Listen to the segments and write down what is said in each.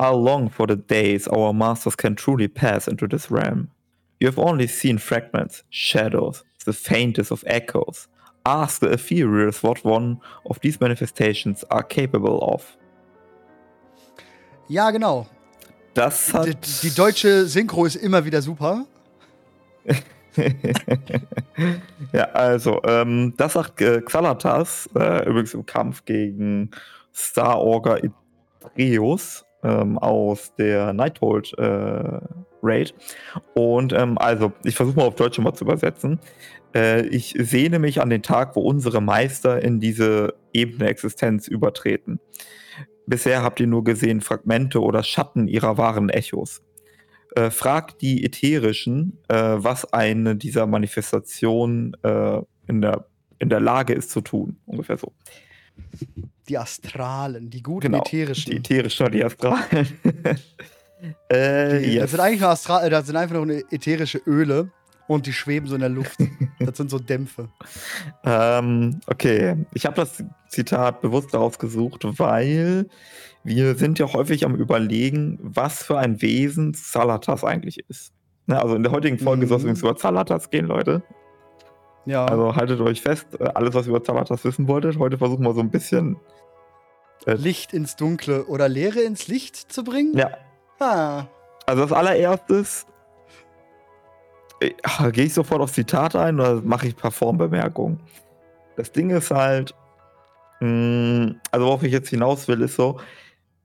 are long for the days our masters can truly pass into this realm. You have only seen fragments, shadows, the faintest of echoes. Ask the ethereals what one of these manifestations are capable of. Ja, genau. Das hat. Die, die deutsche Synchro ist immer wieder super. ja, also, ähm, das sagt äh, Xalatas, äh, übrigens im Kampf gegen Star Orga Idreus ähm, aus der Nighthold äh, Raid. Und ähm, also, ich versuche mal auf Deutsch mal zu übersetzen. Äh, ich sehne mich an den Tag, wo unsere Meister in diese Ebene Existenz übertreten. Bisher habt ihr nur gesehen Fragmente oder Schatten ihrer wahren Echos. Äh, fragt die Ätherischen, äh, was eine dieser Manifestationen äh, in, der, in der Lage ist zu tun. Ungefähr so. Die Astralen, die guten Genau, ätherischen. Die Ätherischen oder die Astralen. äh, Die- yes. Das sind eigentlich nur Astral, äh, das sind einfach nur ätherische Öle und die schweben so in der Luft. das sind so Dämpfe. Ähm, okay, ich habe das Zitat bewusst rausgesucht, weil wir sind ja häufig am Überlegen, was für ein Wesen Salatas eigentlich ist. Ne, also in der heutigen Folge Mhm. soll es übrigens über Salatas gehen, Leute. Ja. Also haltet euch fest, äh, alles, was ihr über Salatas wissen wolltet. Heute versuchen wir so ein bisschen. Licht ins Dunkle oder Leere ins Licht zu bringen? Ja, Ah. also das allererstes. äh, Gehe ich sofort auf Zitat ein oder mache ich ein paar Formbemerkungen? Das Ding ist halt, mh, also worauf ich jetzt hinaus will, ist so,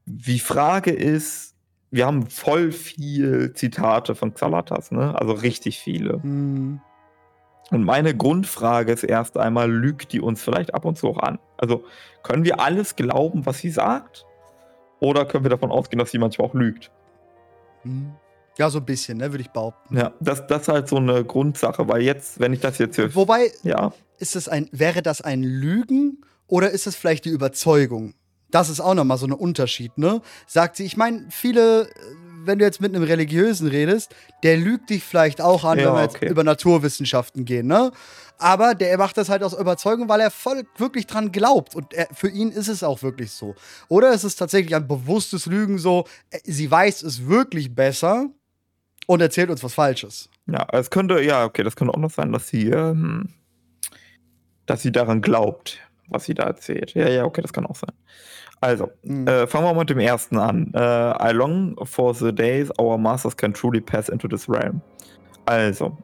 die Frage ist, wir haben voll viel Zitate von Xalatas, ne? Also richtig viele. Hm. Und meine Grundfrage ist erst einmal, lügt die uns vielleicht ab und zu auch an? Also können wir alles glauben, was sie sagt? Oder können wir davon ausgehen, dass sie manchmal auch lügt? Hm. Ja, so ein bisschen, ne, würde ich behaupten. Ja, das, das ist halt so eine Grundsache, weil jetzt, wenn ich das jetzt hier. Wobei, Ja, ist es ein, wäre das ein Lügen oder ist es vielleicht die Überzeugung? Das ist auch nochmal so ein Unterschied, ne? Sagt sie, ich meine, viele, wenn du jetzt mit einem Religiösen redest, der lügt dich vielleicht auch an, Ja, wenn wir jetzt okay. über Naturwissenschaften gehen, ne? Aber der macht das halt aus Überzeugung, weil er voll wirklich dran glaubt. Und er, für ihn ist es auch wirklich so. Oder ist es tatsächlich ein bewusstes Lügen so, äh, sie weiß es wirklich besser und erzählt uns was Falsches. ja, es könnte, ja, okay, das könnte auch noch sein, dass sie, ähm, dass sie daran glaubt, was sie da erzählt. Ja, ja, okay, das kann auch sein. Also, Mhm. äh, fangen wir mal mit dem ersten an. Äh, I long for the days our masters can truly pass into this realm. Also,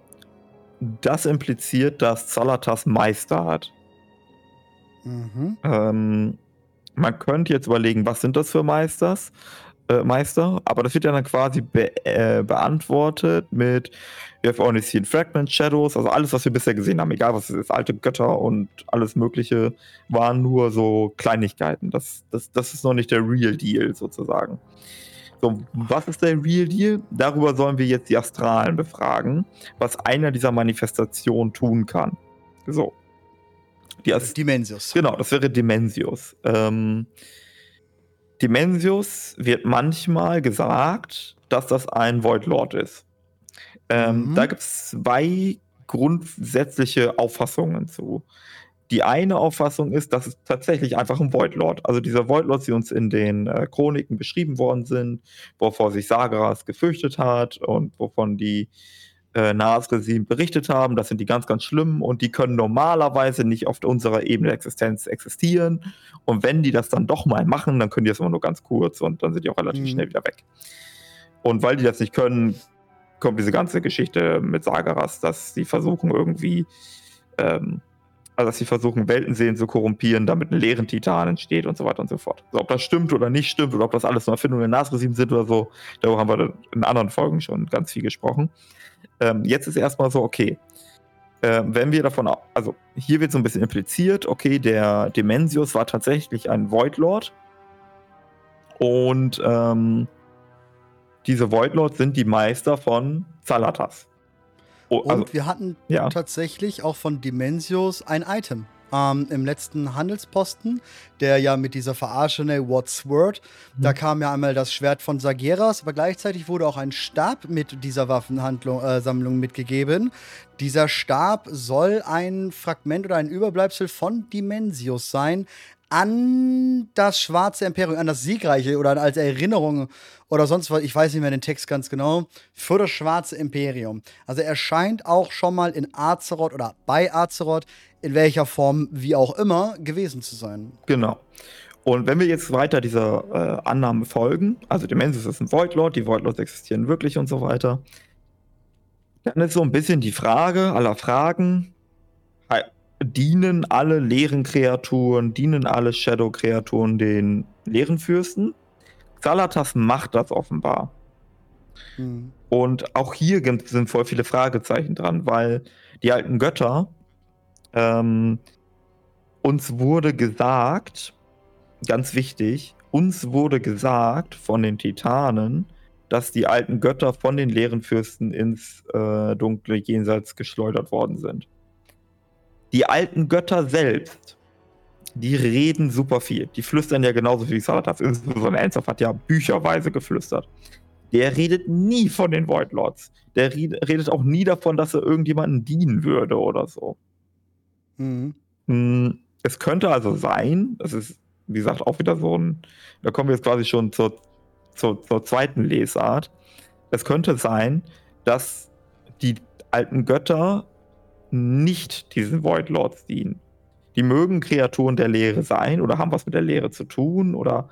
das impliziert, dass Zalatas Meister hat. Mhm. Ähm, man könnte jetzt überlegen, was sind das für Meisters, äh, Meister, aber das wird ja dann quasi be äh, beantwortet mit We have only seen fragments, shadows, also alles, was wir bisher gesehen haben, egal was es ist, alte Götter und alles Mögliche, waren nur so Kleinigkeiten. Das, das, das ist noch nicht der Real Deal sozusagen. So, was ist der Real Deal? Darüber sollen wir jetzt die Astralen befragen, was einer dieser Manifestationen tun kann. So. Die Ast Dimensius. Genau, das wäre Dimensius. Ähm, Dimensius wird manchmal gesagt, dass das ein Void Lord ist. Ähm, Mhm. Da gibt es zwei grundsätzliche Auffassungen zu. Die eine Auffassung ist, dass es tatsächlich einfach ein Void Lord, also dieser Void Lord, die uns in den äh, Chroniken beschrieben worden sind, wovor sich Sageras gefürchtet hat und wovon die äh, Nasresim berichtet haben, das sind die ganz, ganz schlimmen und die können normalerweise nicht auf unserer Ebene der Existenz existieren. Und wenn die das dann doch mal machen, dann können die das immer nur ganz kurz und dann sind die auch relativ Mhm. schnell wieder weg. Und weil die das nicht können, kommt diese ganze Geschichte mit Sageras, dass sie versuchen irgendwie, ähm, dass sie versuchen, Weltensehen zu korrumpieren, damit ein leeren Titan entsteht und so weiter und so fort. Also ob das stimmt oder nicht stimmt oder ob das alles nur Erfindungen der Nasresim sind oder so, darüber haben wir in anderen Folgen schon ganz viel gesprochen. Ähm, jetzt ist erstmal so, okay, äh, wenn wir davon, also hier wird so ein bisschen impliziert, okay, der Dimensius war tatsächlich ein Void Lord und ähm, diese Void Lords sind die Meister von Zalatas. Oh, Und also, wir hatten ja. tatsächlich auch von Dimensios ein Item. Ähm, Im letzten Handelsposten, der ja mit dieser verarschene What's Word, Mhm. da kam ja einmal das Schwert von Sageras, aber gleichzeitig wurde auch ein Stab mit dieser Waffensammlung äh, mitgegeben. Dieser Stab soll ein Fragment oder ein Überbleibsel von Dimensius sein, an das schwarze Imperium, an das siegreiche oder als Erinnerung oder sonst was, ich weiß nicht mehr den Text ganz genau, für das schwarze Imperium. Also er scheint auch schon mal in Azeroth oder bei Azeroth, in welcher Form wie auch immer, gewesen zu sein. Genau. Und wenn wir jetzt weiter dieser äh, Annahme folgen, also der Mensis ist ein Voidlord, die Voidlords existieren wirklich und so weiter, dann ist so ein bisschen die Frage aller Fragen, dienen alle leeren Kreaturen, dienen alle Shadow-Kreaturen den leeren Fürsten? Xalatas macht das offenbar. Mhm. Und auch hier sind voll viele Fragezeichen dran, weil die alten Götter ähm, uns wurde gesagt, ganz wichtig, uns wurde gesagt von den Titanen, dass die alten Götter von den leeren Fürsten ins äh, dunkle Jenseits geschleudert worden sind. Die alten Götter selbst, die reden super viel. Die flüstern ja genauso wie Salatas. Insbesondere Enzov hat ja bücherweise geflüstert. Der redet nie von den Void Lords. Der redet auch nie davon, dass er irgendjemanden dienen würde oder so. Mhm. Hm, es könnte also sein, das ist, wie gesagt, auch wieder so ein, da kommen wir jetzt quasi schon zur, zur, zur zweiten Lesart. Es könnte sein, dass die alten Götter nicht diesen Void Lords dienen. Die mögen Kreaturen der Leere sein oder haben was mit der Leere zu tun oder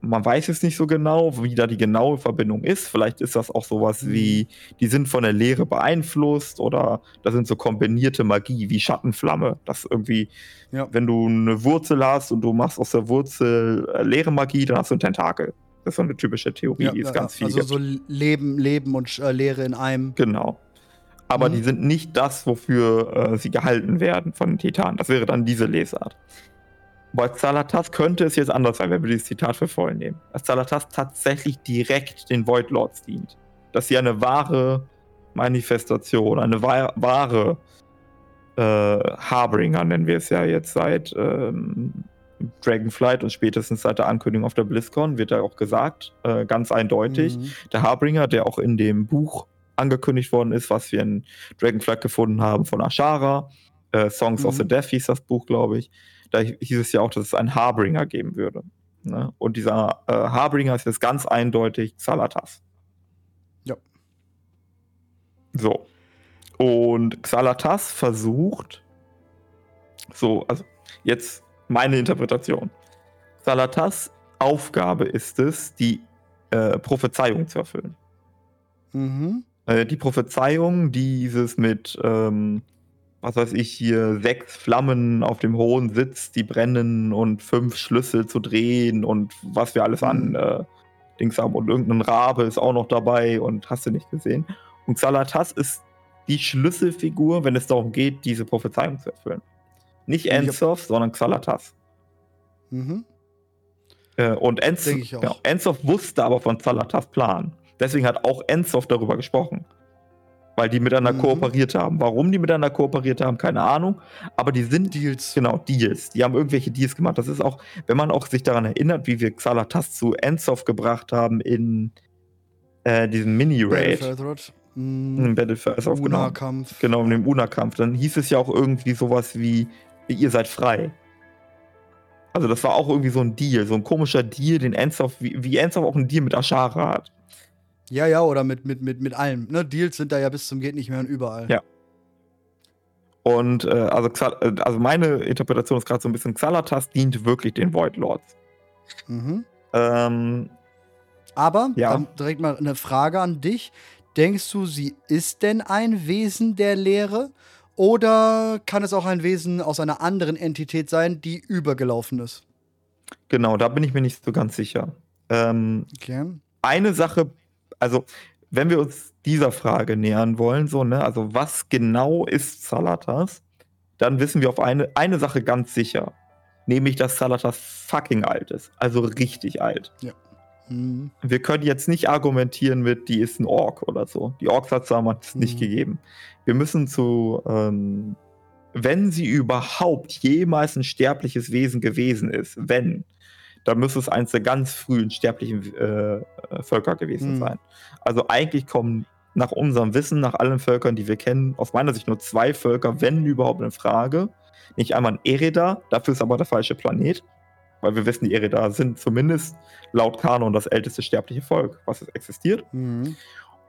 man weiß es nicht so genau, wie da die genaue Verbindung ist. Vielleicht ist das auch sowas mhm. wie, die sind von der Leere beeinflusst oder das sind so kombinierte Magie wie Schattenflamme. Das irgendwie, ja. wenn du eine Wurzel hast und du machst aus der Wurzel äh, leere Magie, dann hast du ein Tentakel. Das ist so eine typische Theorie, ja, die ist ja, ganz viel. Also gibt. so Leben, Leben und äh, Leere in einem. Genau aber mhm. die sind nicht das, wofür äh, sie gehalten werden von den Titanen. Das wäre dann diese Lesart. Bei Zalatas könnte es jetzt anders sein, wenn wir dieses Zitat für voll nehmen. Dass Zalatas tatsächlich direkt den Void Lords dient. Dass sie eine wahre Manifestation, eine wahre äh, Harbinger, nennen wir es ja jetzt seit ähm, Dragonflight und spätestens seit der Ankündigung auf der BlizzCon wird ja auch gesagt, äh, ganz eindeutig. Mhm. Der Harbinger, der auch in dem Buch angekündigt worden ist, was wir in Dragonflight gefunden haben von Ashara. Äh, Songs mhm. of the. Death hieß das Buch, glaube ich. Da hieß es ja auch, dass es einen Harbringer geben würde. Ne? Und dieser äh, Harbringer ist jetzt ganz eindeutig Xalatas. Ja. So. Und Xalatas versucht, so, also jetzt meine Interpretation. Xalatas Aufgabe ist es, die äh, Prophezeiung zu erfüllen. Mhm. Äh, die Prophezeiung, dieses mit, ähm, was weiß ich, hier sechs Flammen auf dem hohen Sitz, die brennen und fünf Schlüssel zu drehen und was wir alles an mhm. äh, Dings haben. Und irgendein Rabe ist auch noch dabei und hast du nicht gesehen. Und Xalatas ist die Schlüsselfigur, wenn es darum geht, diese Prophezeiung zu erfüllen. Nicht Ensof, sondern Xalatas. Mhm. Äh, und Ensof, genau, Ensof wusste aber von Xalatas Plan. Deswegen hat auch Ensoft darüber gesprochen. Weil die miteinander mhm. kooperiert haben. Warum die miteinander kooperiert haben, keine Ahnung. Aber die sind Deals. Genau, Deals. Die haben irgendwelche Deals gemacht. Das ist auch, wenn man auch sich daran erinnert, wie wir Xalatas zu Ensoft gebracht haben in äh, diesem Mini-Raid. Mhm. Battlefield Una-Kampf. Genau, in dem Una-Kampf. Dann hieß es ja auch irgendwie sowas wie, ihr seid frei. Also das war auch irgendwie so ein Deal, so ein komischer Deal, den Ensoft, wie, wie Ensoft auch einen Deal mit Ashara hat. Ja, ja, oder mit, mit, mit, mit allem. Ne? Deals sind da ja bis zum Geht nicht mehr und überall. Ja. Und äh, also, äh, also meine Interpretation ist gerade so ein bisschen, Xalatas dient wirklich den Void Lords. Mhm. Ähm, Aber, ja. direkt mal eine Frage an dich. Denkst du, sie ist denn ein Wesen der Lehre? Oder kann es auch ein Wesen aus einer anderen Entität sein, die übergelaufen ist? Genau, da bin ich mir nicht so ganz sicher. Ähm, okay. Eine Sache also wenn wir uns dieser Frage nähern wollen, so, ne, also was genau ist Salatas, dann wissen wir auf eine, eine Sache ganz sicher. Nämlich, dass Salatas fucking alt ist. Also richtig alt. Ja. Mhm. Wir können jetzt nicht argumentieren mit, die ist ein Ork oder so. Die Orks hat es damals mhm. nicht gegeben. Wir müssen zu, ähm, wenn sie überhaupt jemals ein sterbliches Wesen gewesen ist, wenn, da müsste es eines der ganz frühen sterblichen äh, Völker gewesen mhm. sein. Also eigentlich kommen nach unserem Wissen, nach allen Völkern, die wir kennen, aus meiner Sicht nur zwei Völker, wenn überhaupt in Frage. Nicht einmal ein Ereda, dafür ist aber der falsche Planet. weil wir wissen, die Eredar sind zumindest laut Kanon das älteste sterbliche Volk, was es existiert. Mhm.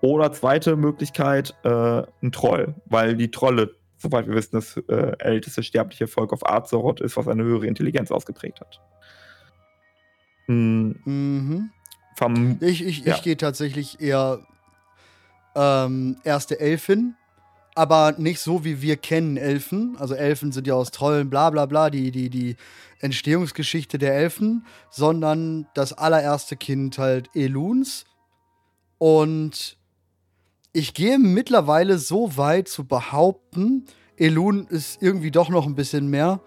Oder zweite Möglichkeit, äh, ein Troll, weil die Trolle, soweit wir wissen, das äh, älteste sterbliche Volk auf Azeroth ist, was eine höhere Intelligenz ausgeprägt hat. Hm, Mhm. verm- Ich, ich, Ja. ich gehe tatsächlich eher ähm, erste Elfin, aber nicht so, wie wir kennen Elfen. Also Elfen sind ja aus Trollen, bla bla bla, die, die, die Entstehungsgeschichte der Elfen, sondern das allererste Kind halt Eluns. Und ich gehe mittlerweile so weit zu behaupten, Elun ist irgendwie doch noch ein bisschen mehr.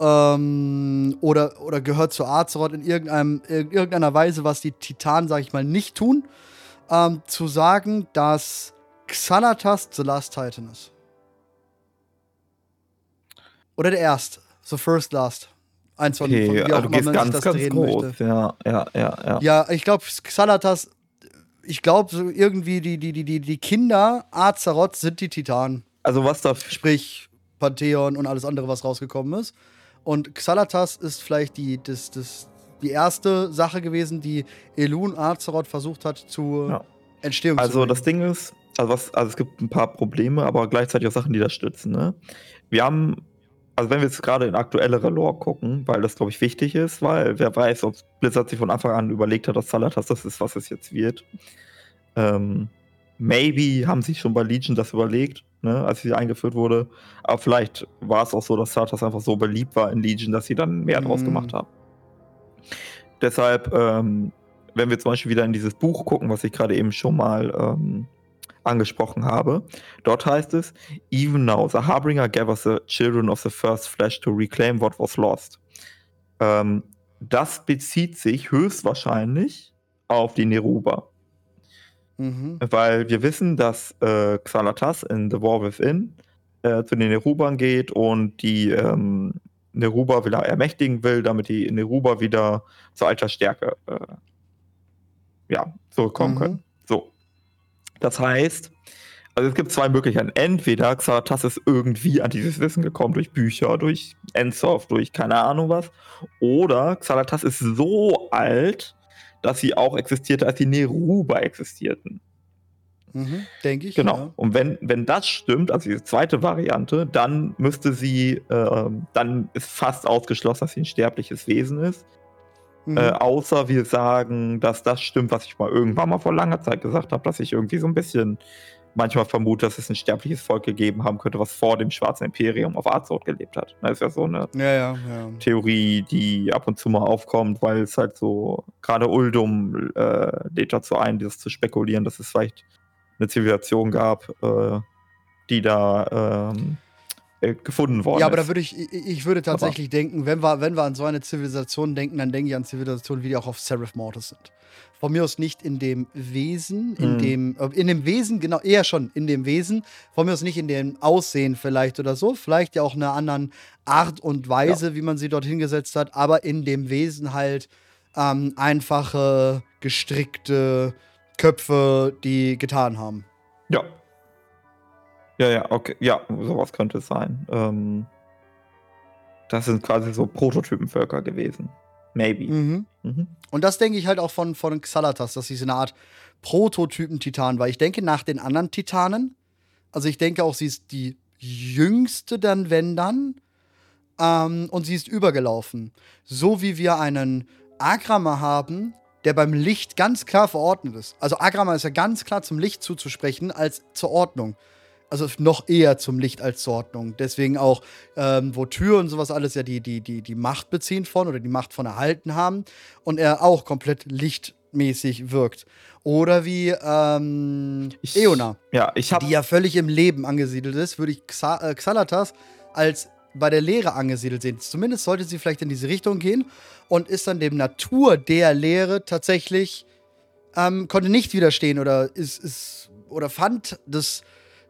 Ähm, oder, oder gehört zu Azeroth in irgendeinem, in irgendeiner Weise, was die Titanen, sag ich mal, nicht tun, ähm, zu sagen, dass Xanatas The Last Titan ist. Oder der erste. The First Last. Eins von, von okay, wie also auch immer man ganz, das ganz drehen groß. möchte. Ja, ja, ja, ja. Ja, ich glaube, Xanatas, ich glaube, so irgendwie die, die, die, die, die Kinder Azeroth sind die Titanen. Also was da Sprich, Pantheon und alles andere, was rausgekommen ist. Und Xalatas ist vielleicht die, das, das, die erste Sache gewesen, die Elun Azeroth versucht hat zu Ja. Entstehung Also zu das Ding ist, also, was, also es gibt ein paar Probleme, aber gleichzeitig auch Sachen, die das stützen. Ne? Wir haben, also wenn wir jetzt gerade in aktuellere Lore gucken, weil das glaube ich wichtig ist, weil wer weiß, ob Blizzard sich von Anfang an überlegt hat, dass Salatas das ist, was es jetzt wird. Ähm, maybe haben sich schon bei Legion das überlegt, ne, als sie eingeführt wurde. Aber vielleicht war es auch so, dass Salatas einfach so beliebt war in Legion, dass sie dann mehr draus Mhm. gemacht haben. Deshalb, ähm, wenn wir zum Beispiel wieder in dieses Buch gucken, was ich gerade eben schon mal ähm, angesprochen habe, dort heißt es, Even now, the Harbinger gathers the children of the first flesh to reclaim what was lost. Ähm, das bezieht sich höchstwahrscheinlich auf die Neruba. Mhm. Weil wir wissen, dass äh, Xalatas in The War Within äh, zu den Nerubern geht und die ähm, Neruba wieder ermächtigen will, damit die Neruba wieder zu alter Stärke äh, ja, zurückkommen Mhm. können. So. Das heißt, also es gibt zwei Möglichkeiten. Entweder Xalatas ist irgendwie an dieses Wissen gekommen durch Bücher, durch Ensoft, durch keine Ahnung was. Oder Xalatas ist so alt, dass sie auch existierte, als die Neruba existierten. Mhm. Denke ich. Genau. Ja. Und wenn, wenn das stimmt, also diese zweite Variante, dann müsste sie, ähm, dann ist fast ausgeschlossen, dass sie ein sterbliches Wesen ist. Mhm. Äh, außer wir sagen, dass das stimmt, was ich mal irgendwann mal vor langer Zeit gesagt habe, dass ich irgendwie so ein bisschen manchmal vermute, dass es ein sterbliches Volk gegeben haben könnte, was vor dem Schwarzen Imperium auf Azeroth gelebt hat. Das ist ja so eine ja, ja, ja. Theorie, die ab und zu mal aufkommt, weil es halt so, gerade Uldum äh, lädt dazu ein, das zu spekulieren, dass es vielleicht eine Zivilisation gab, äh, die da ähm, äh, gefunden worden Ja, aber da ist. würde ich, ich, ich würde tatsächlich denken, wenn wir, wenn wir an so eine Zivilisation denken, dann denke ich an Zivilisationen, wie die auch auf Seraph Mortis sind. Von mir aus nicht in dem Wesen, in Mhm. dem, äh, in dem Wesen, genau, eher schon in dem Wesen. Von mir aus nicht in dem Aussehen vielleicht oder so, vielleicht ja auch einer anderen Art und Weise, wie man sie dort hingesetzt hat, aber in dem Wesen halt ähm, einfache, gestrickte Köpfe, die getan haben. Ja. Ja, ja, okay. Ja, sowas könnte es sein. Ähm, das sind quasi so Prototypenvölker gewesen. Maybe. Mhm. Mhm. Und das denke ich halt auch von, von Xalatas, dass sie so eine Art Prototypen-Titan war. Ich denke nach den anderen Titanen, also ich denke auch, sie ist die jüngste dann, wenn dann, ähm, und sie ist übergelaufen. So wie wir einen Agrama haben, der beim Licht ganz klar verordnet ist. Also Agrama ist ja ganz klar zum Licht zuzusprechen als zur Ordnung. Also noch eher zum Licht als zur Ordnung. Deswegen auch, ähm, wo Tür und sowas alles ja die, die, die, die Macht beziehen von oder die Macht von erhalten haben und er auch komplett lichtmäßig wirkt. Oder wie ähm, Ich- Eona, Ja, ich habe die ja völlig im Leben angesiedelt ist, würde ich Xa äh, Xalatas als bei der Lehre angesiedelt sehen. Zumindest sollte sie vielleicht in diese Richtung gehen und ist dann dem Natur der Lehre tatsächlich ähm, konnte nicht widerstehen oder ist, ist oder fand das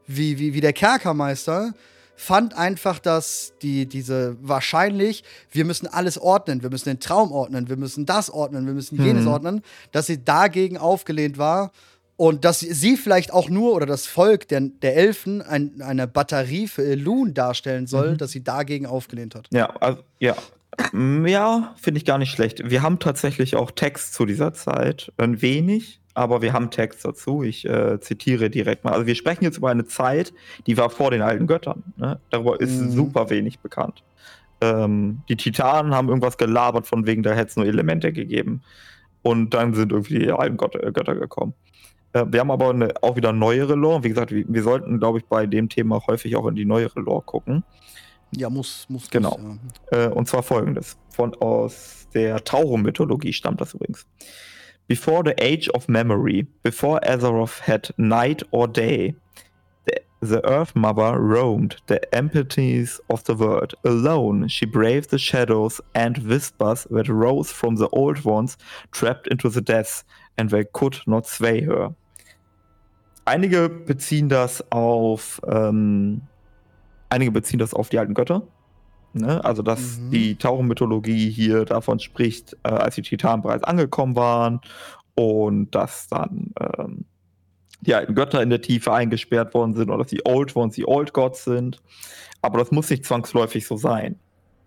wie, wie, wie der Kerkermeister fand einfach, dass die, diese wahrscheinlich, wir müssen alles ordnen, wir müssen den Traum ordnen, wir müssen das ordnen, wir müssen jenes Mhm. ordnen, dass sie dagegen aufgelehnt war und dass sie, vielleicht auch nur oder das Volk der, der Elfen ein, eine Batterie für Elun darstellen soll, Mhm. dass sie dagegen aufgelehnt hat. Ja, also, ja. Mm, Ja, finde ich gar nicht schlecht. Wir haben tatsächlich auch Text zu dieser Zeit. Ein wenig, aber wir haben Text dazu. Ich äh, zitiere direkt mal. Also wir sprechen jetzt über eine Zeit, die war vor den alten Göttern. Ne? Darüber ist Mhm. super wenig bekannt. Ähm, die Titanen haben irgendwas gelabert, von wegen, da hätte es nur Elemente gegeben. Und dann sind irgendwie die alten Gott, äh, Götter gekommen. Äh, wir haben aber eine, auch wieder neuere Lore. Wie gesagt, wir, wir sollten, glaube ich, bei dem Thema häufig auch in die neuere Lore gucken. Ja, muss, muss. Genau. Muss, ja. Äh, und zwar folgendes. Von aus der Taurum-Mythologie stammt das übrigens. Before the age of memory, before Azeroth had night or day, the, the Earth Mother roamed the emptiness of the world. Alone, she braved the shadows and whispers that rose from the old ones trapped into the depths, and they could not sway her. Einige beziehen das auf ähm, einige beziehen das auf die alten Götter. Ne? Also, dass Mhm. die Tauren-Mythologie hier davon spricht, äh, als die Titanen bereits angekommen waren und dass dann ähm, die alten Götter in der Tiefe eingesperrt worden sind oder dass die Old Ones die Old Gods sind. Aber das muss nicht zwangsläufig so sein.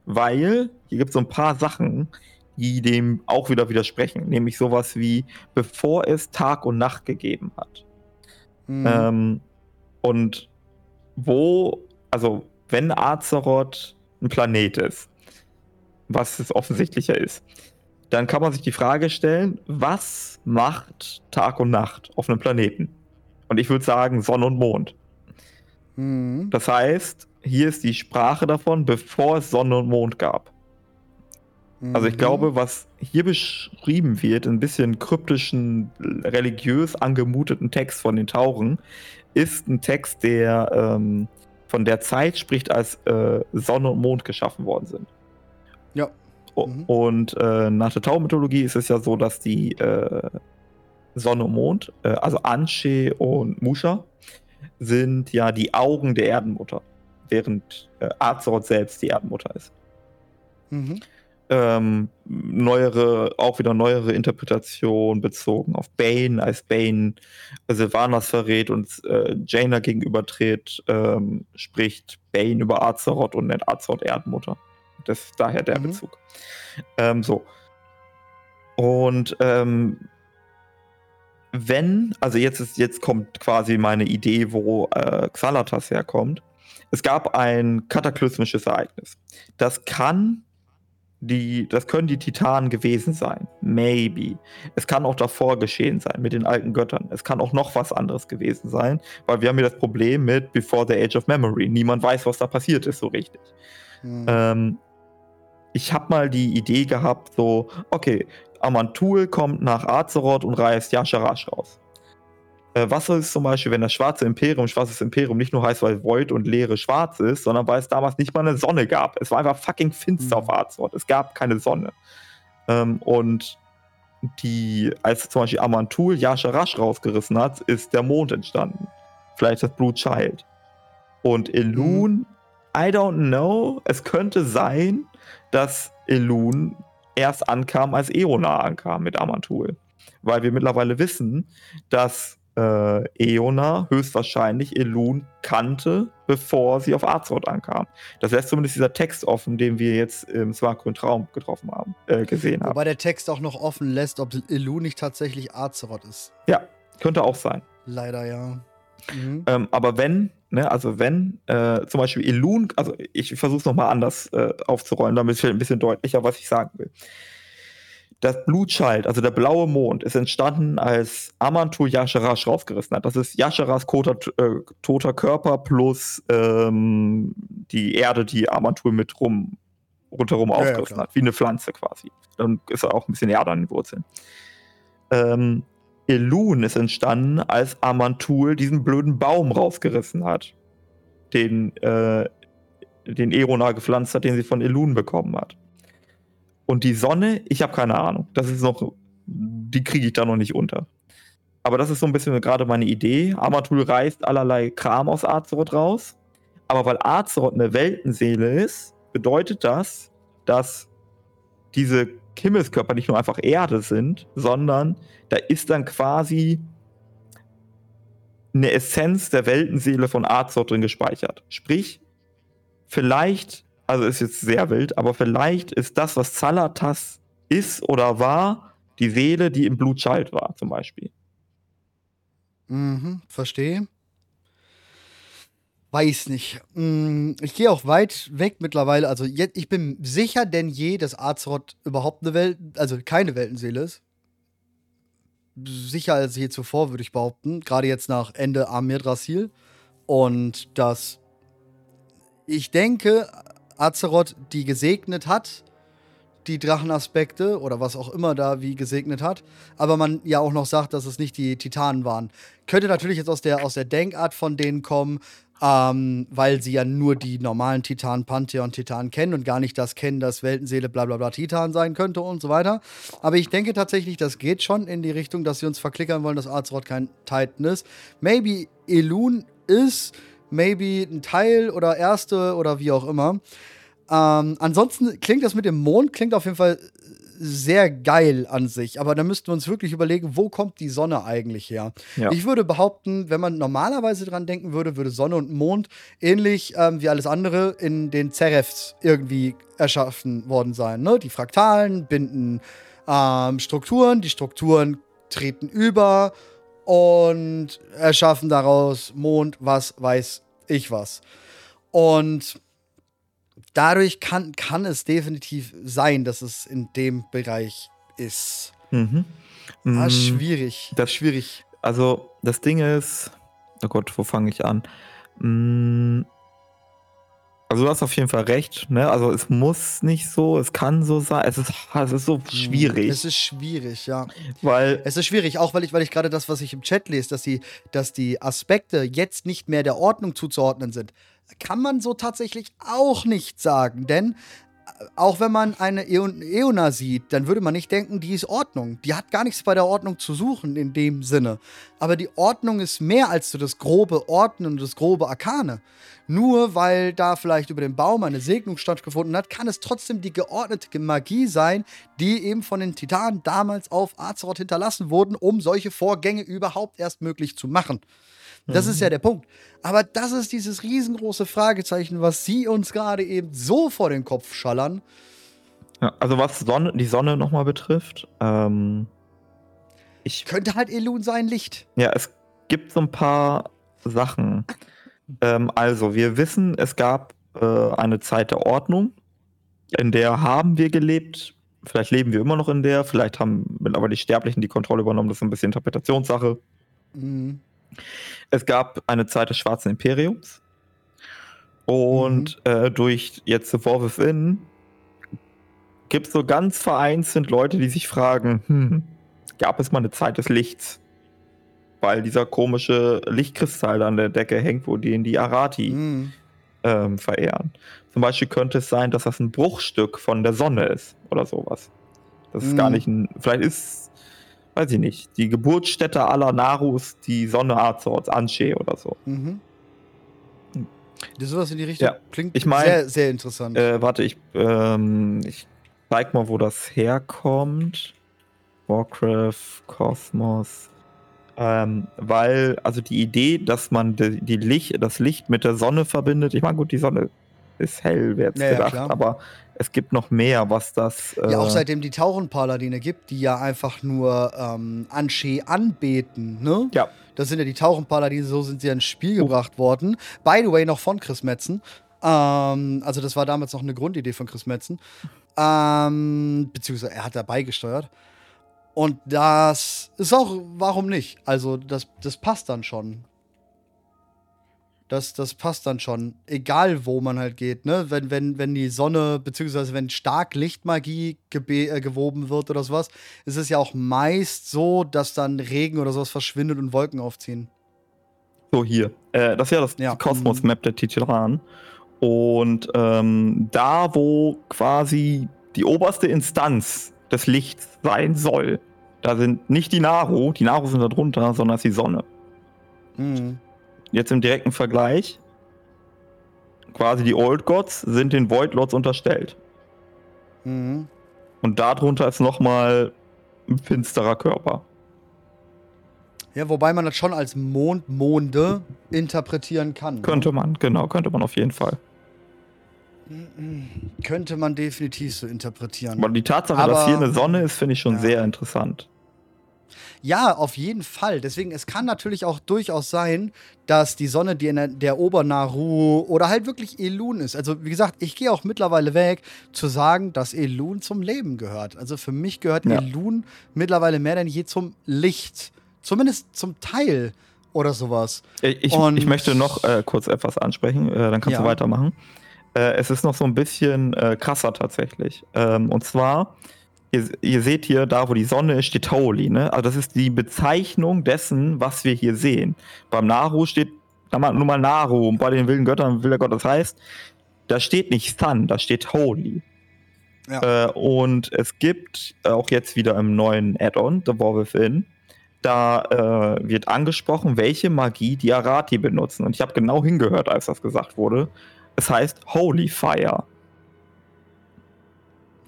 Weil hier gibt es so ein paar Sachen, die dem auch wieder widersprechen. Nämlich sowas wie, bevor es Tag und Nacht gegeben hat. Mhm. Ähm, und wo, also wenn Azeroth ein Planet ist, was es offensichtlicher ist, dann kann man sich die Frage stellen, was macht Tag und Nacht auf einem Planeten? Und ich würde sagen Sonne und Mond. Mhm. Das heißt, hier ist die Sprache davon, bevor es Sonne und Mond gab. Also ich Mhm. glaube, was hier beschrieben wird, in ein bisschen kryptischen, religiös angemuteten Text von den Tauren, ist ein Text, der ähm, von der Zeit spricht, als äh, Sonne und Mond geschaffen worden sind. Ja. Mhm. Und äh, nach der Taubenmythologie ist es ja so, dass die äh, Sonne und Mond, äh, also Anshe und Musha, sind ja die Augen der Erdenmutter, während äh, Azeroth selbst die Erdenmutter ist Mhm. Ähm, neuere, auch wieder neuere Interpretation bezogen auf Bane, als Bane Sylvanas verrät und äh, Jaina gegenübertritt, ähm, spricht Bane über Azeroth und nennt Azeroth Erdmutter. Das ist daher der Mhm. Bezug. Ähm, so. Und ähm, wenn, also jetzt ist, jetzt kommt quasi meine Idee, wo äh, Xalatas herkommt. Es gab ein kataklysmisches Ereignis. Das kann die, das können die Titanen gewesen sein. Maybe. Es kann auch davor geschehen sein mit den alten Göttern. Es kann auch noch was anderes gewesen sein, weil wir haben hier das Problem mit Before the Age of Memory. Niemand weiß, was da passiert ist so richtig. Mhm. Ähm, ich habe mal die Idee gehabt, so, okay, Amantul kommt nach Azeroth und reißt Yasharash raus. Äh, was ist zum Beispiel, wenn das Schwarze Imperium, Schwarzes Imperium nicht nur heißt, weil Void und Leere schwarz ist, sondern weil es damals nicht mal eine Sonne gab. Es war einfach fucking finster Mhm. auf Azeroth. Es gab keine Sonne. Ähm, und die, als zum Beispiel Amantul Yasharash rausgerissen hat, ist der Mond entstanden. Vielleicht das Blue Child. Und Elun, I don't know. Es könnte sein, dass Elun erst ankam, als Eona ankam mit Amantul. Weil wir mittlerweile wissen, dass äh, Eona höchstwahrscheinlich Elun kannte, bevor sie auf Azeroth ankam. Das lässt zumindest dieser Text offen, den wir jetzt im Smargrün Traum getroffen haben, äh, gesehen haben. Wobei der Text auch noch offen lässt, ob Elu nicht tatsächlich Azeroth ist. Ja, könnte auch sein. Leider ja. Mhm. Ähm, aber wenn, ne, also wenn äh, zum Beispiel Elun, also ich versuche es nochmal anders äh, aufzurollen, damit es ein bisschen deutlicher, was ich sagen will. Das Blue Child, also der blaue Mond, ist entstanden, als Amantul Yasharash rausgerissen hat. Das ist Yasharas toter, äh, toter Körper plus ähm, die Erde, die Amantul mit rum, rundherum Ja, ja, aufgerissen klar. hat, wie eine Pflanze quasi. Dann ist er auch ein bisschen Erde an den Wurzeln. Ähm, Elun ist entstanden, als Amantul diesen blöden Baum rausgerissen hat, den, äh, den Erona gepflanzt hat, den sie von Elun bekommen hat. Und die Sonne, ich habe keine Ahnung. Das ist noch, die kriege ich da noch nicht unter. Aber das ist so ein bisschen gerade meine Idee. Amantul reißt allerlei Kram aus Azeroth raus. Aber weil Azeroth eine Weltenseele ist, bedeutet das, dass diese Himmelskörper nicht nur einfach Erde sind, sondern da ist dann quasi eine Essenz der Weltenseele von Azeroth drin gespeichert. Sprich, vielleicht also ist jetzt sehr wild, aber vielleicht ist das, was Zalatas ist oder war, die Seele, die im Blutschalt war, zum Beispiel. Mhm, verstehe. Weiß nicht. Mm, Ich gehe auch weit weg mittlerweile. Also ich bin sicher denn je, dass Azeroth überhaupt eine Welt, also keine Weltenseele ist. Sicher als je zuvor, würde ich behaupten. Gerade jetzt nach Ende Amir Drasil. Und dass ich denke, Azeroth die gesegnet hat, die Drachenaspekte oder was auch immer da wie gesegnet hat. Aber man ja auch noch sagt, dass es nicht die Titanen waren. Könnte natürlich jetzt aus der, aus der Denkart von denen kommen, ähm, weil sie ja nur die normalen Titanen, Pantheon, Titanen kennen und gar nicht das kennen, dass Weltenseele bla bla bla Titan sein könnte und so weiter. Aber ich denke tatsächlich, das geht schon in die Richtung, dass sie uns verklickern wollen, dass Azeroth kein Titan ist. Maybe Elun ist, maybe ein Teil oder Erste oder wie auch immer. Ähm, ansonsten klingt das mit dem Mond, klingt auf jeden Fall sehr geil an sich. Aber da müssten wir uns wirklich überlegen, wo kommt die Sonne eigentlich her? Ja. Ich würde behaupten, wenn man normalerweise dran denken würde, würde Sonne und Mond ähnlich ähm, wie alles andere in den Zerefs irgendwie erschaffen worden sein. Ne? Die Fraktalen binden ähm, Strukturen, die Strukturen treten über und erschaffen daraus Mond, was weiß ich was. Und dadurch kann, kann es definitiv sein, dass es in dem Bereich ist. Mhm. Ah, Mm, schwierig. das- schwierig. Also, das Ding ist. Oh Gott, wo fange ich an? Also, du hast auf jeden Fall recht. Ne? Also, es muss nicht so, es kann so sein. Es ist, es ist so schwierig, Es ist schwierig, ja. weil. Es ist schwierig, auch weil ich, weil ich gerade das, was ich im Chat lese, dass die, dass die Aspekte jetzt nicht mehr der Ordnung zuzuordnen sind, kann man so tatsächlich auch nicht sagen. Denn auch wenn man eine Eon Eona sieht, dann würde man nicht denken, die ist Ordnung. Die hat gar nichts bei der Ordnung zu suchen in dem Sinne. Aber die Ordnung ist mehr als so das grobe Ordnen und das grobe Arkane. Nur weil da vielleicht über den Baum eine Segnung stattgefunden hat, kann es trotzdem die geordnete Magie sein, die eben von den Titanen damals auf Azeroth hinterlassen wurden, um solche Vorgänge überhaupt erst möglich zu machen. Das ist ja der Punkt. Aber das ist dieses riesengroße Fragezeichen, was sie uns gerade eben so vor den Kopf schallern. Ja, also, was Sonne, die Sonne nochmal betrifft, ähm, ich Könnte halt Elun sein Licht. Ja, es gibt so ein paar Sachen. Ähm, also, wir wissen, es gab äh, eine Zeit der Ordnung, in der haben wir gelebt. Vielleicht leben wir immer noch in der, vielleicht haben aber die Sterblichen die Kontrolle übernommen. Das ist ein bisschen Interpretationssache. Mhm. Es gab eine Zeit des Schwarzen Imperiums. Und äh, durch jetzt The War Within gibt es so ganz vereinzelt Leute, die sich fragen, hm, gab es mal eine Zeit des Lichts? Weil dieser komische Lichtkristall an der Decke hängt, wo die in die Arati Mhm. ähm, verehren. Zum Beispiel könnte es sein, dass das ein Bruchstück von der Sonne ist oder sowas. Das ist Mhm. gar nicht ein. Vielleicht ist, weiß ich nicht, die Geburtsstätte aller Narus die Sonne Azeroths, Anshe oder so. Mhm. Das sowas in die Richtung Ja, klingt ich mein, sehr, sehr interessant. Äh, warte, ich, ähm, ich zeig mal, wo das herkommt. Warcraft, Kosmos. Ähm, weil, also die Idee, dass man die, die Licht, das Licht mit der Sonne verbindet, ich meine, gut, die Sonne ist hell, wer hätte Ja, ja, gedacht, klar. aber es gibt noch mehr, was das. Äh, ja, auch seitdem die Tauchenpaladine gibt, die ja einfach nur ähm, Anshe anbeten, ne? Ja, Das sind ja die Tauchenpaladine, so sind sie ins Spiel Oh. gebracht worden. By the way, noch von Chris Metzen. Ähm, also, das war damals noch eine Grundidee von Chris Metzen. Ähm, beziehungsweise er hat dabei gesteuert. Und das ist auch, warum nicht? Also, das, das passt dann schon. Das, das passt dann schon. Egal, wo man halt geht, ne? Wenn, wenn, wenn die Sonne, beziehungsweise wenn stark Lichtmagie äh, gewoben wird oder sowas, ist es ja auch meist so, dass dann Regen oder sowas verschwindet und Wolken aufziehen. so hier. Äh, das ist ja das Ja. Kosmos-Map der Titanen. Und ähm, da, wo quasi die oberste Instanz des Lichts sein soll, da sind nicht die Naru, die Naru sind da drunter, sondern es ist die Sonne. Mhm. Jetzt im direkten Vergleich, quasi die Old Gods sind den Void Lords unterstellt. Mhm. Und darunter ist nochmal ein finsterer Körper. Ja, wobei man das schon als Mondmonde interpretieren kann. ne? Könnte man, genau, könnte man auf jeden Fall. Könnte man definitiv so interpretieren. Aber die Tatsache, Aber- dass hier eine Sonne ist, finde ich schon Ja. sehr interessant. Ja, auf jeden Fall. Deswegen, es kann natürlich auch durchaus sein, dass die Sonne, die in der, der Obernaru oder halt wirklich Elun ist. Also, wie gesagt, ich gehe auch mittlerweile weg, zu sagen, dass Elun zum Leben gehört. Also, für mich gehört Ja. Elun mittlerweile mehr denn je zum Licht. Zumindest zum Teil oder sowas. Ich, ich, Und- ich möchte noch äh, kurz etwas ansprechen, äh, dann kannst Ja. du weitermachen. Äh, es ist noch so ein bisschen äh, krasser tatsächlich. Ähm, und zwar, ihr, ihr seht hier, da wo die Sonne ist, steht Holy. Ne? Also das ist die Bezeichnung dessen, was wir hier sehen. Beim Naru steht nur mal Naru und bei den wilden Göttern, wilder Gott, das heißt, da steht nicht Sun, da steht Holy. Ja. Äh, und es gibt äh, auch jetzt wieder im neuen Add-on, The War Within, da äh, wird angesprochen, welche Magie die Arati benutzen. Und ich habe genau hingehört, als das gesagt wurde. Es heißt Holy Fire.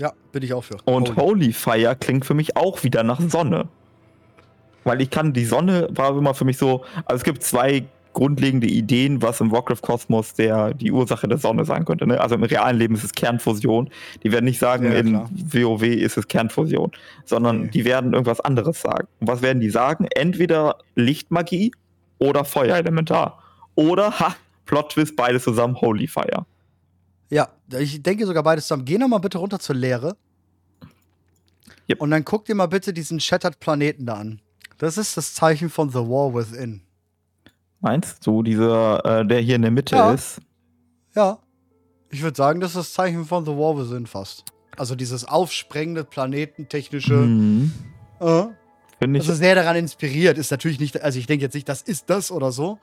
Ja, bin ich auch für. Und Holy. Holy Fire klingt für mich auch wieder nach Sonne. Weil ich kann, die Sonne war immer für mich so, also es gibt zwei grundlegende Ideen, was im Warcraft-Kosmos der, die Ursache der Sonne sein könnte. Ne? Also im realen Leben ist es Kernfusion. Die werden nicht sagen, Ja, in. WoW ist es Kernfusion, sondern Nee. die werden irgendwas anderes sagen. Und was werden die sagen? Entweder Lichtmagie oder Feuerelementar. Oder, ha, Plot-Twist, beides zusammen, Holy Fire. Ja, ich denke sogar beides zusammen. Geh noch mal bitte runter zur Leere. Yep. Und dann guck dir mal bitte diesen Shattered Planeten da an. Das ist das Zeichen von The War Within. Meinst du, dieser, äh, der hier in der Mitte Ja. ist? Ja. Ich würde sagen, das ist das Zeichen von The War Within fast. Also dieses aufsprengende, planetentechnische. Mhm. Äh, Finde ich. also sehr daran inspiriert. Ist natürlich nicht, also ich denke jetzt nicht, das ist das oder so.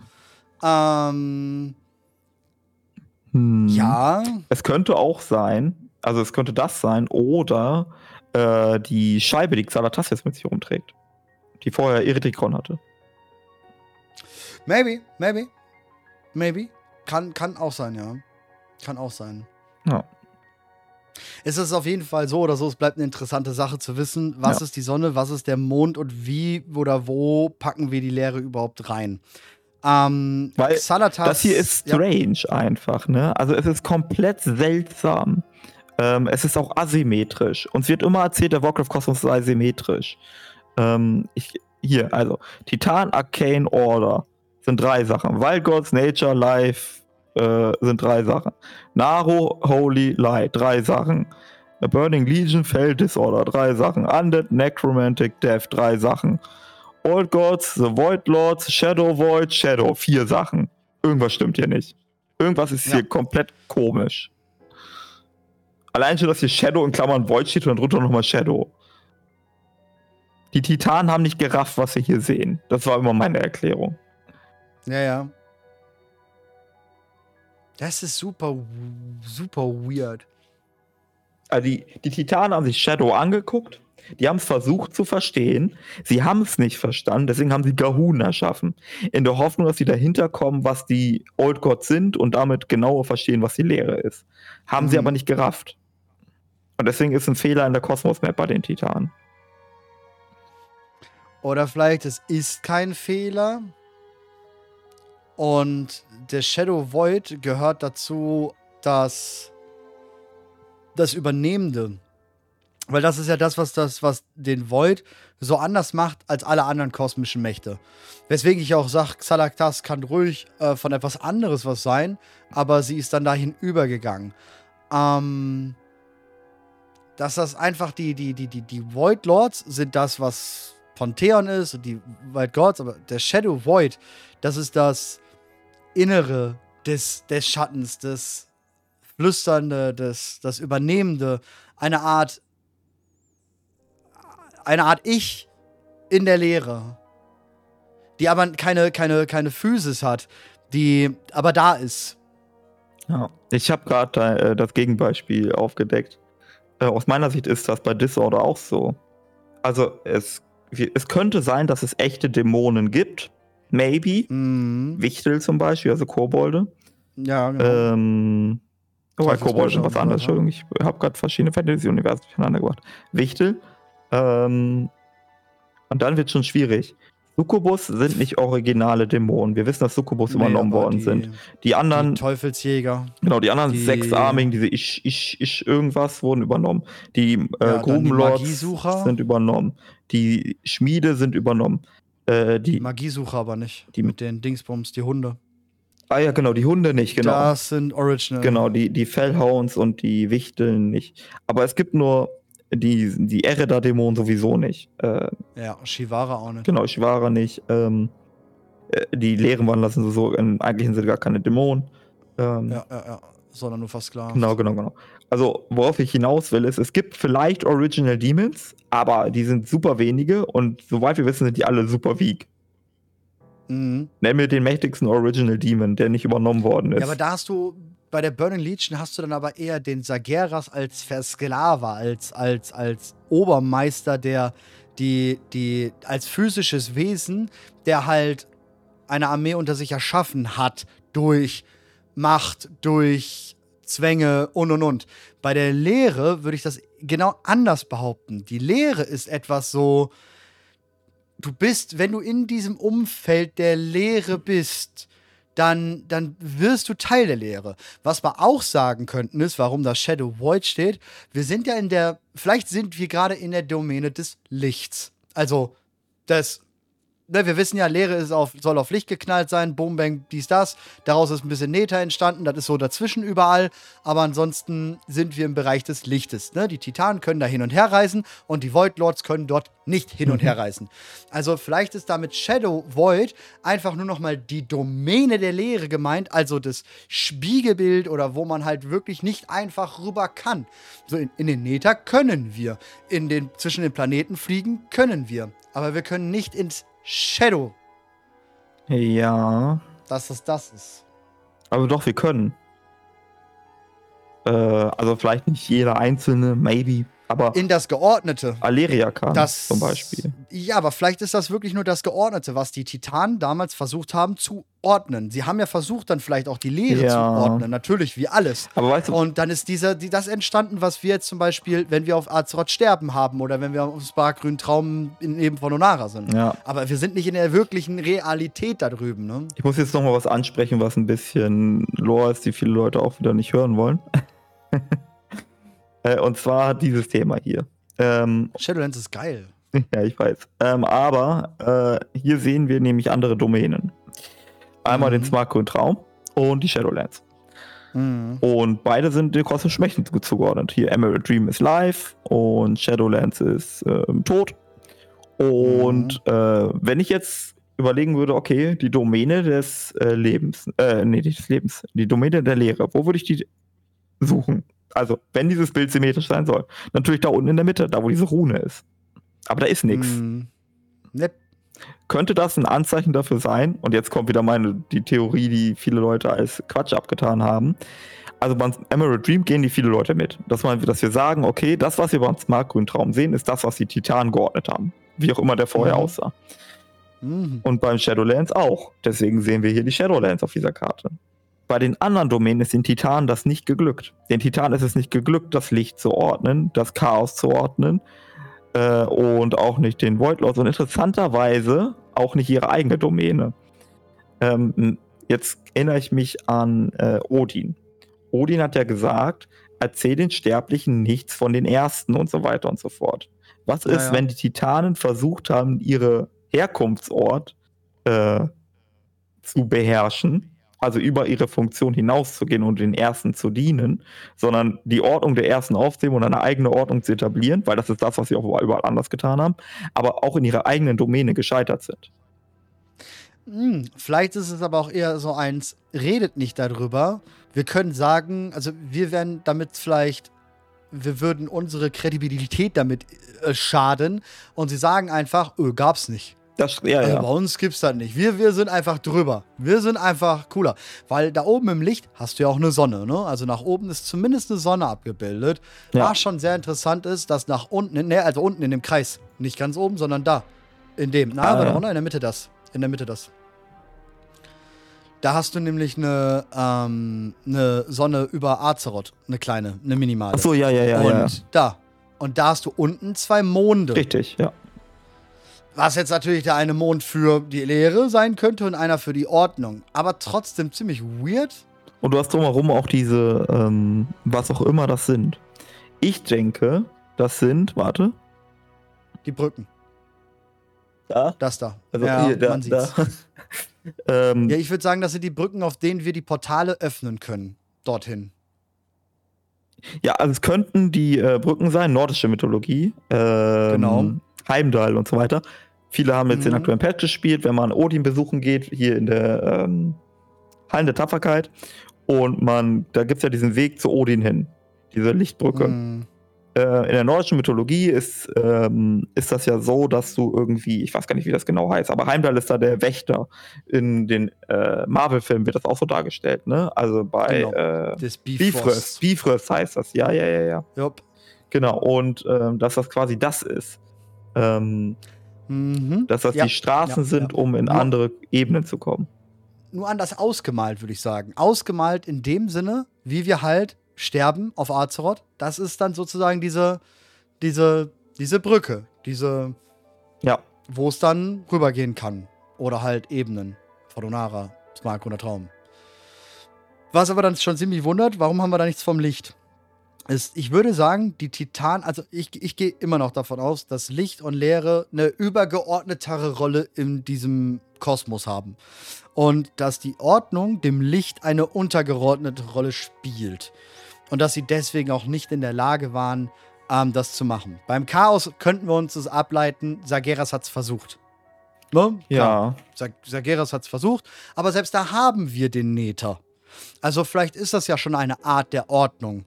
Ähm, Hm. ja. Es könnte auch sein, also es könnte das sein, oder äh, die Scheibe, die Xalatas jetzt mit sich rumträgt. Die vorher Eridikon hatte. Maybe, maybe. Maybe. Kann, kann auch sein, ja. Kann auch sein. Ja. Es ist auf jeden Fall so oder so, es bleibt eine interessante Sache zu wissen, was Ja. ist die Sonne, was ist der Mond und wie oder wo packen wir die Lehre überhaupt rein. Ähm, Weil Xalatas, Das hier ist ja, strange einfach, ne? Also es ist komplett seltsam. Ähm, es ist auch asymmetrisch. Uns wird immer erzählt, der Warcraft-Kosmos sei symmetrisch. Ähm, ich, hier, also, Titan Arcane Order sind drei Sachen. Wild Gods, Nature, Life äh, sind drei Sachen. Naru, Holy, Light, drei Sachen. The Burning Legion, Fell Disorder, drei Sachen. Undead, Necromantic, Death, drei Sachen. Old Gods, The Void Lords, Shadow Void, Shadow, vier Sachen. Irgendwas stimmt hier nicht. Irgendwas ist Ja. hier komplett komisch. Allein schon, dass hier Shadow in Klammern Void steht und drunter nochmal Shadow. Die Titanen haben nicht gerafft, was sie hier sehen. Das war immer meine Erklärung. Ja, ja. Das ist super, super weird. Also die, die Titanen haben sich Shadow angeguckt, die haben es versucht zu verstehen, sie haben es nicht verstanden, deswegen haben sie Gahun erschaffen. In der Hoffnung, dass sie dahinter kommen, was die Old Gods sind und damit genauer verstehen, was die Lehre ist. Haben sie Mhm. aber nicht gerafft. Und deswegen ist ein Fehler in der Kosmos-Map bei den Titanen. Oder vielleicht, es ist kein Fehler. Und der Shadow Void gehört dazu, dass das Übernehmende. Weil das ist ja das, was das, was den Void so anders macht als alle anderen kosmischen Mächte. Weswegen ich auch sage, Xalaktas kann ruhig äh, von etwas anderes was sein, aber sie ist dann dahin übergegangen. Ähm, dass das einfach die, die, die, die, die Void Lords sind das, was Pantheon ist und die White Gods, aber der Shadow Void, das ist das Innere des, des Schattens, das Flüsternde, das, das Übernehmende, eine Art, eine Art Ich in der Leere, die aber keine, keine, keine Physis hat, die aber da ist. Ja. Ich habe gerade äh, das Gegenbeispiel aufgedeckt. Äh, aus meiner Sicht ist das bei Disorder auch so. Also es, es könnte sein, dass es echte Dämonen gibt. Maybe. Mhm. Wichtel zum Beispiel, also Kobolde. Ja, genau. Ähm, oh, bei Teufelsbecher Kobolde sind was anderes. Entschuldigung, ich habe gerade verschiedene Fantasy-Universen durcheinander gebracht. Wichtel. Ähm, und dann wird schon schwierig. Succubus sind nicht originale Dämonen. Wir wissen, dass Succubus Nee, übernommen worden die- sind. Die anderen, Die Teufelsjäger. genau, die anderen die- sechsarmigen, diese ich, ich, ich irgendwas wurden übernommen. Die Ja, äh, die Grubenlords sind übernommen. Die Schmiede sind übernommen. Äh, Die die, Magiesucher aber nicht. Die- mit den Dingsbums, die Hunde. ah ja, genau, die Hunde nicht, genau. Das sind Original. Genau, die, die Fellhounds und die Wichteln nicht. Aber es gibt nur die, die Ereda-Dämonen sowieso nicht. Äh, Ja, Shivara auch nicht. genau, Shivara nicht. Ähm, äh, die leeren Wandler sind so im eigentlichen Sinne gar keine Dämonen. Ähm, Ja, ja, ja. Sondern nur versklavt. Genau, genau, genau. Also, worauf ich hinaus will, ist, es gibt vielleicht Original Demons, aber die sind super wenige und soweit wir wissen, sind die alle super weak. Mhm. Nenn mir den mächtigsten Original Demon, der nicht übernommen worden ist. Ja, aber da hast du, bei der Burning Legion hast du dann aber eher den Sageras als Versklava, als, als, als Obermeister, der die, die, als physisches Wesen, der halt eine Armee unter sich erschaffen hat durch Macht, durch Zwänge und und und. Bei der Lehre würde ich das genau anders behaupten. Die Lehre ist etwas so, du bist, wenn du in diesem Umfeld der Lehre bist, dann, dann wirst du Teil der Lehre. Was wir auch sagen könnten, ist, warum das Shadow Void steht. Wir sind ja in der, vielleicht sind wir gerade in der Domäne des Lichts. Also, das, ne, wir wissen ja, Lehre ist auf, soll auf Licht geknallt sein, Boom, Bang, dies, das. Daraus ist ein bisschen Nether entstanden, das ist so dazwischen überall. Aber ansonsten sind wir im Bereich des Lichtes. Ne? Die Titanen können da hin und her reisen und die Void Lords können dort nicht hin und her reisen. Also vielleicht ist damit Shadow Void einfach nur noch mal die Domäne der Lehre gemeint, also das Spiegelbild oder wo man halt wirklich nicht einfach rüber kann. So in, in den Nether können wir, in den zwischen den Planeten fliegen können wir, aber wir können nicht ins Shadow, ja, dass es das ist. aber doch, wir können. Äh, also vielleicht nicht jeder einzelne, maybe, aber In das Geordnete. Aleria kann Das, zum Beispiel. Ja, aber vielleicht ist das wirklich nur das Geordnete, was die Titanen damals versucht haben zu ordnen. Sie haben ja versucht, dann vielleicht auch die Lehre zu Ja. ordnen, natürlich, wie alles. Aber weißt du, Und dann ist dieser, die, das entstanden, was wir jetzt zum Beispiel, wenn wir auf Azeroth sterben haben oder wenn wir auf Spargrün Traum in eben von Onara sind. ja, Aber wir sind nicht in der wirklichen Realität da drüben, ne? ich muss jetzt noch mal was ansprechen, was ein bisschen Lore ist, die viele Leute auch wieder nicht hören wollen. Äh, Und zwar dieses Thema hier. Ähm, Shadowlands ist geil. Ja, ich weiß. Ähm, aber äh, hier sehen wir nämlich andere Domänen. Einmal Mhm. den Smartgrün Traum und die Shadowlands. Mhm. Und beide sind den kosmischen Schmächten zu- zugeordnet. Hier Emerald Dream ist live und Shadowlands ist ähm, tot. Und Mhm. äh, wenn ich jetzt überlegen würde, okay, die Domäne des äh, Lebens, äh, nee, nicht des Lebens, die Domäne der Lehre, wo würde ich die suchen? Also, wenn dieses Bild symmetrisch sein soll. Natürlich da unten in der Mitte, da wo diese Rune ist. Aber da ist nichts. Mhm. Ne, Könnte das ein Anzeichen dafür sein? Und jetzt kommt wieder meine die Theorie, die viele Leute als Quatsch abgetan haben. Also beim Emerald Dream gehen die viele Leute mit. Dass, man, dass wir sagen, okay, das, was wir beim Smartgrün Traum sehen, ist das, was die Titanen geordnet haben. Wie auch immer der vorher Mhm. aussah. Mhm. Und beim Shadowlands auch. Deswegen sehen wir hier die Shadowlands auf dieser Karte. Bei den anderen Domänen ist den Titanen das nicht geglückt. Den Titanen ist es nicht geglückt, das Licht zu ordnen, das Chaos zu ordnen äh, und auch nicht den Void Lords und interessanterweise auch nicht ihre eigene Domäne. Ähm, jetzt erinnere ich mich an äh, Odin. Odin hat ja gesagt, erzähl den Sterblichen nichts von den Ersten und so weiter und so fort. Was ist, ja. wenn die Titanen versucht haben, ihre Herkunftsort äh, zu beherrschen, also über ihre Funktion hinauszugehen und den Ersten zu dienen, sondern die Ordnung der Ersten aufzunehmen und eine eigene Ordnung zu etablieren, weil das ist das, was sie auch überall anders getan haben, aber auch in ihrer eigenen Domäne gescheitert sind. Hm, vielleicht ist es aber auch eher so eins, redet nicht darüber. Wir können sagen, also wir werden damit vielleicht, wir würden unsere Kredibilität damit äh, schaden und sie sagen einfach, öh, gab's nicht. Das, ja, Also ja. bei uns gibt's das nicht. Wir, wir sind einfach drüber. Wir sind einfach cooler. Weil da oben im Licht hast du ja auch eine Sonne, ne? Also nach oben ist zumindest eine Sonne abgebildet. Ja. Was schon sehr interessant ist, dass nach unten, ne, also unten in dem Kreis, nicht ganz oben, sondern da. In dem. Na, Ah, warte ja. runter, in der Mitte das. In der Mitte das. Da hast du nämlich eine, ähm, eine Sonne über Azeroth. Eine kleine, eine minimale. Achso, ja, ja, ja, Und ja. da. Und da hast du unten zwei Monde. Richtig, ja. Was jetzt natürlich der eine Mond für die Lehre sein könnte und einer für die Ordnung. Aber trotzdem ziemlich weird. Und du hast drumherum auch diese, ähm, was auch immer das sind. Ich denke, das sind, warte. Die Brücken. Da? Das da. Also ja, hier, da, man sieht's. da. ähm, Ja, ich würde sagen, das sind die Brücken, auf denen wir die Portale öffnen können. Dorthin. Ja, also es könnten die äh, Brücken sein, nordische Mythologie. Ähm, Genau. Heimdall und so weiter. Viele haben jetzt den Mhm. aktuellen Patch gespielt, wenn man Odin besuchen geht, hier in der ähm, Hallen der Tapferkeit. Und man, da gibt es ja diesen Weg zu Odin hin, diese Lichtbrücke. Hm. Äh, in der nordischen Mythologie ist, ähm, ist das ja so, dass du irgendwie, ich weiß gar nicht, wie das genau heißt, aber Heimdall ist da der Wächter. In den äh, Marvel-Filmen wird das auch so dargestellt, ne? Also bei Genau. äh, Bifrost. Bifrost. Heißt das, ja, ja, ja, ja. Jupp. Genau, und ähm, dass das quasi das ist. Ähm, Mhm. dass das Ja, die Straßen ja, sind, um in andere Ebenen zu kommen. Nur anders ausgemalt, würde ich sagen. Ausgemalt in dem Sinne, wie wir halt sterben auf Azeroth. Das ist dann sozusagen diese, diese, diese Brücke. Diese, Ja, wo es dann rübergehen kann. Oder halt Ebenen. Fordonara, Smaragd Traum. Was aber dann schon ziemlich wundert, warum haben wir da nichts vom Licht? Ist, ich würde sagen, die Titan, also ich, ich gehe immer noch davon aus, dass Licht und Leere eine übergeordnetere Rolle in diesem Kosmos haben. Und dass die Ordnung dem Licht eine untergeordnete Rolle spielt. Und dass sie deswegen auch nicht in der Lage waren, ähm, das zu machen. Beim Chaos könnten wir uns das ableiten, Sageras hat es versucht. Ne? Ja. Sag Sageras hat es versucht, aber selbst da haben wir den Nether. Also vielleicht ist das ja schon eine Art der Ordnung.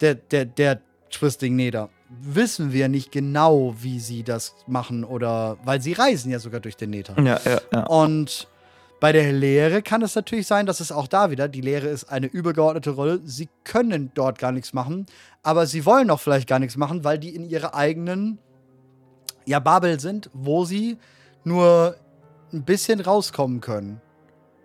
Der, der, der Twisting Nether. Wissen wir nicht genau, wie sie das machen oder, weil sie reisen ja sogar durch den Nether. Ja, ja, ja. Und bei der Lehre kann es natürlich sein, dass es auch da wieder, die Lehre ist eine übergeordnete Rolle. Sie können dort gar nichts machen, aber sie wollen auch vielleicht gar nichts machen, weil die in ihrer eigenen ja, Bubble sind, wo sie nur ein bisschen rauskommen können.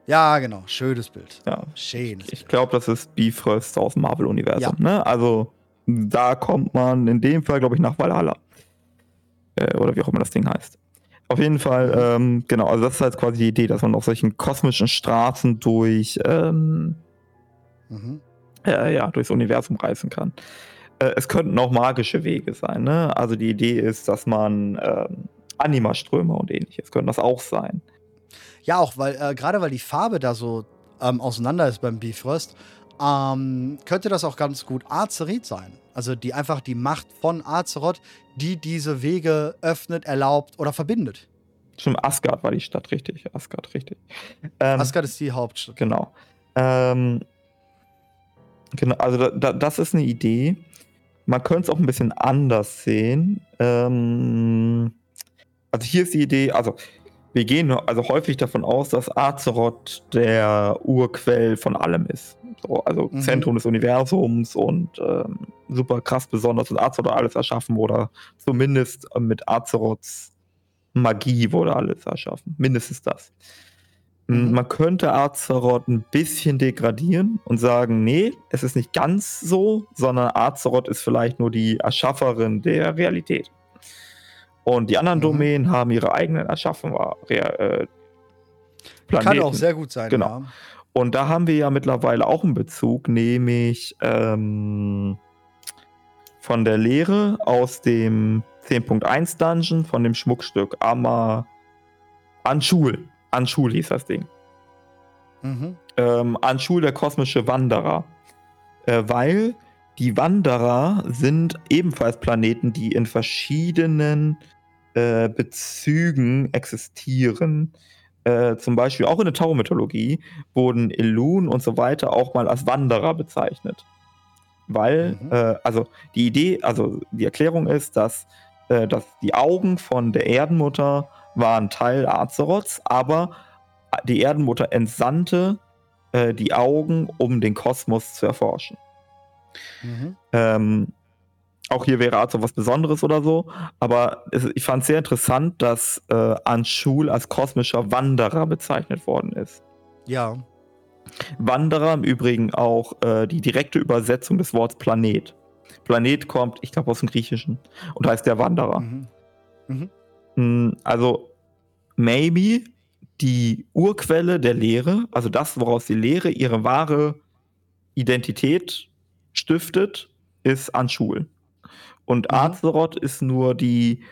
Ja, genau. Schönes Bild. ja. Schön. Ich glaube, das ist Bifrost aus dem Marvel-Universum. Ne? Also da kommt man in dem Fall, glaube ich, nach Valhalla. Äh, oder wie auch immer das Ding heißt. Auf jeden Fall, ähm, genau, also das ist halt quasi die Idee, dass man auf solchen kosmischen Straßen durch, ähm, Mhm. äh, ja, durchs Universum reisen kann. Äh, es könnten auch magische Wege sein, ne? Also die Idee ist, dass man ähm, Anima-Ströme und ähnliches können das auch sein. Ja, auch weil, äh, gerade weil die Farbe da so ähm, auseinander ist beim Bifrost, ähm, könnte das auch ganz gut Azeroth sein. Also die einfach die Macht von Azeroth, die diese Wege öffnet, erlaubt oder verbindet. Stimmt, Asgard war die Stadt, richtig. Asgard, richtig. Ähm, Asgard ist die Hauptstadt. Genau. Ähm, genau, also da, da, das ist eine Idee. Man könnte es auch ein bisschen anders sehen. Ähm, also hier ist die Idee, also wir gehen also häufig davon aus, dass Azeroth der Urquell von allem ist. So, also Mhm. Zentrum des Universums und ähm, super krass besonders, dass Azeroth alles erschaffen wurde. Zumindest äh, mit Azeroths Magie wurde alles erschaffen. Mindestens das. Mhm. Man könnte Azeroth ein bisschen degradieren und sagen, nee, es ist nicht ganz so, sondern Azeroth ist vielleicht nur die Erschafferin der Realität. Und die anderen Mhm. Domänen haben ihre eigenen Erschaffungen. Äh, Kann Planeten. auch sehr gut sein. Genau. Ja. Und da haben wir ja mittlerweile auch einen Bezug, nämlich ähm, von der Lehre aus dem 10.1 Dungeon, von dem Schmuckstück Amma Anschul. Anschul hieß das Ding. Mhm. Ähm, Anschul, der kosmische Wanderer. Äh, weil die Wanderer sind ebenfalls Planeten, die in verschiedenen äh, Bezügen existieren. Äh, zum Beispiel auch in der Tau-Mythologie wurden Elun und so weiter auch mal als Wanderer bezeichnet. Weil, Mhm. äh, also die Idee, also die Erklärung ist, dass, äh, dass die Augen von der Erdenmutter waren Teil Azeroths, aber die Erdenmutter entsandte äh, die Augen, um den Kosmos zu erforschen. Mhm. Ähm, auch hier wäre Azeroth was Besonderes oder so, aber es, ich fand es sehr interessant, dass äh, Anshul als kosmischer Wanderer bezeichnet worden ist. Ja. Wanderer im Übrigen auch äh, die direkte Übersetzung des Wortes Planet. Planet kommt, ich glaube, aus dem Griechischen und heißt der Wanderer. Mhm. Mhm. Hm, Also, maybe die Urquelle der Lehre, also das, woraus die Lehre ihre wahre Identität stiftet, ist Anschul. Und Mhm. Azeroth ist nur die,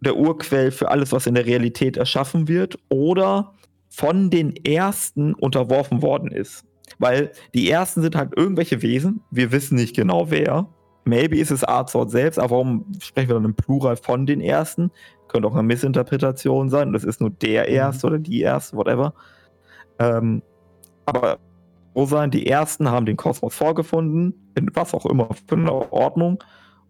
der Urquell für alles, was in der Realität erschaffen wird oder von den Ersten unterworfen worden ist. Weil die Ersten sind halt irgendwelche Wesen, wir wissen nicht genau wer. Maybe ist es Azeroth selbst, aber warum sprechen wir dann im Plural von den Ersten? Könnte auch eine Missinterpretation sein. Das ist nur der Mhm. Erste oder die Erste, whatever. Ähm, aber sein, die Ersten haben den Kosmos vorgefunden, in was auch immer für eine Ordnung,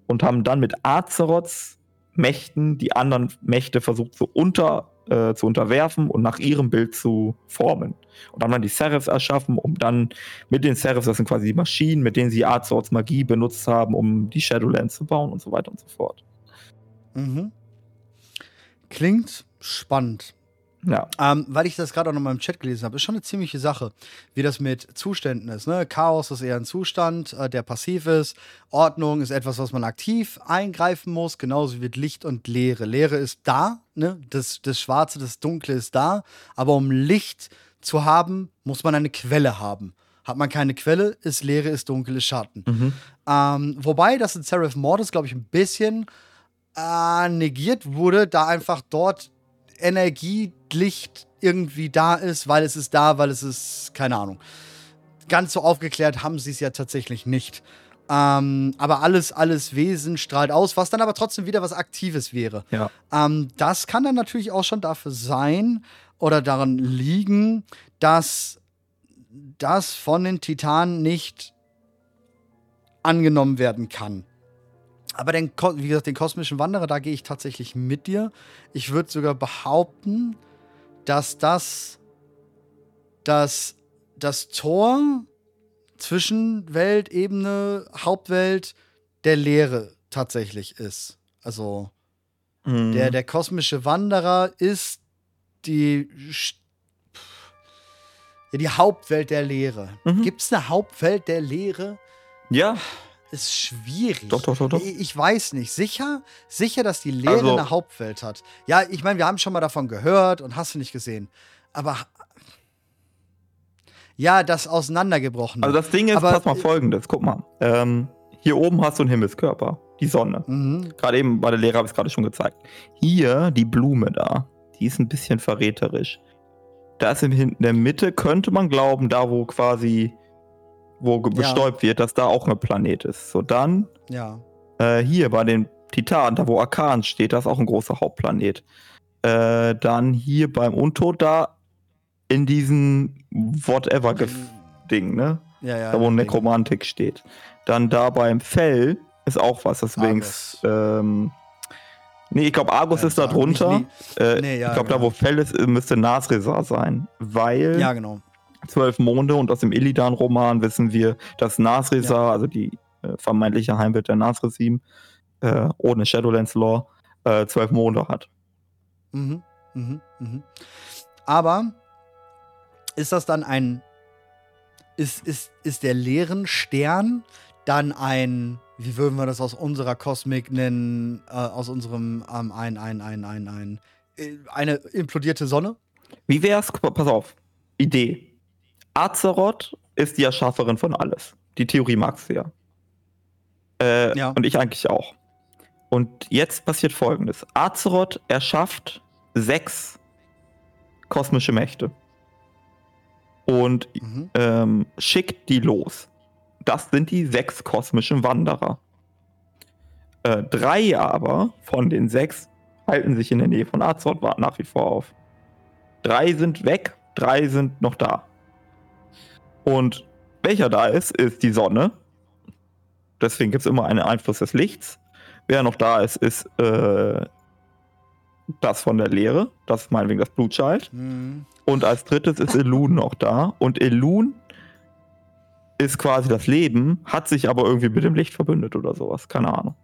und haben dann mit Azeroths Mächten die anderen Mächte versucht zu, unter, äh, zu unterwerfen und nach ihrem Bild zu formen. Und haben dann die Seraphs erschaffen, um dann mit den Seraphs, das sind quasi die Maschinen, mit denen sie Azeroths Magie benutzt haben, um die Shadowlands zu bauen und so weiter und so fort. Mhm. Klingt spannend. Ja. Ähm, weil ich das gerade auch noch mal im Chat gelesen habe, ist schon eine ziemliche Sache, wie das mit Zuständen ist. Ne? Chaos ist eher ein Zustand, äh, der passiv ist. Ordnung ist etwas, was man aktiv eingreifen muss, genauso wie Licht und Leere. Leere ist da, ne? das, das Schwarze, das Dunkle ist da, aber um Licht zu haben, muss man eine Quelle haben. Hat man keine Quelle, ist Leere, ist Dunkel, ist Schatten. Mhm. Ähm, wobei das in Seraph Mortis, glaube ich, ein bisschen äh, negiert wurde, da einfach dort Energie, Licht irgendwie da ist, weil es ist da, weil es ist, keine Ahnung. Ganz so aufgeklärt haben sie es ja tatsächlich nicht. Ähm, aber alles, alles Wesen strahlt aus, was dann aber trotzdem wieder was Aktives wäre. Ja. Ähm, das kann dann natürlich auch schon dafür sein oder daran liegen, dass das von den Titanen nicht angenommen werden kann. Aber den, wie gesagt, den kosmischen Wanderer, da gehe ich tatsächlich mit dir. Ich würde sogar behaupten, dass das, dass das Tor zwischen Weltebene, Hauptwelt der Leere tatsächlich ist. Also Mhm. der, der kosmische Wanderer ist die, ja, die Hauptwelt der Leere. Mhm. Gibt es eine Hauptwelt der Leere? ja, Ist schwierig. Doch, doch, doch, doch. Ich, weiß nicht. Sicher, sicher, dass die Leere Also- eine Hauptwelt hat. Ja, ich meine, wir haben schon mal davon gehört und hast du nicht gesehen. Aber ja, das auseinandergebrochen. also das Ding ist, Aber- pass mal folgendes, guck mal. Ähm, hier oben hast du einen Himmelskörper, die Sonne. mhm. Gerade eben bei der Lehre habe ich es gerade schon gezeigt. Hier, die Blume da, die ist ein bisschen verräterisch. Da ist in der Mitte, könnte man glauben, da wo quasi, wo Ja. bestäubt wird, dass da auch ein Planet ist. So, dann Ja. äh, hier bei den Titanen, da wo Arkan steht, da ist auch ein großer Hauptplanet. Äh, dann hier beim Untod da in diesem Whatever-Ding, ne? Ja, ja. da wo Nekromantik steht. Dann da beim Fell ist auch was, übrigens. Ähm, nee, ich glaube, Argus Ja, ist da drunter. Äh, Nee, ja, ich glaube, genau. da wo Fell ist, äh, müsste Nasrizar sein. Weil Ja, genau. Zwölf Monde und aus dem Illidan-Roman wissen wir, dass Nasrizar, also die äh, vermeintliche Heimwelt der Nasresim, äh, ohne Shadowlands-Lore, äh, zwölf Monde hat. Mhm, mhm, mhm. Aber ist das dann ein. Ist, ist, ist der leeren Stern dann ein. Wie würden wir das aus unserer Kosmik nennen? Äh, aus unserem. Ähm, ein, ein, ein, ein, ein. äh, Eine implodierte Sonne? Wie wär's? Pass auf. Idee. Azeroth ist die Erschafferin von alles. Die Theorie magst du ja. Äh, Ja. Und ich eigentlich auch. Und jetzt passiert folgendes: Azeroth erschafft sechs kosmische Mächte und Mhm. ähm, schickt die los. Das sind die sechs kosmischen Wanderer. Äh, drei aber von den sechs halten sich in der Nähe von Azeroth nach wie vor auf. Drei sind weg, drei sind noch da. Und welcher da ist, ist die Sonne. Deswegen gibt es immer einen Einfluss des Lichts. Wer noch da ist, ist äh, das von der Leere. Das ist meinetwegen das Blutschalt. Mhm. Und als drittes ist Elun noch da. Und Elun ist quasi das Leben, hat sich aber irgendwie mit dem Licht verbündet oder sowas. Keine Ahnung.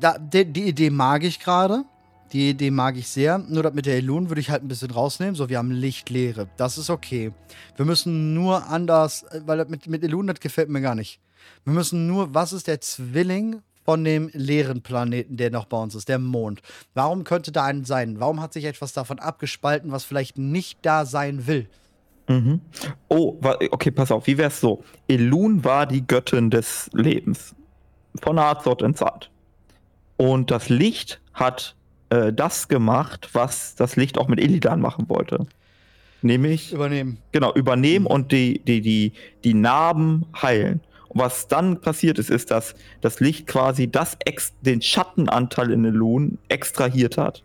Da, die, die Idee mag ich gerade. Die Idee mag ich sehr. Nur das mit der Elun würde ich halt ein bisschen rausnehmen. So, wir haben Lichtlehre. Das ist okay. Wir müssen nur anders, äh, weil mit, mit Elun, das gefällt mir gar nicht. Wir müssen nur, was ist der Zwilling von dem leeren Planeten, der noch bei uns ist, der Mond. Warum könnte da ein sein? Warum hat sich etwas davon abgespalten, was vielleicht nicht da sein will? Mhm. Oh, okay, pass auf, wie wär's so? Elun war die Göttin des Lebens. Von Arzot in Zart. Und das Licht hat äh, das gemacht, was das Licht auch mit Illidan machen wollte. Nämlich. Übernehmen. Genau, übernehmen mhm. und die, die, die, die Narben heilen. Und was dann passiert ist, ist, dass das Licht quasi das ex den Schattenanteil in Elun extrahiert hat.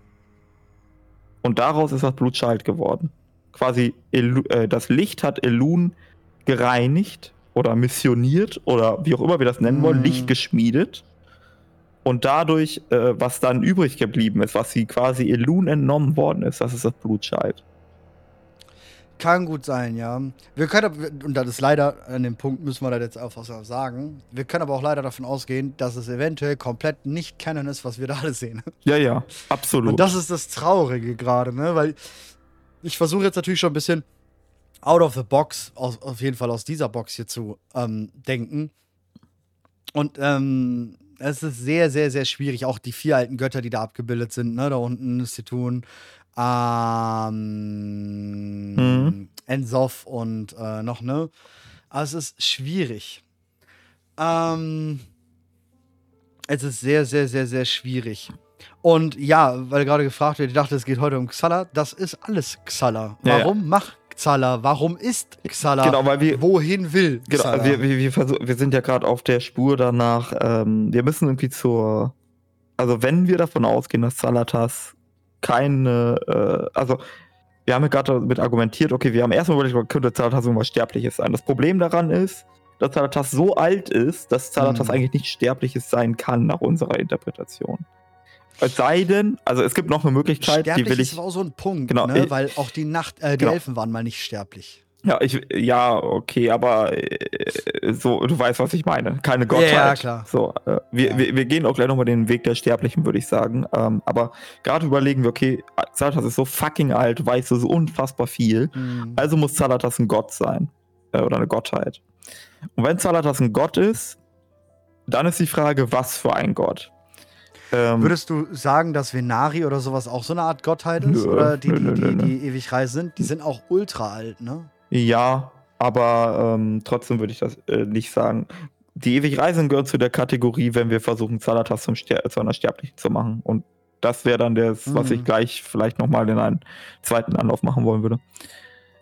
Und daraus ist das Blutschalt geworden. Quasi Elu äh, das Licht hat Elun gereinigt oder missioniert oder wie auch immer wir das nennen wollen, mm. Licht geschmiedet. Und dadurch, äh, was dann übrig geblieben ist, was sie quasi Elun entnommen worden ist, das ist das Blutschalt. Kann gut sein, ja. Wir können, und das ist leider, an dem Punkt müssen wir da jetzt auch was sagen. Wir können aber auch leider davon ausgehen, dass es eventuell komplett nicht Canon ist, was wir da alle sehen. Ja, ja, absolut. Und das ist das Traurige gerade, ne? Weil ich versuche jetzt natürlich schon ein bisschen out of the box, aus, auf jeden Fall aus dieser Box hier zu ähm, denken. Und ähm, es ist sehr, sehr, sehr schwierig. Auch die vier alten Götter, die da abgebildet sind, ne? Da unten ist Situn, ähm, mhm. Ensoff und äh, noch, ne? Aber es ist schwierig. Ähm, es ist sehr, sehr, sehr, sehr schwierig. Und ja, weil gerade gefragt wird, ich dachte, es geht heute um Xala. Das ist alles Xala. Warum ja, ja. macht Xala? Warum ist Xala? Genau, weil wir. Wohin will Genau, wir, wir, wir, versuch, wir sind ja gerade auf der Spur danach. Ähm, wir müssen irgendwie zur. Also, wenn wir davon ausgehen, dass Salatas keine, äh, also wir haben ja gerade damit argumentiert, okay, wir haben erstmal überlegt, könnte Zalatas irgendwas Sterbliches sein. Das Problem daran ist, dass Zalatas so alt ist, dass Zalatas mhm. eigentlich nicht Sterbliches sein kann, nach unserer Interpretation. Es sei denn, also es gibt noch eine Möglichkeit, Sterblich die will ich. Das war auch so ein Punkt, genau, ne? weil auch die Nacht, äh, die genau. Elfen waren mal nicht sterblich. Ja, ich, ja, okay, aber äh, so, du weißt, was ich meine. Keine Gottheit. Ja, klar. So, äh, wir, ja. wir, wir, gehen auch gleich nochmal den Weg der Sterblichen, würde ich sagen. Ähm, aber gerade überlegen wir, okay, Zalatas ist so fucking alt, weißt du so unfassbar viel. Mhm. Also muss Zalatas ein Gott sein. Äh, oder eine Gottheit. Und wenn Zalatas ein Gott ist, dann ist die Frage, was für ein Gott? Ähm, Würdest du sagen, dass Venari oder sowas auch so eine Art Gottheit ist? Nö, oder die, nö, die, die, die, die ewig reich sind? Die sind auch ultra alt, ne? Ja, aber ähm, trotzdem würde ich das äh, nicht sagen. Die ewig Reisen gehören zu der Kategorie, wenn wir versuchen, Zalatas zum Ster zu einer Sterblichen zu machen. Und das wäre dann das, mhm. was ich mhm. gleich vielleicht nochmal in einen zweiten Anlauf machen wollen würde.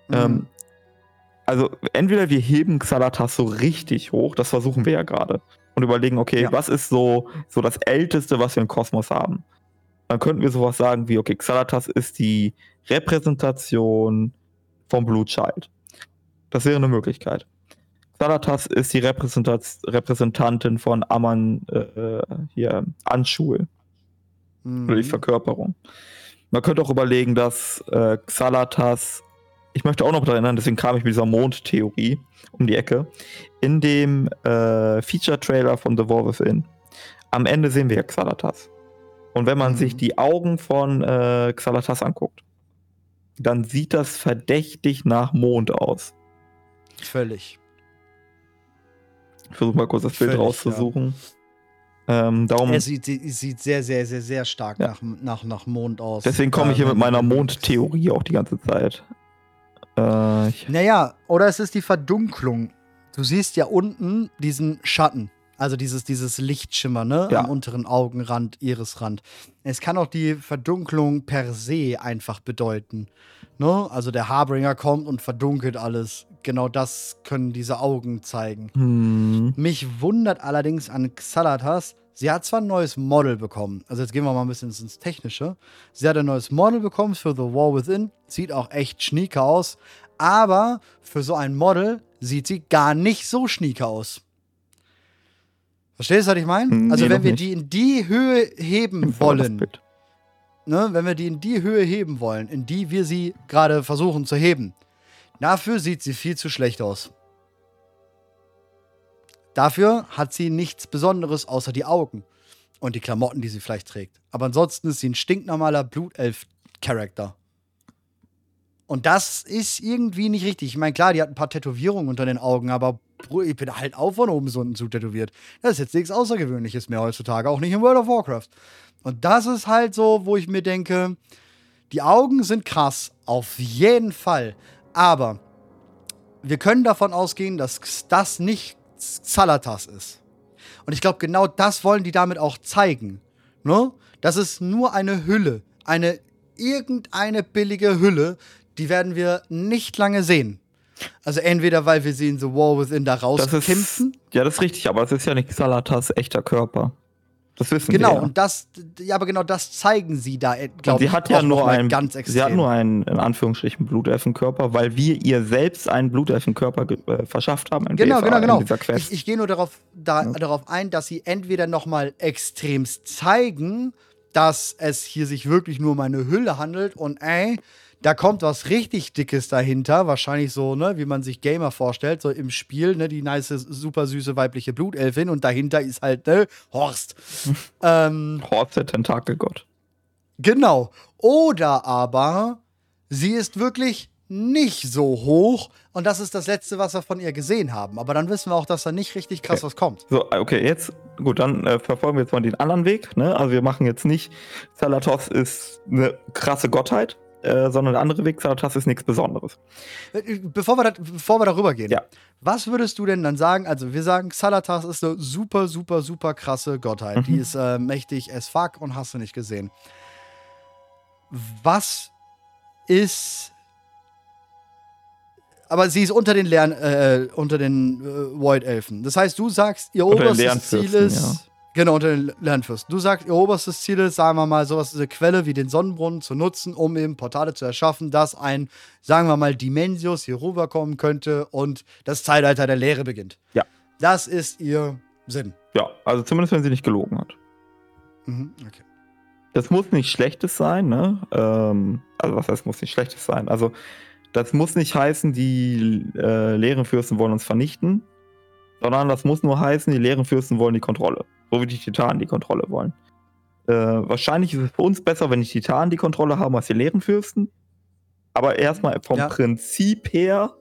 Mhm. Ähm, also entweder wir heben Xalatas so richtig hoch, das versuchen wir ja gerade, und überlegen, okay, ja. was ist so, so das Älteste, was wir im Kosmos haben? Dann könnten wir sowas sagen wie, okay, Xalatas ist die Repräsentation vom Blutscheid. Das wäre eine Möglichkeit. Salatas ist die Repräsentantin von Aman äh, hier Anschul. Mhm. Oder die Verkörperung. Man könnte auch überlegen, dass äh, Xalatas, ich möchte auch noch daran erinnern, deswegen kam ich mit dieser Mondtheorie um die Ecke, in dem äh, Feature-Trailer von The War Within. Am Ende sehen wir Xalatas. Und wenn man mhm. sich die Augen von äh, Xalatas anguckt, dann sieht das verdächtig nach Mond aus. Völlig. Ich versuche mal kurz das Bild Völlig, rauszusuchen. Ja. Ähm, darum, er sieht, sieht sehr, sehr, sehr, sehr stark ja. nach, nach, nach Mond aus. Deswegen komme ich hier mit meiner Mondtheorie auch die ganze Zeit. Äh, naja, oder es ist die Verdunklung. Du siehst ja unten diesen Schatten. Also dieses, dieses Lichtschimmer, ne? Ja. Am unteren Augenrand, Irisrand. Es kann auch die Verdunklung per se einfach bedeuten. Ne? Also der Harbringer kommt und verdunkelt alles. Genau das können diese Augen zeigen. Hm. Mich wundert allerdings an Xalatas, sie hat zwar ein neues Model bekommen. Also jetzt gehen wir mal ein bisschen ins Technische. Sie hat ein neues Model bekommen für The War Within. Sieht auch echt schnieke aus. Aber für so ein Model sieht sie gar nicht so schnieke aus. Verstehst du, was ich meine? Hm, also, nee, wenn wir nicht. die in die Höhe heben wollen, ne, wenn wir die in die Höhe heben wollen, in die wir sie gerade versuchen zu heben, dafür sieht sie viel zu schlecht aus. Dafür hat sie nichts Besonderes außer die Augen und die Klamotten, die sie vielleicht trägt. Aber ansonsten ist sie ein stinknormaler Blutelf-Charakter. Und das ist irgendwie nicht richtig. Ich meine, klar, die hat ein paar Tätowierungen unter den Augen, aber ich bin halt auch von oben bis unten zu tätowiert. Das ist jetzt nichts Außergewöhnliches mehr heutzutage, auch nicht in World of Warcraft. Und das ist halt so, wo ich mir denke, die Augen sind krass, auf jeden Fall. Aber wir können davon ausgehen, dass das nicht Xalatas ist. Und ich glaube, genau das wollen die damit auch zeigen. Ne? Das ist nur eine Hülle. Eine irgendeine billige Hülle. Die werden wir nicht lange sehen. Also entweder, weil wir sie in The War Within da rauskämpfen. Ja, das ist richtig, aber es ist ja nicht Xalatas echter Körper. Das wissen genau, wir. Genau, und das, ja, aber genau das zeigen sie da, äh, glaube ich. Sie hat ja nur einen, ganz extrem. Sie hat nur einen, in Anführungsstrichen, Blutelfenkörper, weil wir ihr selbst einen Blutelfenkörper äh, verschafft haben. Genau, genau, genau. Ich, ich gehe nur darauf, da, ja. darauf ein, dass sie entweder nochmal extremst zeigen, dass es hier sich wirklich nur um eine Hülle handelt und ey, da kommt was richtig Dickes dahinter, wahrscheinlich so, ne, wie man sich Gamer vorstellt, so im Spiel, ne, die nice, super süße weibliche Blutelfin und dahinter ist halt, ne, Horst. ähm, Horst, der Tentakelgott. Genau. Oder aber sie ist wirklich nicht so hoch und das ist das Letzte, was wir von ihr gesehen haben. Aber dann wissen wir auch, dass da nicht richtig krass okay. was kommt. So, okay, jetzt, gut, dann äh, verfolgen wir jetzt mal den anderen Weg. Ne? Also wir machen jetzt nicht, Salatos ist eine krasse Gottheit, äh, sondern der andere Weg, Xanatas ist nichts Besonderes. Äh, bevor wir, da, bevor wir darüber gehen, ja. was würdest du denn dann sagen? Also, wir sagen, Xalatas ist eine super, super, super krasse Gottheit. Mhm. Die ist äh, mächtig as fuck und hast du nicht gesehen. Was ist. Aber sie ist unter den Lern, äh, unter den äh, Void Elfen. Das heißt, du sagst, ihr oberstes Ziel ist. Ja. Genau, unter den Lernfürsten. Du sagst, ihr oberstes Ziel ist, sagen wir mal, sowas, eine Quelle wie den Sonnenbrunnen zu nutzen, um eben Portale zu erschaffen, dass ein, sagen wir mal, Dimensius hier rüberkommen könnte und das Zeitalter der Lehre beginnt. Ja. Das ist ihr Sinn. Ja, also zumindest, wenn sie nicht gelogen hat. Mhm, okay. Das muss nicht Schlechtes sein, ne? Ähm, also, was heißt, muss nicht Schlechtes sein? Also, das muss nicht heißen, die äh, leeren Fürsten wollen uns vernichten, sondern das muss nur heißen, die leeren Fürsten wollen die Kontrolle. So wie die Titanen die Kontrolle wollen. Äh, wahrscheinlich ist es für uns besser, wenn die Titanen die Kontrolle haben als die leeren Fürsten. Aber erstmal vom ja. Prinzip her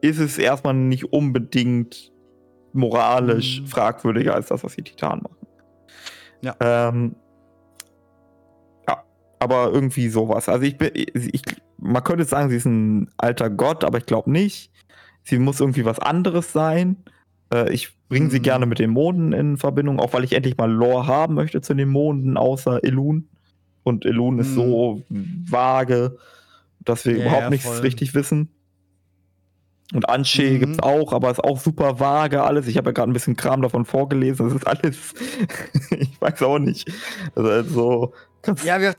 ist es erstmal nicht unbedingt moralisch mhm. fragwürdiger als das, was die Titanen machen. Ja. Ähm, ja, aber irgendwie sowas. Also ich bin, ich, man könnte sagen, sie ist ein alter Gott, aber ich glaube nicht. Sie muss irgendwie was anderes sein. Äh, ich bringe sie mhm. gerne mit den Monden in Verbindung, auch weil ich endlich mal Lore haben möchte zu den Monden, außer Elun. Und Elun mhm. ist so vage, dass wir ja, überhaupt nichts voll. richtig wissen. Und Anshe mhm. gibt es auch, aber ist auch super vage alles. Ich habe ja gerade ein bisschen Kram davon vorgelesen. Das ist alles, ich weiß auch nicht. Also, ja, wir,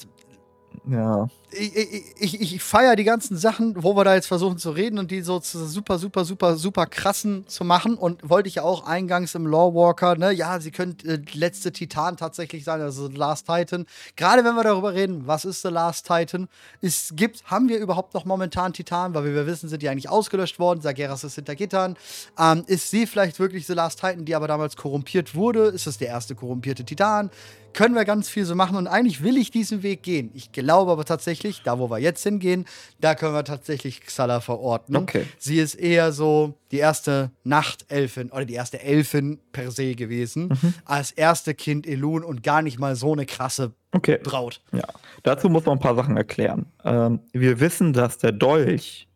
ja ich, ich, ich feiere die ganzen Sachen, wo wir da jetzt versuchen zu reden und die so super, super, super, super krassen zu machen. Und wollte ich ja auch eingangs im Lawwalker, ne, ja, sie könnte äh, letzte Titan tatsächlich sein, also The Last Titan. Gerade wenn wir darüber reden, was ist The Last Titan? Es gibt, haben wir überhaupt noch momentan Titan, weil wie wir wissen, sind die eigentlich ausgelöscht worden. Sageras ist hinter Gittern. Ähm, ist sie vielleicht wirklich The Last Titan, die aber damals korrumpiert wurde? Ist es der erste korrumpierte Titan? können wir ganz viel so machen und eigentlich will ich diesen Weg gehen. Ich glaube aber tatsächlich, da wo wir jetzt hingehen, da können wir tatsächlich Xala verorten. Okay. Sie ist eher so die erste Nachtelfin oder die erste Elfin per se gewesen, mhm. als erste Kind Elun und gar nicht mal so eine krasse okay. Braut. Ja, dazu muss man ein paar Sachen erklären. Ähm, wir wissen, dass der Dolch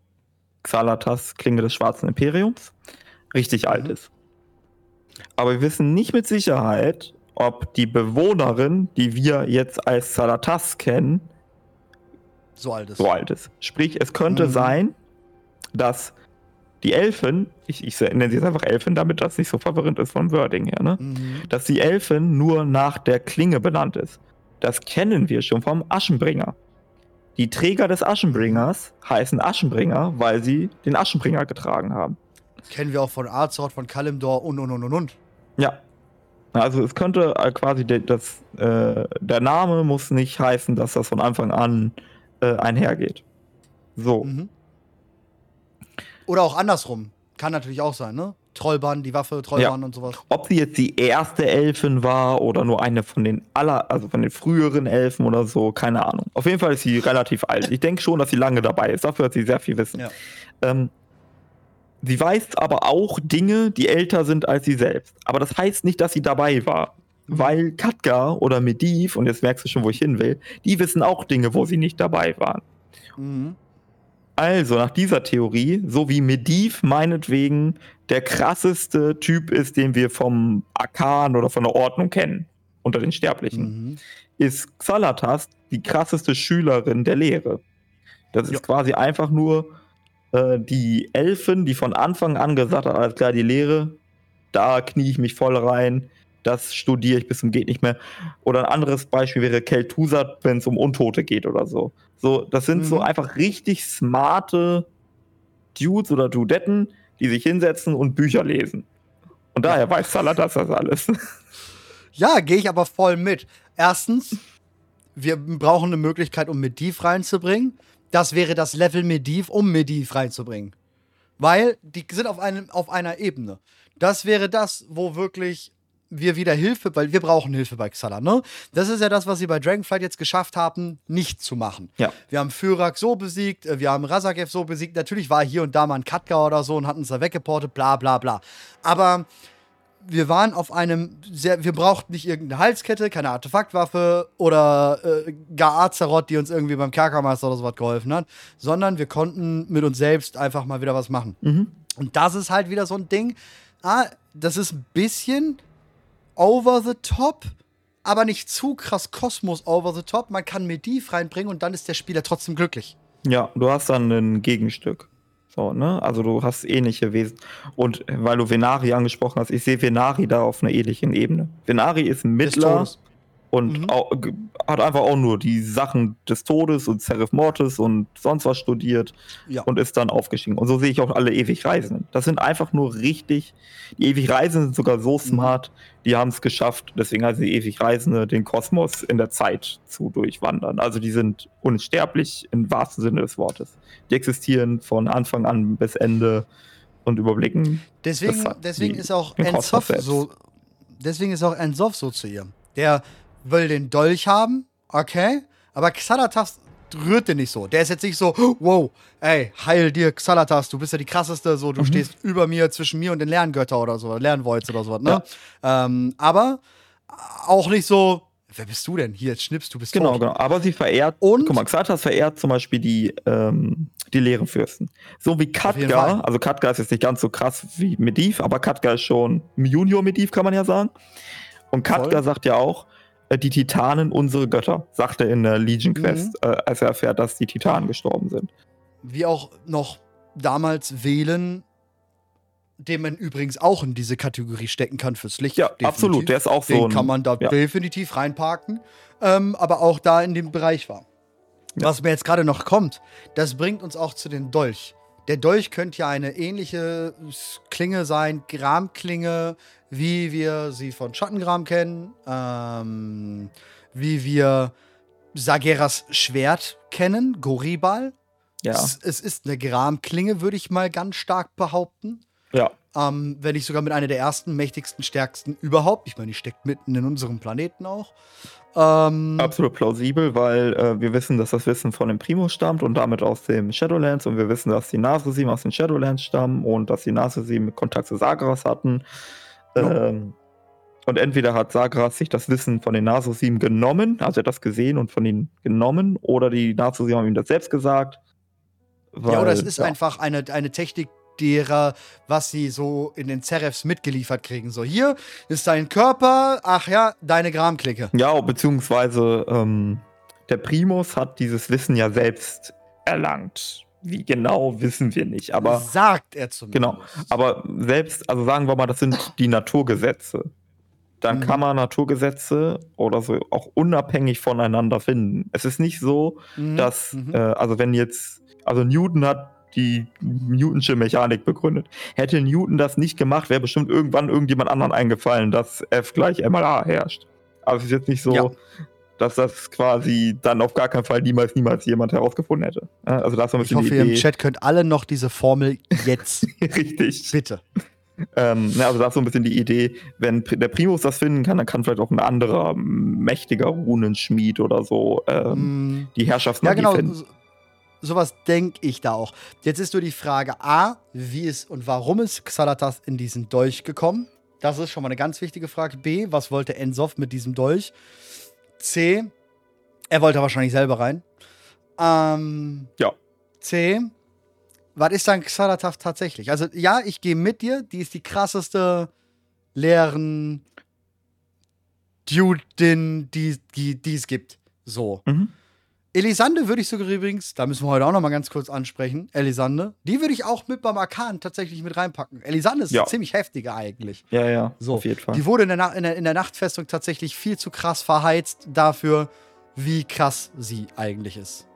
Xalatas, Klinge des Schwarzen Imperiums, richtig mhm. alt ist. Aber wir wissen nicht mit Sicherheit, ob die Bewohnerin, die wir jetzt als Salatas kennen, so alt ist. So alt ist. Sprich, es könnte mhm. sein, dass die Elfen, ich, ich nenne sie jetzt einfach Elfen, damit das nicht so verwirrend ist vom Wording her, ne? Mhm. dass die Elfen nur nach der Klinge benannt ist. Das kennen wir schon vom Aschenbringer. Die Träger des Aschenbringers heißen Aschenbringer, weil sie den Aschenbringer getragen haben. Kennen wir auch von Arzort, von Kalimdor und und und und und. Ja, also es könnte äh, quasi de, das, äh, der Name muss nicht heißen, dass das von Anfang an äh, einhergeht. So. Mhm. Oder auch andersrum. Kann natürlich auch sein, ne? Trollbahn, die Waffe, Trollbahn und sowas. Ob sie jetzt die erste Elfin war oder nur eine von den aller, also von den früheren Elfen oder so, keine Ahnung. Auf jeden Fall ist sie relativ alt. Ich denke schon, dass sie lange dabei ist. Dafür hat sie sehr viel Wissen. Ja. Ähm, sie weiß aber auch Dinge, die älter sind als sie selbst. Aber das heißt nicht, dass sie dabei war. Weil Katka oder Mediv, und jetzt merkst du schon, wo ich hin will, die wissen auch Dinge, wo sie nicht dabei waren. Mhm. Also, nach dieser Theorie, so wie Mediv meinetwegen der krasseste Typ ist, den wir vom Arkan oder von der Ordnung kennen, unter den Sterblichen, Mhm. ist Xalatas die krasseste Schülerin der Lehre. Das ist Ja. quasi einfach nur äh, die Elfen, die von Anfang an gesagt hat, alles klar, die Lehre, da knie ich mich voll rein, das studiere ich bis zum geht nicht mehr. Oder ein anderes Beispiel wäre Kel'Thuzad, wenn es um Untote geht oder so. So, das sind so Mhm. einfach richtig smarte Dudes oder Dudetten, die sich hinsetzen und Bücher lesen. Und daher weiß Saladas das alles. Ja, gehe ich aber voll mit. Erstens, wir brauchen eine Möglichkeit, um Mediv reinzubringen. Das wäre das Level Mediv, um Mediv reinzubringen. Weil die sind auf, einem, auf einer Ebene. Das wäre das, wo wirklich wir wieder Hilfe, weil wir brauchen Hilfe bei Xala, ne? Das ist ja das, was sie bei Dragonflight jetzt geschafft haben, nicht zu machen. Ja. Wir haben Fyrak so besiegt, äh, wir haben Razakev so besiegt. Natürlich war hier und da mal ein Katka oder so und hatten uns da weggeportet, bla bla bla. Aber wir waren auf einem sehr, wir brauchten nicht irgendeine Halskette, keine Artefaktwaffe oder äh, gar Azeroth, die uns irgendwie beim Kerkermeister oder sowas geholfen hat, sondern wir konnten mit uns selbst einfach mal wieder was machen. Mhm. Und das ist halt wieder so ein Ding, ah, das ist ein bisschen over the top, aber nicht zu krass Kosmos over the top. Man kann Mediv reinbringen und dann ist der Spieler trotzdem glücklich. Ja, du hast dann ein Gegenstück. So, ne? Also du hast ähnliche Wesen. Und weil du Venari angesprochen hast, ich sehe Venari da auf einer ähnlichen Ebene. Venari ist ein Mittler. Und Mhm. au- ge- hat einfach auch nur die Sachen des Todes und Seraph Mortis und sonst was studiert Ja. und ist dann aufgestiegen. Und so sehe ich auch alle Ewigreisenden. Das sind einfach nur richtig, die Ewigreisenden sind sogar so smart, die haben es geschafft, deswegen heißen sie Ewigreisende, den Kosmos in der Zeit zu durchwandern. Also die sind unsterblich im wahrsten Sinne des Wortes. Die existieren von Anfang an bis Ende und überblicken. Deswegen, deswegen die- ist auch Ensoff so. Deswegen ist auch Ensoff so zu ihr. Der will den Dolch haben, okay, aber Xalatas rührt den nicht so. Der ist jetzt nicht so, wow, ey, heil dir Xalatas, du bist ja die krasseste, so, du Mhm. stehst über mir, zwischen mir und den Lerngötter oder so, Lernvoids oder sowas, ne? Ähm, aber auch nicht so, wer bist du denn? Hier, jetzt schnippst du bist Genau, tot. genau. Aber sie verehrt, Und- guck mal, Xatas verehrt zum Beispiel die, ähm, die leeren Fürsten. So wie Katka, also Katka ist jetzt nicht ganz so krass wie Mediv, aber Katka ist schon ein Junior Mediv, kann man ja sagen. Und Katka Voll. sagt ja auch, die Titanen unsere Götter, sagt er in der Legion Quest, Mhm. äh, als er erfährt, dass die Titanen gestorben sind. wie auch noch damals wählen, den man übrigens auch in diese Kategorie stecken kann fürs Licht. Ja, definitiv. absolut, der ist auch so Den kann man da ja. definitiv reinparken, ähm, aber auch da in dem Bereich war. Ja. Was mir jetzt gerade noch kommt, das bringt uns auch zu den Dolch. Der Dolch könnte ja eine ähnliche Klinge sein, Gramklinge, wie wir sie von Schattengram kennen, ähm, wie wir Sageras Schwert kennen, Goribal. Ja, Es, es ist eine Gramklinge, würde ich mal ganz stark behaupten. ja. Ähm, wenn nicht sogar mit einer der ersten, mächtigsten, stärksten überhaupt. Ich meine, die steckt mitten in unserem Planeten auch. Ähm, Absolut plausibel, weil äh, wir wissen, dass das Wissen von dem Primus stammt und damit aus dem Shadowlands und wir wissen, dass die Nasresim aus den Shadowlands stammen und dass die Nasresim Kontakt zu Sagras hatten. Ja. Ähm, und entweder hat Sagras sich das Wissen von den Nasresim genommen, also er hat das gesehen und von ihnen genommen, oder die Nasresim haben ihm das selbst gesagt. ja, weil- oder es ist ja. einfach eine, eine Technik derer, was sie so in den Zerefs mitgeliefert kriegen. So, hier ist dein Körper, ach ja, deine Gramklicke. Ja, beziehungsweise ähm, der Primus hat dieses Wissen ja selbst erlangt. Wie genau, wissen wir nicht. Aber sagt er zumindest. Genau, aber selbst, also sagen wir mal, das sind die Naturgesetze. Dann Mhm. kann man Naturgesetze oder so auch unabhängig voneinander finden. Es ist nicht so, Mhm, dass, mhm. äh, also wenn jetzt, also Newton hat die Newtonsche Mechanik begründet. Hätte Newton das nicht gemacht, wäre bestimmt irgendwann irgendjemand anderen eingefallen, dass F gleich MLA herrscht. Also es ist jetzt nicht so, Ja. dass das quasi dann auf gar keinen Fall niemals, niemals jemand herausgefunden hätte. Ja, Also da ist so ein Ich bisschen hoffe, die ihr im. Chat könnt alle noch diese Formel jetzt. Richtig. Bitte. Ähm, ja, also da ist so ein bisschen die Idee, wenn der Primus das finden kann, dann kann vielleicht auch ein anderer mächtiger Runenschmied oder so ähm, Mm, die Ja, Herrschaftsmagie genau. finden. So, sowas denke ich da auch. Jetzt ist nur die Frage A, wie ist und warum ist Xalatas in diesen Dolch gekommen? Das ist schon mal eine ganz wichtige Frage. B, was wollte Ensoff mit diesem Dolch? C, er wollte wahrscheinlich selber rein. Ähm, Ja. C, was ist dann Xalatas tatsächlich? Also ja, ich gehe mit dir. Die ist die krasseste leeren Dude, die, die, die es gibt. So. Mhm. Elisande würde ich sogar übrigens, da müssen wir heute auch noch mal ganz kurz ansprechen, Elisande, die würde ich auch mit beim Arkan tatsächlich mit reinpacken. Elisande ist Ja. eine ziemlich heftige eigentlich. Ja, ja, So, auf jeden Fall. Die wurde in der, in, der, in der Nachtfestung tatsächlich viel zu krass verheizt dafür, wie krass sie eigentlich ist.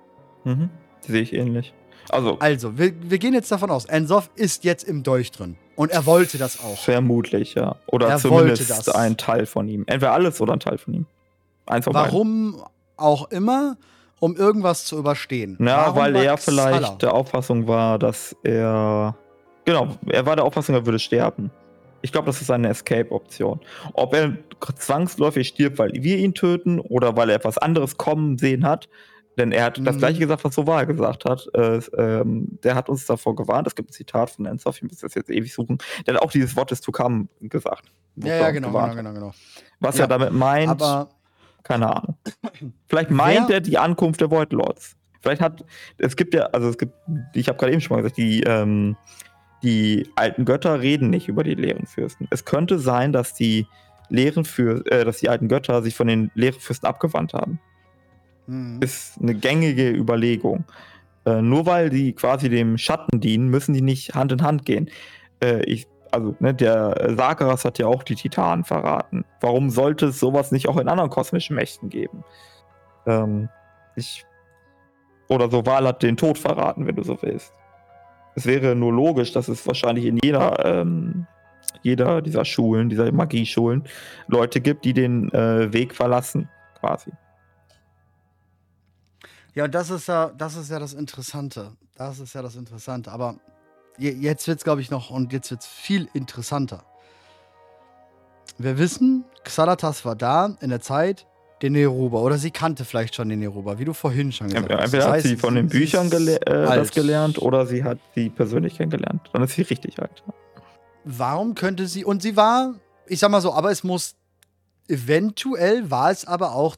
Mhm. Sehe ich ähnlich. Also, Also, wir, wir gehen jetzt davon aus, Ensoff ist jetzt im Dolch drin. Und er wollte das auch. vermutlich, ja. Oder Er zumindest wollte das. ein Teil von ihm. Entweder alles oder ein Teil von ihm. Eins von beiden. Warum auch immer, um irgendwas zu überstehen. Na, Warum weil er vielleicht der Auffassung war, dass er. Genau, er war der Auffassung, er würde sterben. Ich glaube, das ist eine Escape-Option. Ob er zwangsläufig stirbt, weil wir ihn töten oder weil er etwas anderes kommen sehen hat. Denn er hat das Mhm. gleiche gesagt, was Soval gesagt hat. Äh, ähm, der hat uns davor gewarnt. Es gibt ein Zitat von Enzoff, ich muss das jetzt ewig suchen. Der hat auch dieses Wort des to come gesagt. Ja, ja, genau, genau, genau, genau. Was Ja, er damit meint, Aber keine Ahnung. Vielleicht meint Wer- er die Ankunft der Void Lords. Vielleicht hat, es gibt ja, also es gibt, ich habe gerade eben schon mal gesagt, die, ähm, die alten Götter reden nicht über die leeren Fürsten. Es könnte sein, dass die leeren Für äh, dass die alten Götter sich von den leeren Fürsten abgewandt haben. Mhm. Ist eine gängige Überlegung. Äh, nur weil die quasi dem Schatten dienen, müssen die nicht Hand in Hand gehen. Äh, ich, also, ne, der äh, Sakaras hat ja auch die Titanen verraten. Warum sollte es sowas nicht auch in anderen kosmischen Mächten geben? Ähm, ich. Oder Soval hat den Tod verraten, wenn du so willst. Es wäre nur logisch, dass es wahrscheinlich in jeder, ähm, jeder dieser Schulen, dieser Magieschulen, Leute gibt, die den äh, Weg verlassen, quasi. Ja, das ist ja, das ist ja das Interessante. Das ist ja das Interessante. Aber jetzt wird es, glaube ich, noch, und jetzt wird es viel interessanter. Wir wissen, Xalatas war da in der Zeit der Neruba. Oder sie kannte vielleicht schon den Neruba, wie du vorhin schon gesagt hast. Entweder Das hat sie von den Büchern gele äh, das gelernt oder sie hat sie persönlich kennengelernt. Dann ist sie richtig alt. Warum könnte sie, und sie war, ich sag mal so, aber es muss, eventuell war es aber auch,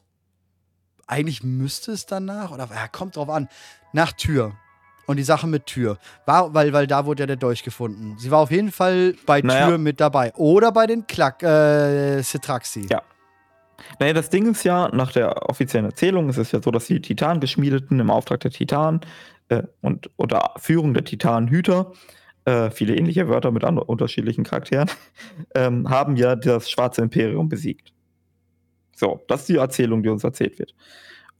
eigentlich müsste es danach, oder ja, kommt drauf an, nach Tür. Und die Sache mit Tür. War, weil, weil da wurde ja der Dolch gefunden. Sie war auf jeden Fall bei Naja. Tür mit dabei. Oder bei den Klack, äh, Citraxi. Ja. Naja, das Ding ist ja, nach der offiziellen Erzählung ist es ja so, dass die Titan-Geschmiedeten im Auftrag der Titanen äh, und unter Führung der Titanenhüter, äh, viele ähnliche Wörter mit anderen unterschiedlichen Charakteren, ähm, haben ja das Schwarze Imperium besiegt. So, das ist die Erzählung, die uns erzählt wird.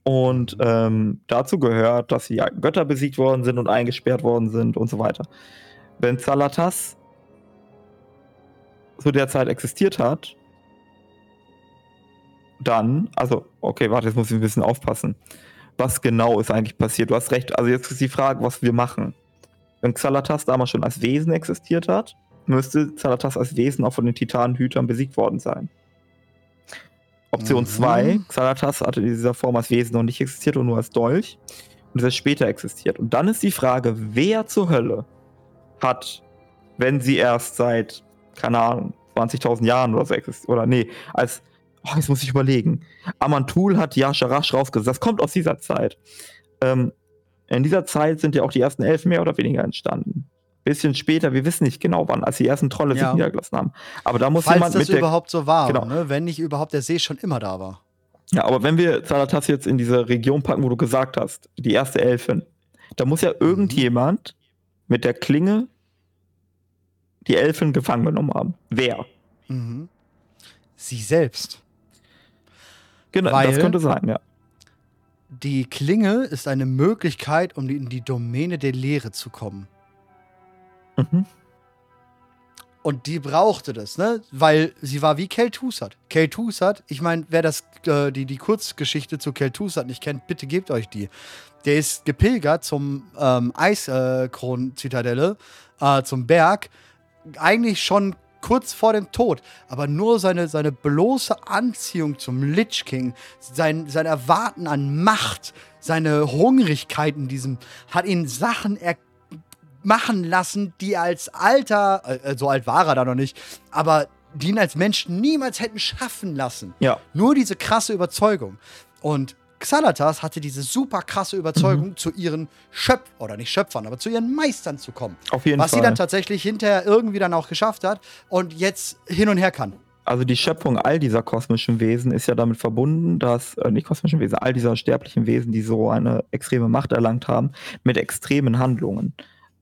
Und ähm, dazu gehört, dass die Götter besiegt worden sind und eingesperrt worden sind und so weiter. Wenn Zalatas zu der Zeit existiert hat, dann, also, okay, warte, jetzt muss ich ein bisschen aufpassen. Was genau ist eigentlich passiert? Du hast recht, also jetzt ist die Frage, was wir machen. Wenn Xalatas damals schon als Wesen existiert hat, müsste Xalatas als Wesen auch von den Titanenhütern besiegt worden sein. Option Mhm. 2, Xalatas hatte in dieser Form als Wesen noch nicht existiert und nur als Dolch und ist erst später existiert. Und dann ist die Frage, wer zur Hölle hat, wenn sie erst seit, keine Ahnung, 20.000 Jahren oder so existiert, oder nee, als Oh, jetzt muss ich überlegen. Amantul hat Yasharash rausgesetzt. Das kommt aus dieser Zeit. Ähm, in dieser Zeit sind ja auch die ersten Elfen mehr oder weniger entstanden. Bisschen später, wir wissen nicht genau wann, als die ersten Trolle Ja. sich niedergelassen haben. Aber da muss Falls jemand das mit der. überhaupt so war. Genau. Ne? Wenn nicht überhaupt der See schon immer da war. Ja, aber wenn wir Zalatas jetzt in diese Region packen, wo du gesagt hast, die erste Elfin, da muss ja irgendjemand mit der Klinge die Elfin gefangen genommen haben. Wer? Mhm. Sie selbst. Genau, Weil- das könnte sein, ja. Die Klinge ist eine Möglichkeit, um in die Domäne der Lehre zu kommen. Mhm. Und die brauchte das, ne? Weil sie war wie Kel'Thuzad. Kel'Thuzad, ich meine, wer das, äh, die, die Kurzgeschichte zu Kel'Thuzad nicht kennt, bitte gebt euch die. Der ist gepilgert zum ähm, Eiskron-Zitadelle, äh, zum Berg, eigentlich schon kurz vor dem Tod. Aber nur seine, seine bloße Anziehung zum Lich King, sein, sein Erwarten an Macht, seine Hungrigkeit in diesem, hat ihn Sachen er machen lassen, die als alter, äh, so alt war er da noch nicht, aber die ihn als Mensch niemals hätten schaffen lassen. Ja. Nur diese krasse Überzeugung. Und Xalatas hatte diese super krasse Überzeugung, Mhm. zu ihren Schöpf oder nicht Schöpfern, aber zu ihren Meistern zu kommen. Auf jeden was Fall. sie dann tatsächlich hinterher irgendwie dann auch geschafft hat und jetzt hin und her kann. also die Schöpfung all dieser kosmischen Wesen ist ja damit verbunden, dass, äh, nicht kosmischen Wesen, all dieser sterblichen Wesen, die so eine extreme Macht erlangt haben, mit extremen Handlungen.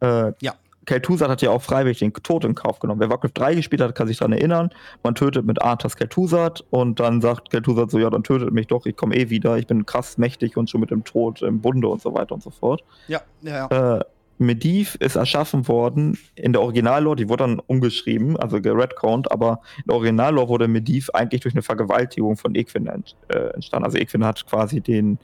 Äh, Ja. Kel'Thuzad hat ja auch freiwillig den Tod in Kauf genommen. Wer Warcraft 3 gespielt hat, kann sich daran erinnern. Man tötet mit Arthas Kel'Thuzad und dann sagt Kel'Thuzad so, ja, dann tötet mich doch, ich komme eh wieder, ich bin krass mächtig und schon mit dem Tod im Bunde und so weiter und so fort. Ja, ja, ja. Äh, Medivh ist erschaffen worden in der Originallore, die wurde dann umgeschrieben, also geredconed, aber in der Originallore wurde Medivh eigentlich durch eine Vergewaltigung von Equin ent, äh, entstanden. Also Equin hat quasi den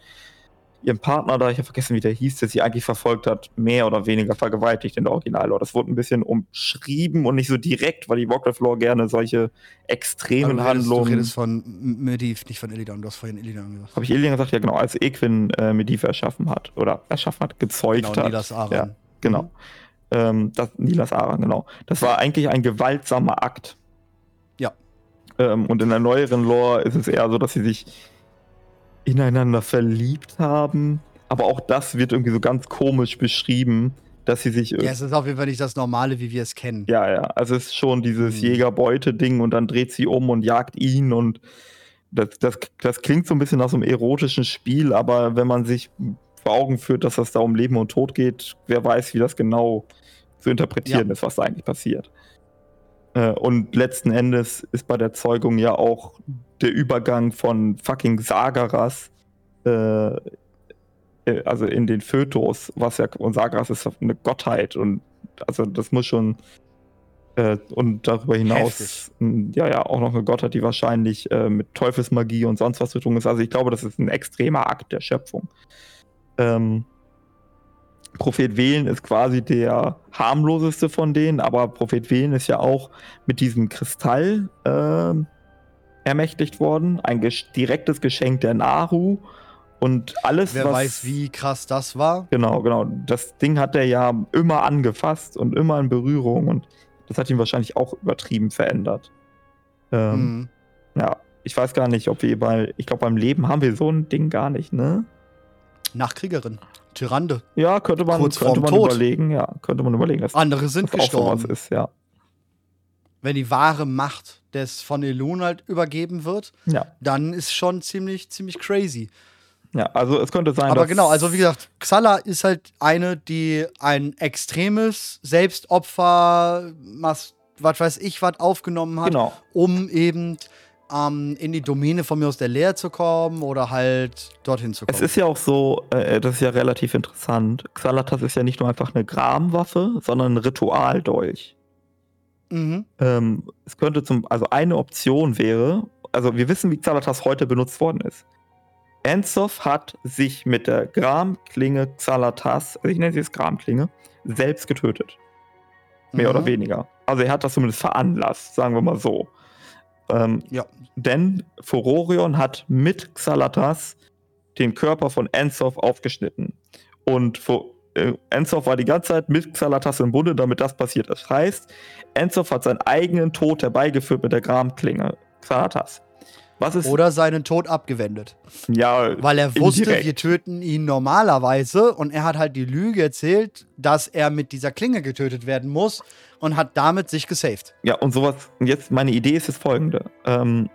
ihren Partner da, ich habe vergessen, wie der hieß, der sie eigentlich verfolgt hat, mehr oder weniger vergewaltigt in der Originallore. Das wurde ein bisschen umschrieben und nicht so direkt, weil die Warcraft-Lore gerne solche extremen du redest, du Handlungen. redest von Medivh, nicht von Illidan. Du hast vorhin Illidan gesagt. Habe ich Illian gesagt? Ja, genau, als Equin äh, Medivh erschaffen hat oder erschaffen hat, gezeugt Genau, hat. Nilas Aran. Ja. Genau. Ähm, das, Nilas Aran, genau. Das war eigentlich ein gewaltsamer Akt. Ja. Ähm, und in der neueren Lore ist es eher so, dass sie sich ineinander verliebt haben. Aber auch das wird irgendwie so ganz komisch beschrieben, dass sie sich. Ja, es ist auf jeden Fall nicht das Normale, wie wir es kennen. Ja, ja. Also es ist schon dieses Hm. Jägerbeute-Ding und dann dreht sie um und jagt ihn und das, das, das klingt so ein bisschen nach so einem erotischen Spiel, aber wenn man sich vor Augen führt, dass das da um Leben und Tod geht, wer weiß, wie das genau zu interpretieren Ja. ist, was da eigentlich passiert. Äh, Und letzten Endes ist bei der Zeugung ja auch der Übergang von fucking Sagaras, äh, äh, also in den Fötus, was ja, und Sagaras ist eine Gottheit und also das muss schon äh, und darüber hinaus Heftig. ja ja auch noch eine Gottheit, die wahrscheinlich äh, mit Teufelsmagie und sonst was zu tun ist. Also ich glaube, das ist ein extremer Akt der Schöpfung. Ähm, Prophet Wählen ist quasi der harmloseste von denen, aber Prophet Wählen ist ja auch mit diesem Kristall ähm, ermächtigt worden. Ein ges direktes Geschenk der Naru und alles, Wer was. weiß, wie krass das war. Genau, genau. Das Ding hat er ja immer angefasst und immer in Berührung und das hat ihn wahrscheinlich auch übertrieben verändert. Ähm, Mhm. Ja, ich weiß gar nicht, ob wir bei, ich glaube, beim Leben haben wir so ein Ding gar nicht, ne? Nachkriegerin. Tyrande. Ja, könnte man, Kurz könnte man Tod. überlegen, ja, könnte man überlegen, dass Andere sind das auch sowas gestorben. ist, ja. Wenn die wahre Macht des von Elun halt übergeben wird, Ja, dann ist schon ziemlich, ziemlich crazy. ja, also es könnte sein, Aber dass, genau, also wie gesagt, Xala ist halt eine, die ein extremes Selbstopfer, was, was weiß ich, was aufgenommen hat, Genau. um eben ähm, in die Domäne von mir aus der Leer zu kommen oder halt dorthin zu kommen. Es ist ja auch so, äh, das ist ja relativ interessant. Xalatas ist ja nicht nur einfach eine Gramwaffe, sondern ein Ritualdolch. mhm. Ähm, es könnte zum, also eine Option wäre, also wir wissen, wie Xalatas heute benutzt worden ist. Enzov hat sich mit der Gramklinge Xalatas, also ich nenne sie jetzt Gramklinge, selbst getötet. Mehr Mhm. oder weniger. Also er hat das zumindest veranlasst, sagen wir mal so. Ähm, Ja. denn Furorion hat mit Xalatas den Körper von Enzov aufgeschnitten. Und Fu- äh, Enzov war die ganze Zeit mit Xalatas im Bunde, damit das passiert ist. Heißt, Enzov hat seinen eigenen Tod herbeigeführt mit der Gramklinge Xalatas. Was ist Oder seinen Tod abgewendet. ja Weil er wusste, Indirekt. wir töten ihn normalerweise und er hat halt die Lüge erzählt, dass er mit dieser Klinge getötet werden muss und hat damit sich gesaved. Ja, und sowas. Und jetzt, meine Idee ist jetzt folgende. Ähm,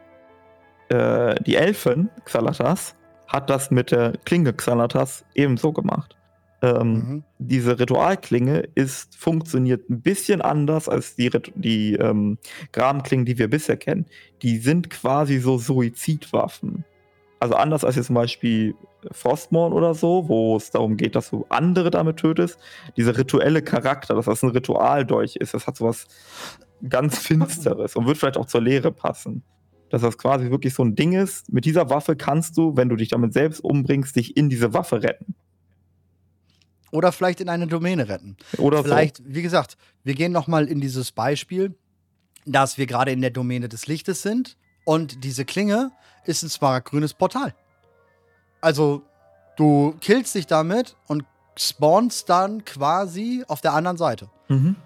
äh, die Elfen, Xalatas, hat das mit der Klinge Xalatas ebenso gemacht. Ähm, Mhm. Diese Ritualklinge ist, funktioniert ein bisschen anders als die, die ähm, Gramklingen, die wir bisher kennen. Die sind quasi so Suizidwaffen. Also anders als jetzt zum Beispiel Frostmourne oder so, wo es darum geht, dass du andere damit tötest. Dieser rituelle Charakter, dass das ein Ritualdolch ist, das hat sowas ganz Finsteres und wird vielleicht auch zur Lehre passen. Dass das quasi wirklich so ein Ding ist. Mit dieser Waffe kannst du, wenn du dich damit selbst umbringst, dich in diese Waffe retten. Oder vielleicht in eine Domäne retten. Oder vielleicht, so. wie gesagt, wir gehen noch mal in dieses Beispiel, dass wir gerade in der Domäne des Lichtes sind und diese Klinge ist ein smaragdgrünes Portal. Also, du killst dich damit und spawnst dann quasi auf der anderen Seite. Mhm.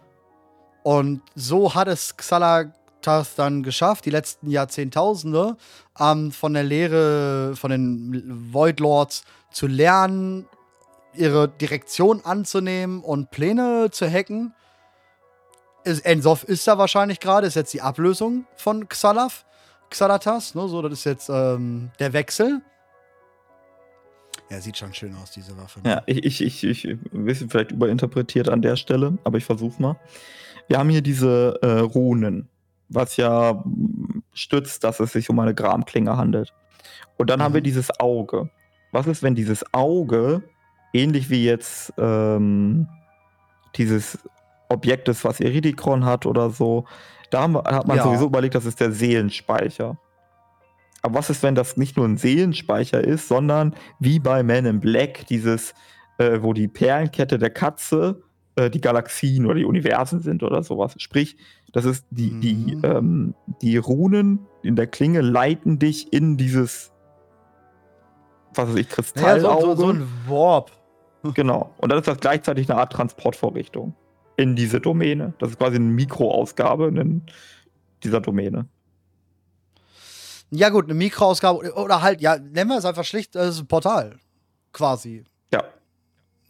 Und so hat es Xalatas dann geschafft, die letzten Jahrzehntausende ähm, von der Lehre von den Void Lords zu lernen, ihre Direktion anzunehmen und Pläne zu hacken. Ensof ist da wahrscheinlich gerade, ist jetzt die Ablösung von Xalaf, Xalatas, ne, so, das ist jetzt ähm, der Wechsel. Ja, sieht schon schön aus, diese Waffe. Ne? Ja, ich, ich, ich, ich, ein bisschen vielleicht überinterpretiert an der Stelle, aber ich versuche mal. Wir haben hier diese äh, Runen, was ja stützt, dass es sich um eine Gramklinge handelt. Und dann mhm. haben wir mhm. dieses Auge. Was ist, wenn dieses Auge, ähnlich wie jetzt ähm, dieses Objekt ist, was Iridikron hat oder so, da haben, hat man ja. sowieso überlegt, das ist der Seelenspeicher. Aber was ist, wenn das nicht nur ein Seelenspeicher ist, sondern wie bei Man in Black, dieses, äh, wo die Perlenkette der Katze äh, die Galaxien oder die Universen sind oder sowas. Sprich, das ist die, mhm. die, ähm, die Runen in der Klinge leiten dich in dieses, was weiß ich, Kristallauge. Ja, so, so, so ein Warp. Genau. Und dann ist das gleichzeitig eine Art Transportvorrichtung in diese Domäne. Das ist quasi eine Mikroausgabe in dieser Domäne. Ja, gut, eine Mikroausgabe oder halt, ja, nennen wir es einfach schlicht, das ist ein Portal. Quasi. Ja.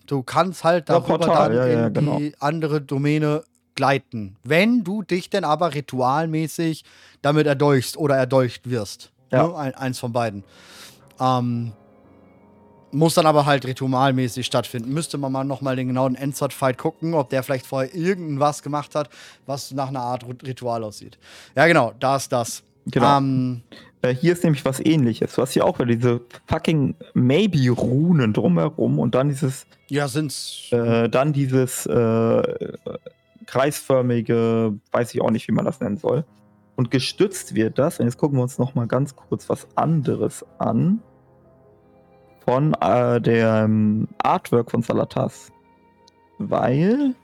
Du kannst halt darüber ja, Portal, dann ja, in genau. die andere Domäne gleiten. Wenn du dich denn aber ritualmäßig damit erdolchst oder erdolcht wirst. Ja. Ne? Ein, eins von beiden. Ähm, muss dann aber halt ritualmäßig stattfinden. Müsste man mal nochmal den genauen Endzeit-Fight gucken, ob der vielleicht vorher irgendwas gemacht hat, was nach einer Art Ritual aussieht. Ja, genau, da ist das. Genau. Ähm, äh, hier ist nämlich was ähnliches. Du hast hier auch wieder diese fucking Maybe-Runen drumherum und dann dieses. Ja, sind's. Äh, dann dieses äh, kreisförmige, weiß ich auch nicht, wie man das nennen soll. Und gestützt wird das, und jetzt gucken wir uns noch mal ganz kurz was anderes an von äh, dem Artwork von Salatas. Weil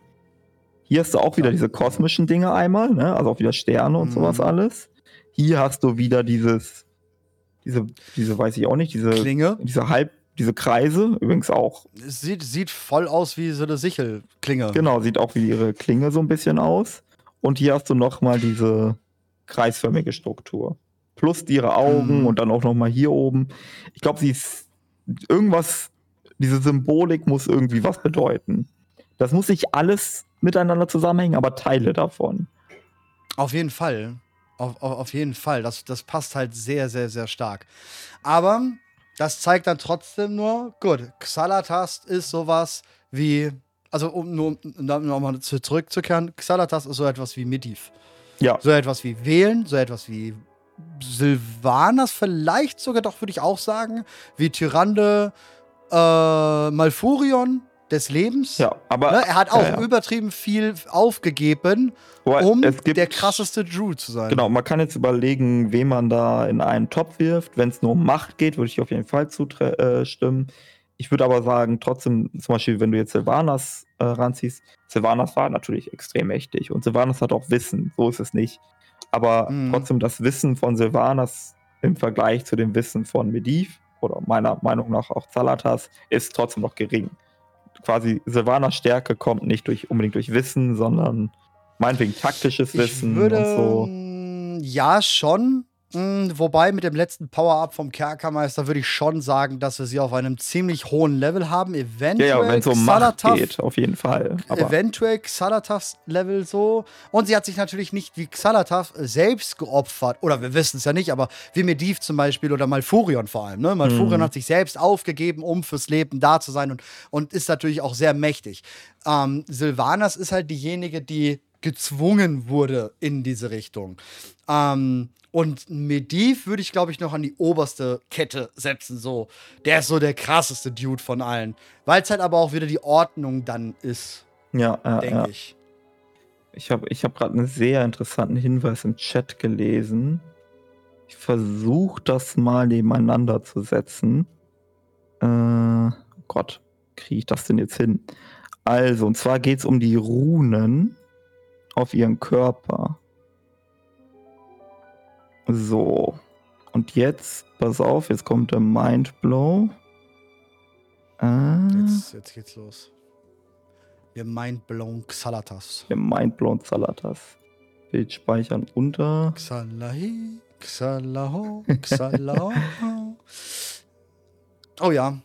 hier hast du auch wieder diese kosmischen Dinge einmal, ne? also auch wieder Sterne und mhm. sowas alles. Hier hast du wieder dieses, diese, diese weiß ich auch nicht, diese Klinge, diese halb, diese Kreise übrigens auch. Sieht, sieht voll aus wie so eine Sichelklinge. Genau, sieht auch wie ihre Klinge so ein bisschen aus. Und hier hast du noch mal diese kreisförmige Struktur. Plus ihre Augen mhm. und dann auch noch mal hier oben. Ich glaube, sie ist irgendwas, diese Symbolik muss irgendwie was bedeuten. Das muss nicht alles miteinander zusammenhängen, aber Teile davon. Auf jeden Fall. Auf, auf, auf jeden Fall. Das, das passt halt sehr, sehr, sehr stark. Aber das zeigt dann trotzdem nur, gut, Xalatas ist sowas wie, also um nur um nochmal zurückzukehren, Xalatas ist so etwas wie Mediv. Ja. So etwas wie Wählen, so etwas wie Sylvanas vielleicht sogar doch, würde ich auch sagen, wie Tyrande, äh, Malfurion des Lebens. Ja, aber ne, er hat auch ja, ja. übertrieben viel aufgegeben, um gibt, der krasseste Drew zu sein. Genau, man kann jetzt überlegen, wen man da in einen Topf wirft. Wenn es nur um Macht geht, würde ich auf jeden Fall zustimmen. Äh, ich würde aber sagen, trotzdem, zum Beispiel, wenn du jetzt Sylvanas äh, ranziehst, Sylvanas war natürlich extrem mächtig und Sylvanas hat auch Wissen, so ist es nicht. Aber mhm. trotzdem das Wissen von Sylvanas im Vergleich zu dem Wissen von Mediv oder meiner Meinung nach auch Zalatas ist trotzdem noch gering. Quasi Sylvanas Stärke kommt nicht durch, unbedingt durch Wissen, sondern meinetwegen taktisches Wissen würde, und so. Ja, schon. Hm, wobei mit dem letzten Power-Up vom Kerkermeister würde ich schon sagen, dass wir sie auf einem ziemlich hohen Level haben. Eventuell ja, ja wenn es um Macht geht, auf jeden Fall. Aber eventuell Xalatafs Level so. Und sie hat sich natürlich nicht wie Xalataf selbst geopfert. Oder wir wissen es ja nicht, aber wie Mediv zum Beispiel oder Malfurion vor allem. Ne? Malfurion mhm. hat sich selbst aufgegeben, um fürs Leben da zu sein und, und ist natürlich auch sehr mächtig. Ähm, Sylvanas ist halt diejenige, die gezwungen wurde in diese Richtung. Ähm, und Mediv würde ich, glaube ich, noch an die oberste Kette setzen. So, der ist so der krasseste Dude von allen. Weil es halt aber auch wieder die Ordnung dann ist. Ja, ja denke ja. ich. Ich habe ich hab gerade einen sehr interessanten Hinweis im Chat gelesen. Ich versuche das mal nebeneinander zu setzen. Äh, oh Gott, kriege ich das denn jetzt hin? Also, und zwar geht es um die Runen auf ihren Körper. So. Und jetzt, pass auf, jetzt kommt der Mindblow. Äh, Jetzt, jetzt geht's los. Wir mindblown Xalatas. der Mindblown Salatas. Bild speichern unter. Xalahi, Xalaho, Xalaho. oh ja.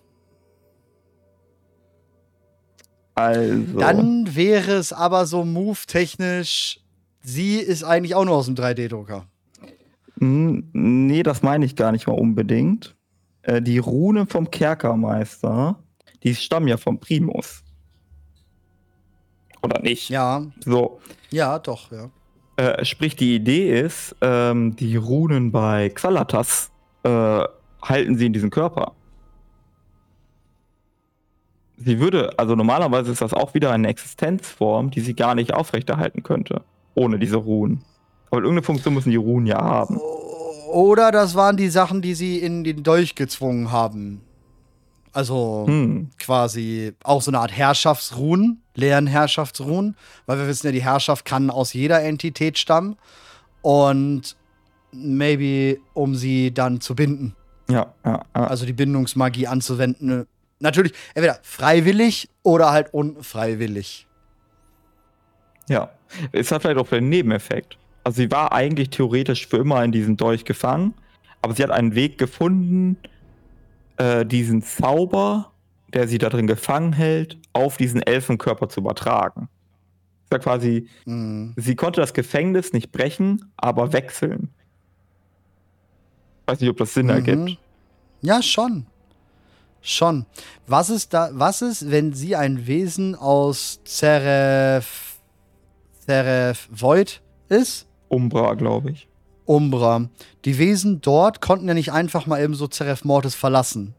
Also. Dann wäre es aber so move-technisch, sie ist eigentlich auch nur aus dem 3D-Drucker. Nee, das meine ich gar nicht mal unbedingt. Äh, die Runen vom Kerkermeister, die stammen ja vom Primus. Oder nicht? Ja, So. ja, doch, ja. Äh, sprich, die Idee ist, ähm, die Runen bei Xalatas äh, halten sie in diesem Körper. Sie würde, also normalerweise ist das auch wieder eine Existenzform, die sie gar nicht aufrechterhalten könnte, ohne diese Runen. Aber irgendeine Funktion müssen die Runen ja haben. Oder das waren die Sachen, die sie in den Dolch gezwungen haben. Also Hm. quasi auch so eine Art Herrschaftsruhen, leeren Herrschaftsruhen, weil wir wissen ja, die Herrschaft kann aus jeder Entität stammen und maybe um sie dann zu binden, Ja, ja, ja. also die Bindungsmagie anzuwenden. Natürlich entweder freiwillig oder halt unfreiwillig. Ja, es hat vielleicht auch einen Nebeneffekt. Also sie war eigentlich theoretisch für immer in diesem Dolch gefangen, aber sie hat einen Weg gefunden, äh, diesen Zauber, der sie da drin gefangen hält, auf diesen Elfenkörper zu übertragen. Das war quasi, Mhm. sie konnte das Gefängnis nicht brechen, aber wechseln. Weiß nicht, ob das Sinn Mhm. ergibt. Ja, schon. Schon. Was ist da, was ist, wenn sie ein Wesen aus Zeref, Zeref Void ist? Umbra, glaube ich. Umbra. Die Wesen dort konnten ja nicht einfach mal eben so Zeref Mortis verlassen.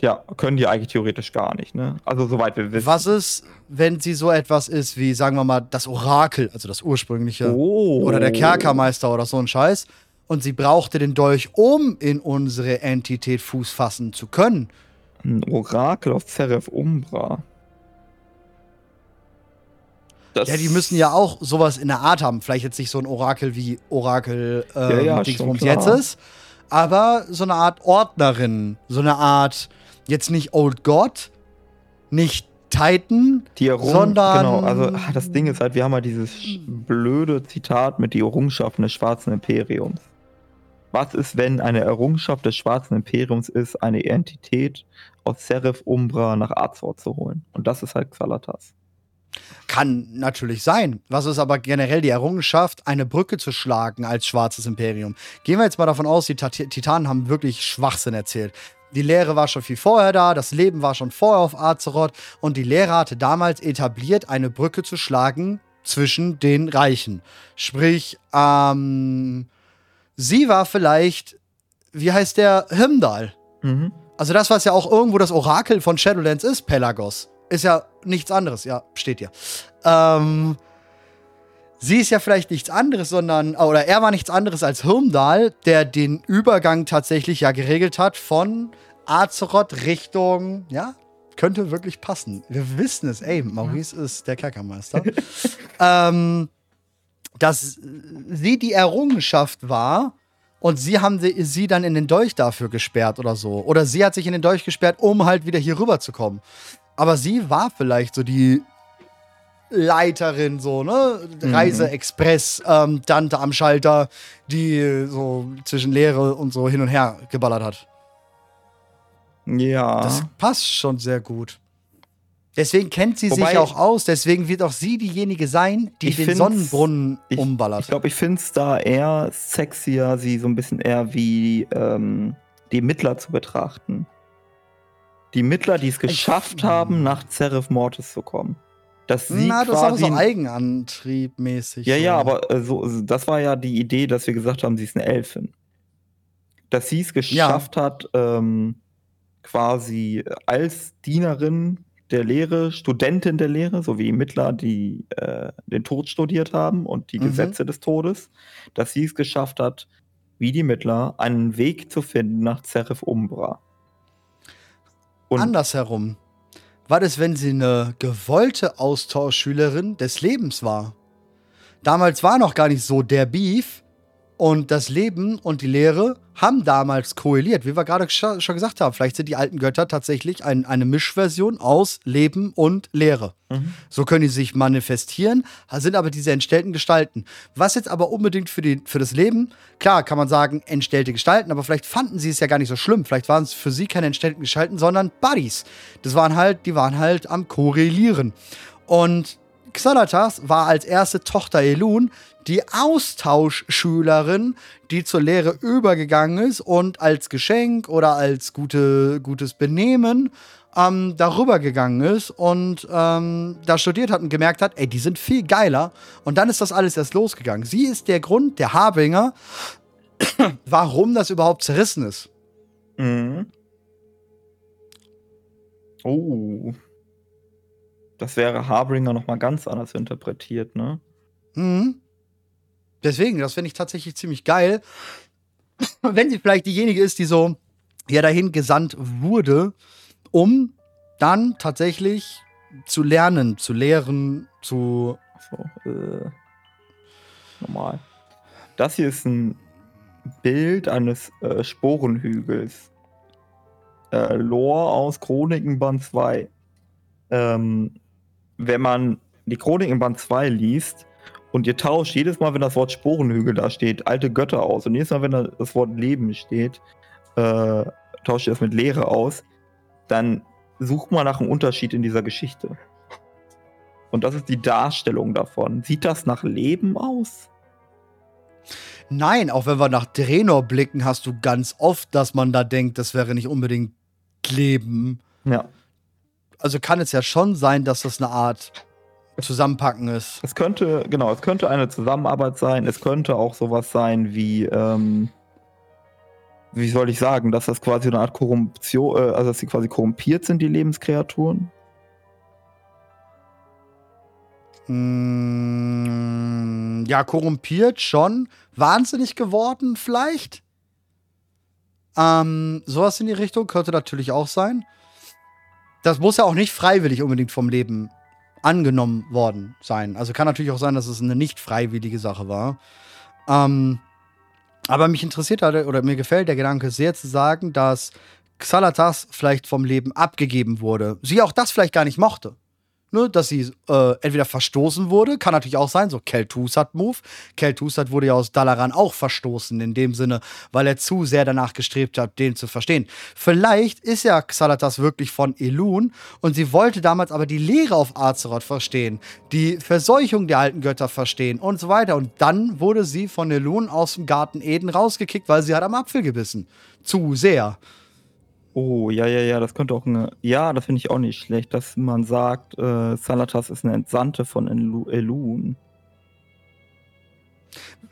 Ja, können die eigentlich theoretisch gar nicht, ne? Also soweit wir wissen. Was ist, wenn sie so etwas ist wie, sagen wir mal, das Orakel, also das ursprüngliche, Oh. oder der Kerkermeister oder so ein Scheiß, und sie brauchte den Dolch, um in unsere Entität Fuß fassen zu können? Ein Orakel aus Zeref Umbra. Das Ja, die müssen ja auch sowas in der Art haben. Vielleicht jetzt nicht so ein Orakel wie Orakel ähm, Ja, ja, Dingsbums schon jetzt ist, aber so eine Art Ordnerin, so eine Art jetzt nicht Old God, nicht Titan, Die Errung sondern genau, also ah, das Ding ist halt, wir haben halt dieses blöde Zitat mit die Errungenschaften des Schwarzen Imperiums. Was ist, wenn eine Errungenschaft des Schwarzen Imperiums ist, eine Entität aus Serif Umbra nach Azor zu holen? Und das ist halt Xalatas. Kann natürlich sein. Was ist aber generell die Errungenschaft, eine Brücke zu schlagen als schwarzes Imperium? Gehen wir jetzt mal davon aus, die Tat- Titanen haben wirklich Schwachsinn erzählt. Die Lehre war schon viel vorher da, das Leben war schon vorher auf Azeroth und die Lehre hatte damals etabliert, eine Brücke zu schlagen zwischen den Reichen. Sprich, ähm, sie war vielleicht, wie heißt der, Himdall. Mhm. Also das, was ja auch irgendwo das Orakel von Shadowlands ist, Pelagos, ist ja nichts anderes. Ja, steht hier. Ähm, sie ist ja vielleicht nichts anderes, sondern, oder er war nichts anderes als Hirmdal, der den Übergang tatsächlich ja geregelt hat von Azeroth Richtung, ja, könnte wirklich passen. Wir wissen es, ey, Maurice ist der Kerkermeister. ähm, dass sie die Errungenschaft war, und sie haben sie, sie dann in den Dolch dafür gesperrt oder so. Oder sie hat sich in den Dolch gesperrt, um halt wieder hier rüber zu kommen. Aber sie war vielleicht so die Leiterin, so, ne? Reise-Express, ähm, Tante am Schalter, die so zwischen Lehre und so hin und her geballert hat. Ja. Das passt schon sehr gut. Deswegen kennt sie Wobei- sich auch aus, deswegen wird auch sie diejenige sein, die den Sonnenbrunnen ich- umballert. Ich glaube, ich finde es da eher sexier, sie so ein bisschen eher wie ähm, die Mittler zu betrachten. Die Mittler, die es geschafft haben, nach Zeref Mortis zu kommen. Dass sie Na, das ist aber quasi so Eigenantriebmäßig. Ja, ja, aber äh, so, so- das war ja die Idee, dass wir gesagt haben, sie ist eine Elfin. Dass sie es geschafft hat, ähm, quasi als Dienerin der Lehre, Studentin der Lehre, so wie Mittler, die äh, den Tod studiert haben und die Mhm. Gesetze des Todes, dass sie es geschafft hat, wie die Mittler, einen Weg zu finden nach Zerif Umbra. Und Andersherum. War das, wenn sie eine gewollte Austauschschülerin des Lebens war? Damals war noch gar nicht so der Beef und das Leben und die Lehre haben damals koaliert, wie wir gerade schon gesagt haben. Vielleicht sind die alten Götter tatsächlich ein, eine Mischversion aus Leben und Lehre. Mhm. So können die sich manifestieren, sind aber diese entstellten Gestalten. Was jetzt aber unbedingt für, die, für das Leben, klar kann man sagen, entstellte Gestalten, aber vielleicht fanden sie es ja gar nicht so schlimm. Vielleicht waren es für sie keine entstellten Gestalten, sondern Buddies. Das waren halt, die waren halt am Korrelieren. Und Xanatas war als erste Tochter Elun die Austauschschülerin, die zur Lehre übergegangen ist und als Geschenk oder als gute, gutes Benehmen ähm, darüber gegangen ist und ähm, da studiert hat und gemerkt hat, ey, die sind viel geiler. Und dann ist das alles erst losgegangen. Sie ist der Grund, der Harbinger, warum das überhaupt zerrissen ist. Mhm. Oh. Das wäre Harbinger nochmal ganz anders interpretiert, ne? Mhm. Deswegen, das finde ich tatsächlich ziemlich geil. Wenn sie vielleicht diejenige ist, die so ja dahin gesandt wurde, um dann tatsächlich zu lernen, zu lehren, zu. So, äh, normal. Das hier ist ein Bild eines äh, Sporenhügels. Äh, Lore aus Chroniken Band 2. Ähm, wenn man die Chroniken Band 2 liest und ihr tauscht jedes Mal, wenn das Wort Sporenhügel da steht, alte Götter aus und jedes Mal, wenn da das Wort Leben steht, äh, tauscht ihr das mit Leere aus, dann sucht mal nach einem Unterschied in dieser Geschichte. Und das ist die Darstellung davon. Sieht das nach Leben aus? Nein, auch wenn wir nach Drenor blicken, hast du ganz oft, dass man da denkt, das wäre nicht unbedingt Leben. Ja. Also kann es ja schon sein, dass das eine Art Zusammenpacken ist. Es könnte, genau, es könnte eine Zusammenarbeit sein. Es könnte auch sowas sein wie, ähm, wie soll ich sagen, dass das quasi eine Art Korruption, äh, also dass sie quasi korrumpiert sind, die Lebenskreaturen. Mm, ja, korrumpiert schon. Wahnsinnig geworden, vielleicht. Ähm, sowas in die Richtung könnte natürlich auch sein. Das muss ja auch nicht freiwillig unbedingt vom Leben angenommen worden sein. Also kann natürlich auch sein, dass es eine nicht freiwillige Sache war. Ähm, aber mich interessiert halt, oder mir gefällt der Gedanke sehr zu sagen, dass Xalatas vielleicht vom Leben abgegeben wurde. Sie auch das vielleicht gar nicht mochte. Ne, dass sie äh, entweder verstoßen wurde, kann natürlich auch sein, so Kel'Thuzad-Move. Kel'Thuzad wurde ja aus Dalaran auch verstoßen, in dem Sinne, weil er zu sehr danach gestrebt hat, den zu verstehen. Vielleicht ist ja Xalatas wirklich von Elun und sie wollte damals aber die Lehre auf Azeroth verstehen, die Verseuchung der alten Götter verstehen und so weiter. Und dann wurde sie von Elun aus dem Garten Eden rausgekickt, weil sie hat am Apfel gebissen. Zu sehr. Oh, ja, ja, ja, das könnte auch eine. Ja, das finde ich auch nicht schlecht, dass man sagt, äh, Salatas ist eine Entsandte von Elu- Elun.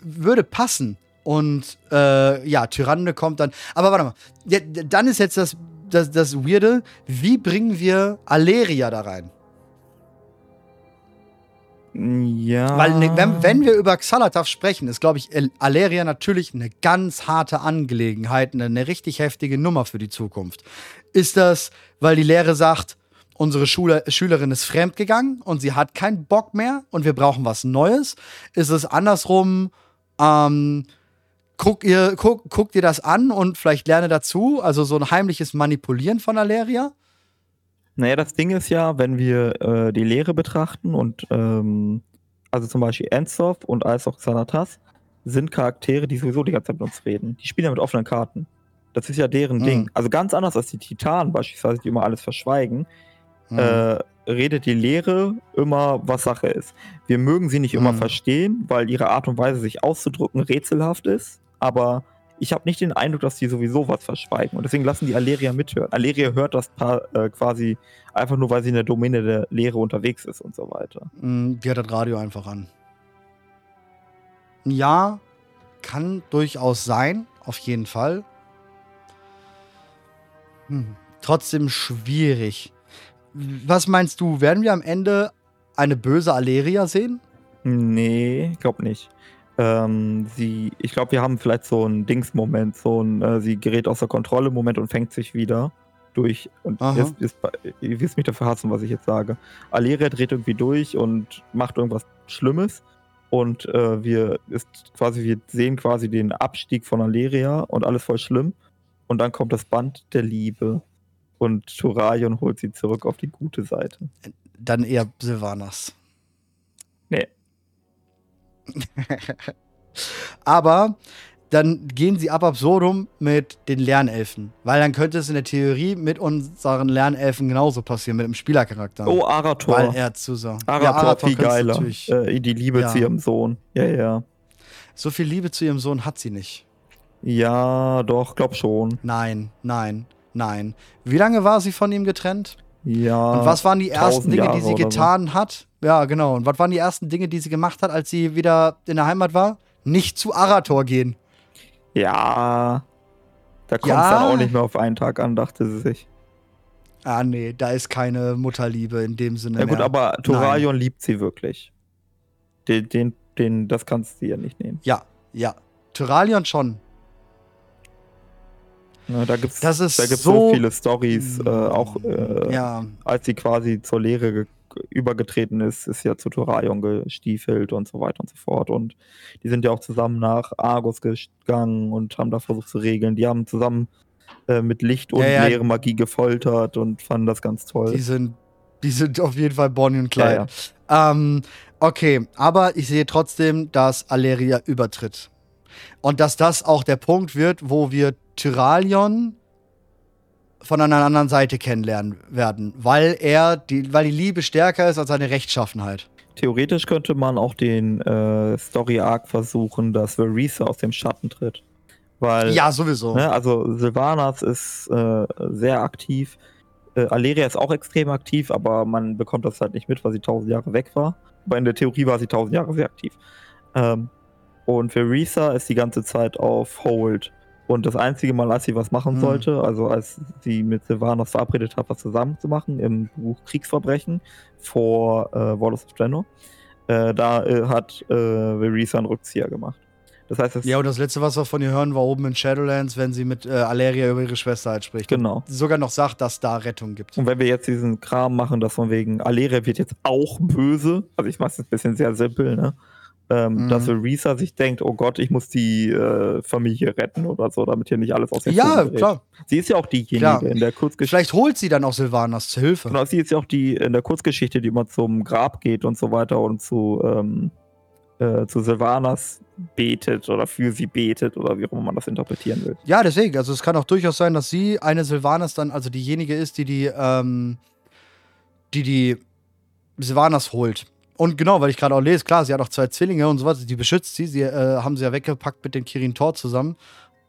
würde passen. Und äh, ja, Tyrande kommt dann. Aber warte mal, ja, dann ist jetzt das, das, das Weirde, wie bringen wir Aleria da rein? Ja. Weil ne, wenn, wenn wir über Xalatath sprechen, ist, glaube ich, Aleria natürlich eine ganz harte Angelegenheit, eine, eine richtig heftige Nummer für die Zukunft. Ist das, weil die Lehre sagt, unsere Schule, Schülerin ist fremdgegangen und sie hat keinen Bock mehr und wir brauchen was Neues? Ist es andersrum, ähm, guck ihr, guck, guck dir das an und vielleicht lerne dazu? Also so ein heimliches Manipulieren von Aleria? Naja, das Ding ist ja, wenn wir äh, die Lehre betrachten und ähm, also zum Beispiel Ensov und auch Xanatas sind Charaktere, die sowieso die ganze Zeit mit uns reden. Die spielen ja mit offenen Karten. Das ist ja deren Mhm. Ding. Also ganz anders als die Titanen beispielsweise, die immer alles verschweigen, Hm. äh, redet die Lehre immer, was Sache ist. Wir mögen sie nicht immer Mhm. verstehen, weil ihre Art und Weise, sich auszudrücken, rätselhaft ist. Aber ich habe nicht den Eindruck, dass die sowieso was verschweigen. Und deswegen lassen die Aleria mithören. Aleria hört das paar, äh, quasi einfach nur, weil sie in der Domäne der Lehre unterwegs ist und so weiter. Mm, Die hat das Radio einfach an. Ja, kann durchaus sein, auf jeden Fall. Hm. Trotzdem schwierig. was meinst du, werden wir am Ende eine böse Aleria sehen? Nee, glaub nicht. Ähm, sie, ich glaube, wir haben vielleicht so einen Dings-Moment, so ein, äh, sie gerät außer Kontrolle-Moment und fängt sich wieder durch. Und jetzt, jetzt, ihr wisst mich dafür hassen, was ich jetzt sage. Aleria dreht irgendwie durch und macht irgendwas Schlimmes. Und äh, wir ist quasi, wir sehen quasi den Abstieg von Aleria und alles voll schlimm. Und dann kommt das Band der Liebe. Und Turaion holt sie zurück auf die gute Seite. Dann eher Sylvanas. Nee. Aber dann gehen sie ab absurdum mit den Lernelfen. Weil dann könnte es in der Theorie mit unseren Lernelfen genauso passieren, mit dem Spielercharakter. Oh, Arator. Weil er zu so. Arator, viel könnte es geiler. Äh, die Liebe Ja. zu ihrem Sohn. Ja, ja. So viel Liebe zu ihrem Sohn hat sie nicht. Ja, doch, glaub schon. Nein, nein, nein. Wie lange war sie von ihm getrennt? Ja. Und was waren die ersten Dinge, Jahre die sie oder so. getan hat? Ja, genau. Und was waren die ersten Dinge, die sie gemacht hat, als sie wieder in der Heimat war? Nicht zu Arator gehen. Ja. Da kommt es Ja. dann auch nicht mehr auf einen Tag an, dachte sie sich. Ah, nee, da ist keine Mutterliebe in dem Sinne. Ja gut, mehr. aber Turaion liebt sie wirklich. Den, den, den, das kannst du ja nicht nehmen. Ja, ja. Tyralion schon. Ja, da gibt es da gibt's so, so- viele Stories, äh, auch äh, Ja, als sie quasi zur Lehre ge übergetreten ist, ist ja zu Turaion gestiefelt und so weiter und so fort. Und die sind ja auch zusammen nach Argos gegangen und haben da versucht zu regeln. Die haben zusammen äh, mit Licht und Ja, ja. leere Magie gefoltert und fanden das ganz toll. die sind, die sind auf jeden Fall Bonnie und Clyde. Ja, Ähm, okay, aber ich sehe trotzdem, dass Aleria übertritt. Und dass das auch der Punkt wird, wo wir Tyralion von einer anderen Seite kennenlernen werden, weil er die, weil die Liebe stärker ist als seine Rechtschaffenheit. Theoretisch könnte man auch den äh, Story-Arc versuchen, dass Verisa aus dem Schatten tritt. Weil, Ja, sowieso. ne, also Sylvanas ist äh, sehr aktiv. Äh, Aleria ist auch extrem aktiv, aber man bekommt das halt nicht mit, weil sie tausend Jahre weg war. Aber in der Theorie war sie tausend Jahre sehr aktiv. Ähm, und Verisa ist die ganze Zeit auf Hold. Und das einzige Mal, als sie was machen Hm. sollte, also als sie mit Sylvanas verabredet hat, was zusammen zu machen, im Buch Kriegsverbrechen vor äh, Wallace of Draenor, äh, da äh, hat äh, Verisa einen Rückzieher gemacht. Das heißt, es Ja, und das letzte, was wir von ihr hören, war oben in Shadowlands, wenn sie mit äh, Aleria über ihre Schwester halt spricht. genau. Und sogar noch sagt, dass da Rettung gibt. Und wenn wir jetzt diesen Kram machen, dass von wegen Aleria wird jetzt auch böse, also ich mache es ein bisschen sehr simpel, ne? Ähm, Mhm. Dass Verisa sich denkt, oh Gott, ich muss die äh, Familie retten oder so, damit hier nicht alles aus den Ja, klar. Sie ist ja auch diejenige Klar. in der Kurzgeschichte. Vielleicht holt sie dann auch Sylvanas zur Hilfe. Genau, sie ist ja auch die in der Kurzgeschichte, die immer zum Grab geht und so weiter und zu, ähm, äh, zu Sylvanas betet oder für sie betet oder wie auch immer man das interpretieren will. Ja, deswegen. Also es kann auch durchaus sein, dass sie eine Sylvanas dann, also diejenige ist, die die, ähm, die die Sylvanas holt. Und genau, weil ich gerade auch lese, klar, sie hat auch zwei Zwillinge und sowas, die beschützt sie. Sie äh, haben sie ja weggepackt mit dem Kirin Tor zusammen.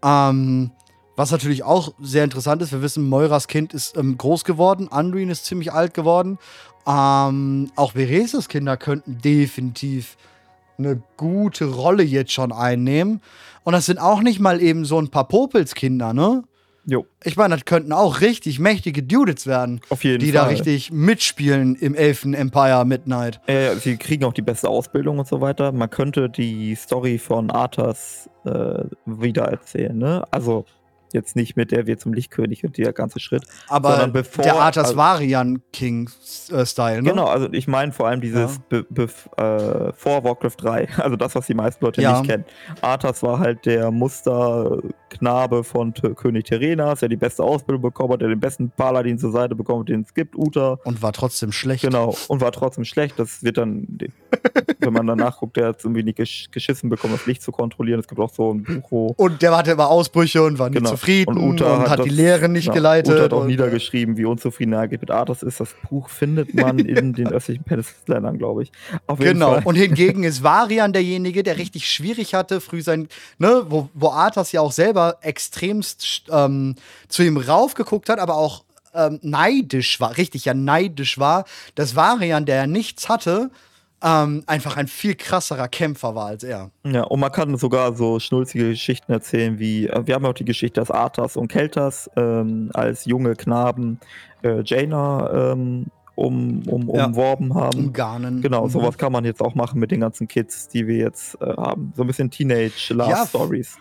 Ähm, was natürlich auch sehr interessant ist, wir wissen, Moiras Kind ist ähm, groß geworden, Anduin ist ziemlich alt geworden. Ähm, auch Bereses Kinder könnten definitiv eine gute Rolle jetzt schon einnehmen. Und das sind auch nicht mal eben so ein paar Popelskinder, ne? Jo, Ich meine, das könnten auch richtig mächtige Dudes werden, auf jeden die Fall. da richtig mitspielen im Elfen Empire Midnight. Äh, sie kriegen auch die beste Ausbildung und so weiter. Man könnte die Story von Arthas äh, wieder erzählen, ne? Also jetzt nicht mit der wir zum Lichtkönig und der ganze Schritt. Aber Sondern bevor- der Arthas also- Varian King-Style, ne? Genau, also ich meine vor allem dieses Ja. äh, vor Warcraft 3, also das, was die meisten Leute Ja. nicht kennen. Arthas war halt der Musterknabe von T König Terenas, der die beste Ausbildung bekommen hat, der den besten Paladin zur Seite bekommen hat, den es gibt, Uta. Und war trotzdem schlecht. Genau, und war trotzdem schlecht. Das wird dann, wenn man danach guckt, der hat es irgendwie nicht gesch geschissen bekommen, das Licht zu kontrollieren. Es gibt auch so ein Buch, wo Und der hatte immer Ausbrüche und war nicht Genau. zufrieden Und und, Uta hat hat, die das- Lehre nicht genau, geleitet. Uta hat auch und, niedergeschrieben, wie unzufrieden er geht mit Arthas ist. Das Buch findet man in den östlichen Penisländern, glaube ich. Genau. Fall. Und hingegen ist Varian derjenige, der richtig schwierig hatte, früh sein, ne, wo, wo Arthas ja auch selber extremst ähm, zu ihm raufgeguckt hat, aber auch ähm, neidisch war, richtig ja neidisch war, dass Varian, der ja nichts hatte, ähm, einfach ein viel krasserer Kämpfer war als er. Ja, und man kann sogar so schnulzige Geschichten erzählen, wie äh, wir haben auch die Geschichte, dass Arthas und Keltas ähm, als junge Knaben äh, Jaina ähm, um, um, Ja. umworben haben. Umgarnen. Genau, Mhm. sowas kann man jetzt auch machen mit den ganzen Kids, die wir jetzt äh, haben. So ein bisschen Teenage Love Ja, Stories.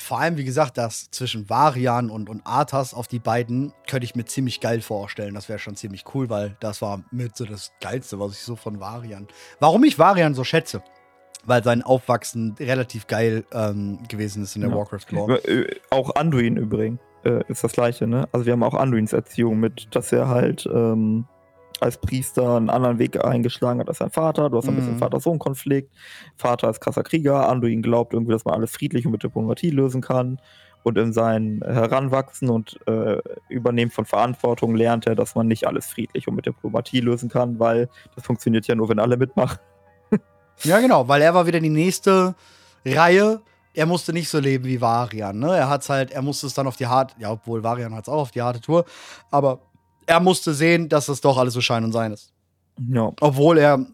Vor allem, wie gesagt, das zwischen Varian und, und Arthas auf die beiden könnte ich mir ziemlich geil vorstellen. Das wäre schon ziemlich cool, weil das war mit so das Geilste, was ich so von Varian. Warum ich Varian so schätze? Weil sein Aufwachsen relativ geil ähm, gewesen ist in der Ja. Warcraft-Lore. Äh, Auch Anduin übrigens äh, ist das gleiche, ne? Also wir haben auch Anduins Erziehung mit, dass er halt ähm, als Priester einen anderen Weg eingeschlagen hat als sein Vater. Du hast ein bisschen Mhm. Vater-Sohn-Konflikt. Vater ist krasser Krieger, Anduin glaubt irgendwie, dass man alles friedlich und mit Diplomatie lösen kann. Und in sein Heranwachsen und äh, Übernehmen von Verantwortung lernt er, dass man nicht alles friedlich und mit Diplomatie lösen kann, weil das funktioniert ja nur, wenn alle mitmachen. Ja, genau, weil er war wieder die nächste Reihe. Er musste nicht so leben wie Varian, ne? Er hat's halt, er musste es dann auf die harte, ja, obwohl Varian hat's auch auf die harte Tour, aber er musste sehen, dass das doch alles so Schein und Sein ist. Ja, Obwohl er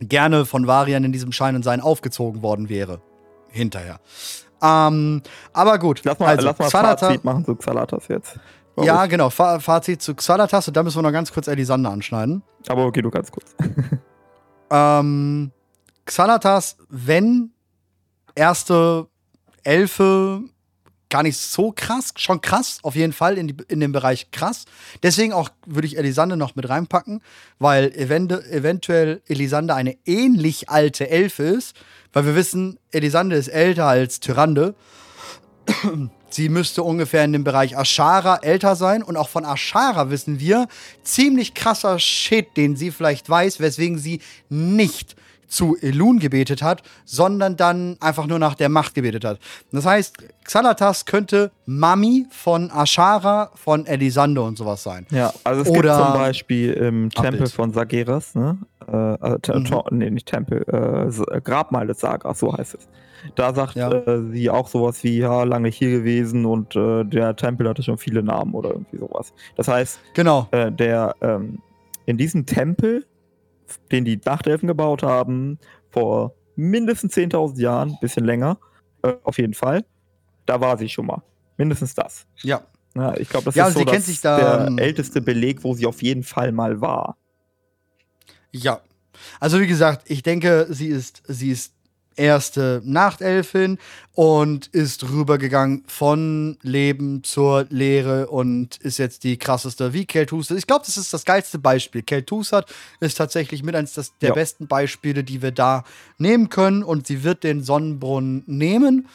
gerne von Varian in diesem Schein und Sein aufgezogen worden wäre. Hinterher. Ähm, aber gut. lass mal, also, lass mal Xalata- Fazit machen zu Xalatas jetzt. glaub Ja, genau. Fa Fazit zu Xalatas und da müssen wir noch ganz kurz Elisander anschneiden. Aber okay, du ganz kurz. Ähm, Xalatas, wenn erste Elfe gar nicht so krass, schon krass, auf jeden Fall in, die, in dem Bereich krass. Deswegen auch würde ich Elisande noch mit reinpacken, weil event eventuell Elisande eine ähnlich alte Elfe ist, weil wir wissen, Elisande ist älter als Tyrande. Sie müsste ungefähr in dem Bereich Ashara älter sein. Und auch von Ashara wissen wir, ziemlich krasser Shit, den sie vielleicht weiß, weswegen sie nicht zu Elun gebetet hat, sondern dann einfach nur nach der Macht gebetet hat. Das heißt, Xalatas könnte Mami von Ashara, von Elisande und sowas sein. Ja, also es Oder- gibt zum Beispiel im Tempel Abbild. von Sageras, ne? Äh, äh, Mhm. Nee, nicht Tempel, äh, äh, Grabmal des Sagas, so heißt es. Da sagt Ja. äh, sie auch sowas wie, ja, lange hier gewesen und äh, der Tempel hatte schon viele Namen oder irgendwie sowas. Das heißt, Genau. äh, der ähm, in diesem Tempel, den die Nachtelfen gebaut haben, vor mindestens 10.000 Jahren, bisschen länger, äh, auf jeden Fall, da war sie schon mal. Mindestens das. Ja. Ja, ich glaube, das Ja, ist so sie kennt das, sich da, der ähm, älteste Beleg, wo sie auf jeden Fall mal war. Ja. Also wie gesagt, ich denke, sie ist, sie ist erste Nachtelfin und ist rübergegangen von Leben zur Lehre und ist jetzt die krasseste wie Kel'Thuzad. Ich glaube, das ist das geilste Beispiel. Kel'Thuzad ist tatsächlich mit eines der Ja. besten Beispiele, die wir da nehmen können und sie wird den Sonnenbrunnen nehmen.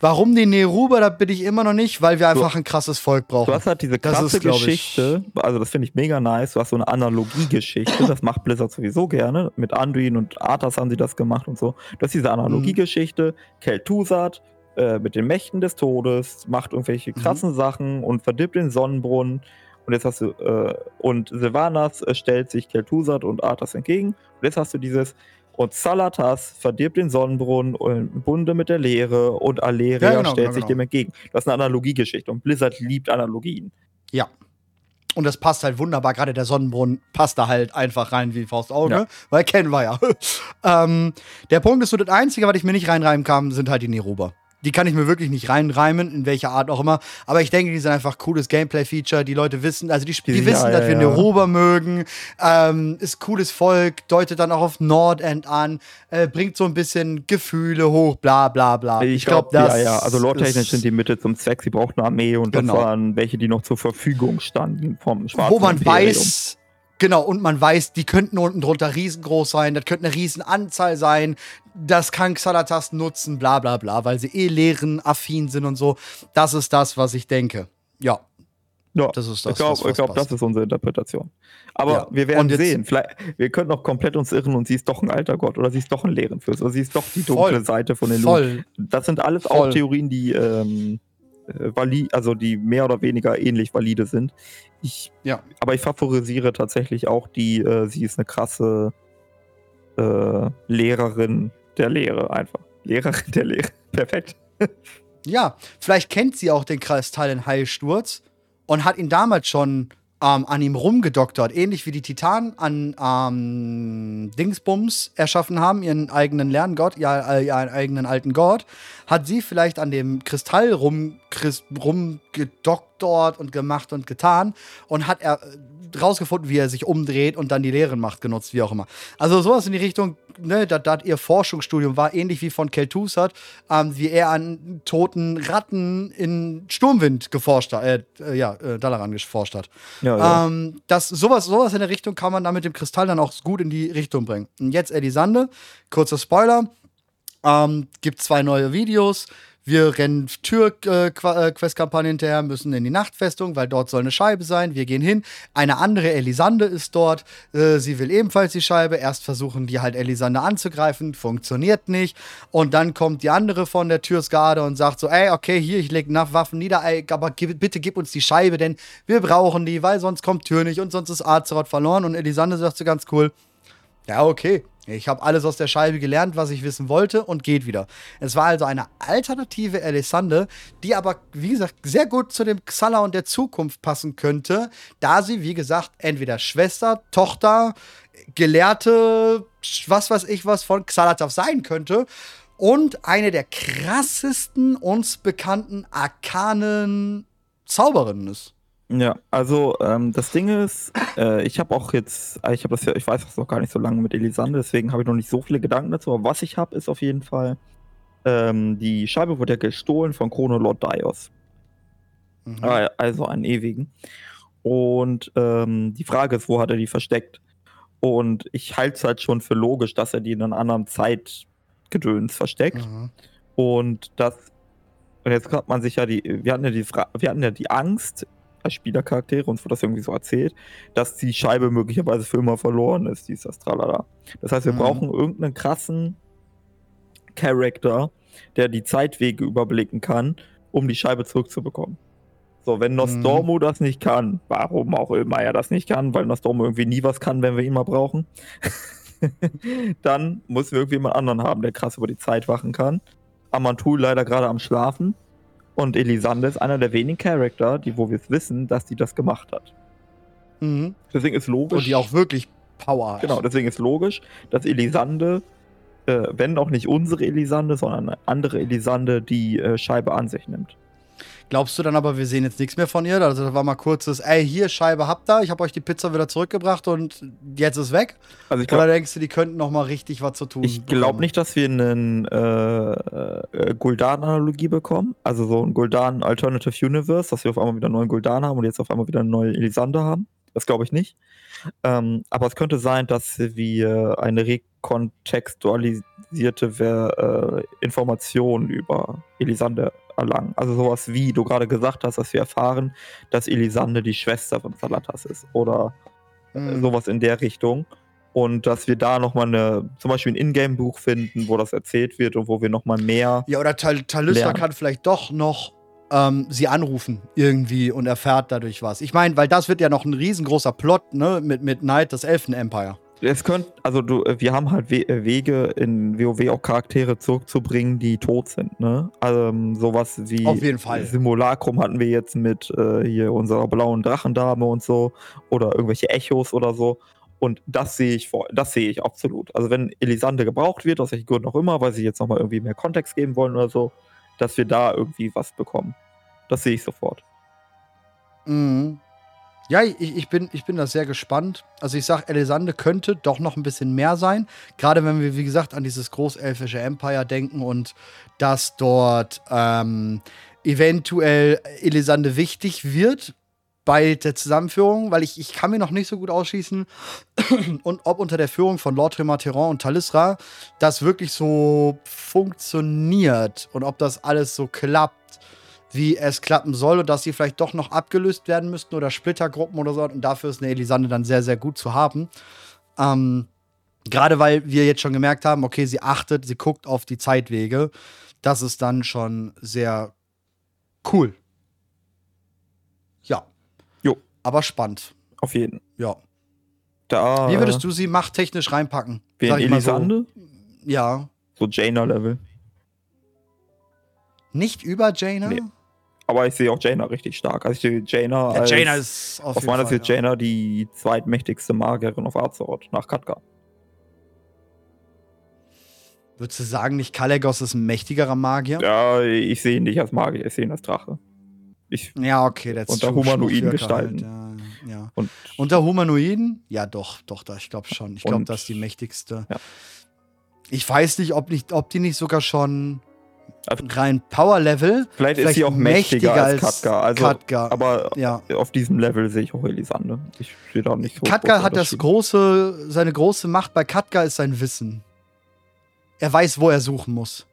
Warum die Neruba, da bin ich immer noch nicht, weil wir einfach ein krasses Volk Du brauchen. hast halt diese krasse ist, glaub ich- Geschichte, also das finde ich mega nice. Du hast so eine Analogiegeschichte, das macht Blizzard sowieso gerne. Mit Anduin und Arthas haben sie das gemacht und so. Du hast diese Analogiegeschichte, Kel'Thuzad äh, mit den Mächten des Todes, macht irgendwelche krassen Sachen und verdirbt den Sonnenbrunnen. Und jetzt hast du, äh, und Sylvanas äh, stellt sich Kel'Thuzad und Arthas entgegen. Und jetzt hast du dieses, und Salatas verdirbt den Sonnenbrunnen im Bunde mit der Leere und Aleria Ja, genau, stellt genau, sich genau. dem entgegen. Das ist eine Analogiegeschichte und Blizzard liebt Analogien. Ja. Und das passt halt wunderbar. Gerade der Sonnenbrunnen passt da halt einfach rein wie Faust Auge, Ja. weil kennen wir ja. ähm, der Punkt ist so, das Einzige, was ich mir nicht reinreimen kann, sind halt die Neruber. Die kann ich mir wirklich nicht reinreimen, in welcher Art auch immer. Aber ich denke, die sind einfach cooles Gameplay-Feature. Die Leute wissen, also die, die Ja, wissen, dass ja, wir ja. Neruber mögen. Ähm, ist cooles Volk, deutet dann auch auf Nordend an, äh, bringt so ein bisschen Gefühle hoch, bla bla bla. Ich glaube, das ja, ja. Also lore-technisch sind die Mitte zum Zweck. Sie braucht eine Armee und Genau. das waren welche, die noch zur Verfügung standen vom Schwarzen wo man Imperium. weiß, genau, und man weiß, die könnten unten drunter riesengroß sein, das könnte eine Riesenanzahl sein, das kann Xalatas nutzen, bla bla bla, weil sie eh lehren, affin sind und so. Das ist das, was ich denke. Ja, Ja, das ist das. ich glaube, glaub, das ist unsere Interpretation. Aber Ja. wir werden sehen. Vielleicht, wir können auch komplett uns irren und sie ist doch ein alter Gott oder sie ist doch ein Lehrenfürst oder sie ist doch die dunkle Voll. Seite von den Voll. Das sind alles auch Voll. Theorien, die ähm, äh, vali also die mehr oder weniger ähnlich valide sind. Ich, Ja. Aber ich favorisiere tatsächlich auch die, äh, sie ist eine krasse äh, Lehrerin der Lehre einfach. Lehrerin der Lehre. Perfekt. Ja, vielleicht kennt sie auch den Kristall in Heilsturz und hat ihn damals schon ähm, an ihm rumgedoktert, ähnlich wie die Titanen an ähm, Dingsbums erschaffen haben, ihren eigenen Lerngott, ja, ihren eigenen alten Gott, hat sie vielleicht an dem Kristall rum, rumgedoktert und gemacht und getan und hat er rausgefunden, wie er sich umdreht und dann die leeren Macht genutzt, wie auch immer. Also sowas in die Richtung, ne, da, da ihr Forschungsstudium war, ähnlich wie von Kel'Thuzad, ähm, wie er an toten Ratten in Sturmwind geforscht hat, äh, äh, ja, äh, Dalaran geforscht hat. Ja, ja. Ähm, das, sowas, sowas in der Richtung kann man da mit dem Kristall dann auch gut in die Richtung bringen. Und jetzt Elisande, kurzer Spoiler, ähm, gibt zwei neue Videos. Wir rennen Tür-Questkampagne hinterher, müssen in die Nachtfestung, weil dort soll eine Scheibe sein. Wir gehen hin. Eine andere Elisande ist dort. Äh, sie will ebenfalls die Scheibe. Erst versuchen die halt Elisande anzugreifen. Funktioniert nicht. Und dann kommt die andere von der Türsgarde und sagt so: Ey, okay, hier, ich lege nach Waffen nieder. Ey, aber bitte gib uns die Scheibe, denn wir brauchen die, weil sonst kommt Tür nicht und sonst ist Azeroth verloren. Und Elisande sagt so ganz cool: Ja, okay, ich habe alles aus der Scheibe gelernt, was ich wissen wollte und geht wieder. Es war also eine alternative Elisande, die aber, wie gesagt, sehr gut zu dem Xala und der Zukunft passen könnte, da sie, wie gesagt, entweder Schwester, Tochter, Gelehrte, was weiß ich was von Xalatav sein könnte und eine der krassesten uns bekannten arkanen Zauberinnen ist. Ja, also ähm, das Ding ist, äh, ich habe auch jetzt, äh, ich habe das ja, ich weiß das noch gar nicht so lange mit Elisande, deswegen habe ich noch nicht so viele Gedanken dazu, aber was ich habe, ist auf jeden Fall, ähm, die Scheibe wurde ja gestohlen von Chronolot Dios. Mhm. Äh, also einen ewigen. Und ähm, die Frage ist, wo hat er die versteckt? Und ich halte es halt schon für logisch, dass er die in einem anderen Zeitgedöns versteckt. Mhm. Und das und jetzt hat man sich ja die, wir hatten ja die, Fra wir hatten ja die Angst als Spielercharaktere, uns wird das irgendwie so erzählt, dass die Scheibe möglicherweise für immer verloren ist, dieses Tralala. Das heißt, wir mhm. brauchen irgendeinen krassen Charakter, der die Zeitwege überblicken kann, um die Scheibe zurückzubekommen. So, wenn Nostormo mhm. das nicht kann, warum auch immer er das nicht kann, weil Nostormo irgendwie nie was kann, wenn wir ihn mal brauchen, dann müssen wir irgendwie jemand anderen haben, der krass über die Zeit wachen kann. Amantul leider gerade am Schlafen. Und Elisande ist einer der wenigen Charakter, die, wo wir es wissen, dass die das gemacht hat. Mhm. Deswegen ist logisch. Und die auch wirklich Power hat. Genau, deswegen ist logisch, dass Elisande, äh, wenn auch nicht unsere Elisande, sondern eine andere Elisande, die äh, Scheibe an sich nimmt. Glaubst du dann aber, wir sehen jetzt nichts mehr von ihr? Also da war mal kurzes, ey, hier, Scheibe habt ihr, ich habe euch die Pizza wieder zurückgebracht und jetzt ist weg? Also glaub, Oder denkst du, die könnten noch mal richtig was zu tun Ich glaube nicht, dass wir eine äh, äh, Guldan-Analogie bekommen. Also so ein Guldan Alternative Universe, dass wir auf einmal wieder einen neuen Guldan haben und jetzt auf einmal wieder eine neue Elisande haben. Das glaube ich nicht. Ähm, aber es könnte sein, dass wir eine rekontextualisierte äh, Information über Elisande erlangen. Also sowas wie du gerade gesagt hast, dass wir erfahren, dass Elisande die Schwester von Salatas ist oder mhm. sowas in der Richtung. Und dass wir da nochmal eine, zum Beispiel ein Ingame-Buch finden, wo das erzählt wird und wo wir nochmal mehr. Ja, oder Tal Talista kann vielleicht doch noch ähm, sie anrufen irgendwie und erfährt dadurch was. Ich meine, weil das wird ja noch ein riesengroßer Plot, ne, mit, mit Knight, das Elfen-Empire. Es könnte, also du, äh, wir haben halt We äh, Wege in WoW auch Charaktere zurückzubringen, die tot sind, ne? Also sowas wie Auf jeden Fall. Simulacrum hatten wir jetzt mit äh, hier unserer blauen Drachendame und so oder irgendwelche Echos oder so. Und das sehe ich vor, das sehe ich absolut. Also wenn Elisande gebraucht wird, aus welchen Gründen auch immer, weil sie jetzt nochmal irgendwie mehr Kontext geben wollen oder so, dass wir da irgendwie was bekommen. Das sehe ich sofort. Mhm. Ja, ich, ich, bin, ich bin da sehr gespannt. Also ich sage, Elisande könnte doch noch ein bisschen mehr sein. Gerade wenn wir, wie gesagt, an dieses großelfische Empire denken und dass dort ähm, eventuell Elisande wichtig wird bei der Zusammenführung, weil ich, ich kann mir noch nicht so gut ausschließen, und ob unter der Führung von Lord Remateron und Talisra das wirklich so funktioniert und ob das alles so klappt wie es klappen soll und dass sie vielleicht doch noch abgelöst werden müssten oder Splittergruppen oder so. Und dafür ist eine Elisande dann sehr, sehr gut zu haben. Ähm, Gerade weil wir jetzt schon gemerkt haben, okay, sie achtet, sie guckt auf die Zeitwege. Das ist dann schon sehr cool. Ja. Jo. Aber spannend. Auf jeden. Ja. Da, Wie würdest du sie machttechnisch reinpacken? Wen, Elisande? So. Ja. So Jaina-Level. Nicht über Jaina? Nee. Aber ich sehe auch Jaina richtig stark. Also ich sehe Jaina Ja, als, Jaina ist auf auf meiner Sicht ja. Jaina die zweitmächtigste Magierin auf Azeroth nach Katka. Würdest du sagen, nicht Kalegos ist ein mächtigerer Magier? Ja, ich sehe ihn nicht als Magier, ich sehe ihn als Drache. Ich, Ja, okay, that's Unter humanoiden Schnurrwirker Gestalten. Halt, ja, ja. und Unter Humanoiden? Ja, doch, doch, da, ich glaube schon. Ich glaube, das ist die mächtigste. Ja. Ich weiß nicht, ob, nicht, ob die nicht sogar schon rein Power-Level. vielleicht, ist sie auch mächtiger, als Katka. Also, Katka. aber ja. auf diesem Level sehe ich auch Elisande. Ich sehe da nicht so Katka hat das große, seine große Macht bei Katka ist sein Wissen. Er weiß, wo er suchen muss.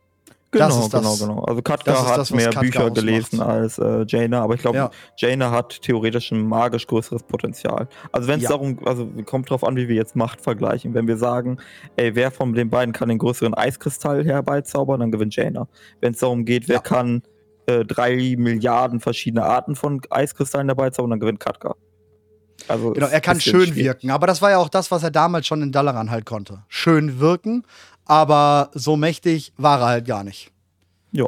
Genau, das ist das- genau, genau. Also Katka das hat das, mehr Katka Bücher ausmacht. gelesen als äh, Jaina, aber ich glaube, Ja. Jaina hat theoretisch ein magisch größeres Potenzial. Also wenn es Ja. darum, also kommt drauf an, wie wir jetzt Macht vergleichen. Wenn wir sagen, ey, wer von den beiden kann den größeren Eiskristall herbeizaubern, dann gewinnt Jaina. Wenn es darum geht, wer Ja. kann äh, drei Milliarden verschiedene Arten von Eiskristallen herbeizaubern, dann gewinnt Katka. Also Genau, er kann schön schwierig. wirken. Aber das war ja auch das, was er damals schon in Dalaran halt konnte. Schön wirken, aber so mächtig war er halt gar nicht. Ja.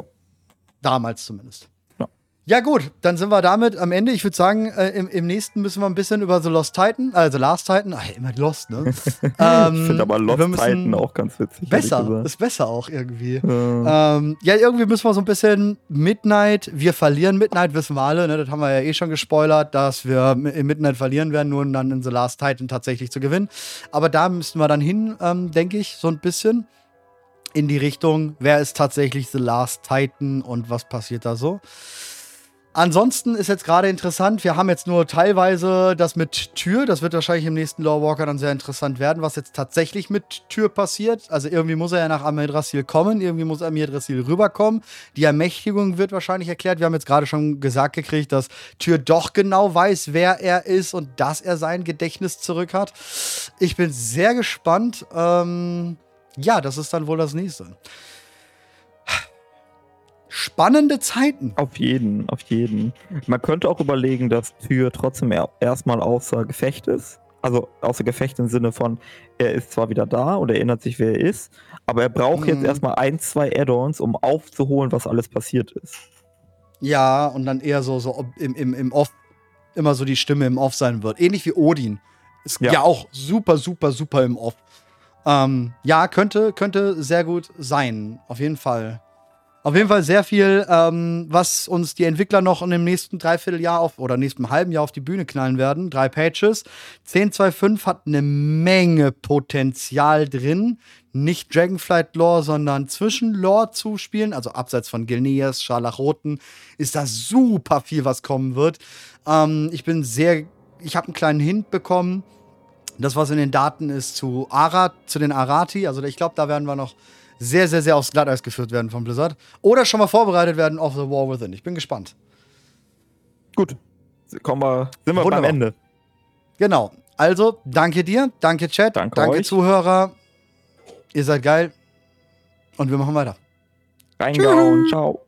Damals zumindest. Ja. Ja, gut, dann sind wir damit am Ende. Ich würde sagen, äh, im, im nächsten müssen wir ein bisschen über The Lost Titan, also Last Titan, ach, immer Lost, ne? ähm, Ich finde aber Lost Titan auch ganz witzig. Besser, ist besser auch irgendwie. Äh, Ähm, ja, irgendwie müssen wir so ein bisschen Midnight, wir verlieren Midnight, wissen wir alle, ne? das haben wir ja eh schon gespoilert, dass wir im Midnight verlieren werden, nur um dann in The Last Titan tatsächlich zu gewinnen. Aber da müssen wir dann hin, ähm, denke ich, so ein bisschen in die Richtung, wer ist tatsächlich The Last Titan und was passiert da so. Ansonsten ist jetzt gerade interessant, wir haben jetzt nur teilweise das mit Tür, das wird wahrscheinlich im nächsten Lore Walker dann sehr interessant werden, was jetzt tatsächlich mit Tür passiert. Also irgendwie muss er ja nach Amedrasil kommen, irgendwie muss Amedrasil rüberkommen. Die Ermächtigung wird wahrscheinlich erklärt. Wir haben jetzt gerade schon gesagt gekriegt, dass Tür doch genau weiß, wer er ist und dass er sein Gedächtnis zurück hat. Ich bin sehr gespannt. Ähm, ja, das ist dann wohl das nächste. Spannende Zeiten. Auf jeden, auf jeden. Man könnte auch überlegen, dass Tür trotzdem er erstmal außer Gefecht ist. Also außer Gefecht im Sinne von, er ist zwar wieder da und erinnert sich, wer er ist, aber er braucht Mhm. jetzt erstmal ein, zwei Add-ons, um aufzuholen, was alles passiert ist. Ja, und dann eher so, so ob- im, im, im Off, immer so die Stimme im Off sein wird. Ähnlich wie Odin. Ist ja, Ja. auch super, super, super im Off. Ähm, ja, könnte, könnte sehr gut sein. Auf jeden Fall. Auf jeden Fall sehr viel, ähm, was uns die Entwickler noch in dem nächsten Dreivierteljahr auf oder nächsten halben Jahr auf die Bühne knallen werden. Drei Patches. 10.2.5 hat eine Menge Potenzial drin. Nicht Dragonflight Lore, sondern zwischen Lore zu spielen. Also abseits von Gilneas, Scharlachroten, ist da super viel, was kommen wird. Ähm, ich bin sehr, ich habe einen kleinen Hint bekommen. Das, was in den Daten ist zu Arat, zu den Arati. Also ich glaube, da werden wir noch sehr, sehr, sehr aufs Glatteis geführt werden von Blizzard. Oder schon mal vorbereitet werden auf The War Within. Ich bin gespannt. Gut, kommen wir, sind wir Wunderbar. beim Ende. Genau. Also, danke dir, danke Chat, Danke danke euch. Zuhörer. Ihr seid geil. Und wir machen weiter. Reingehauen, ciao.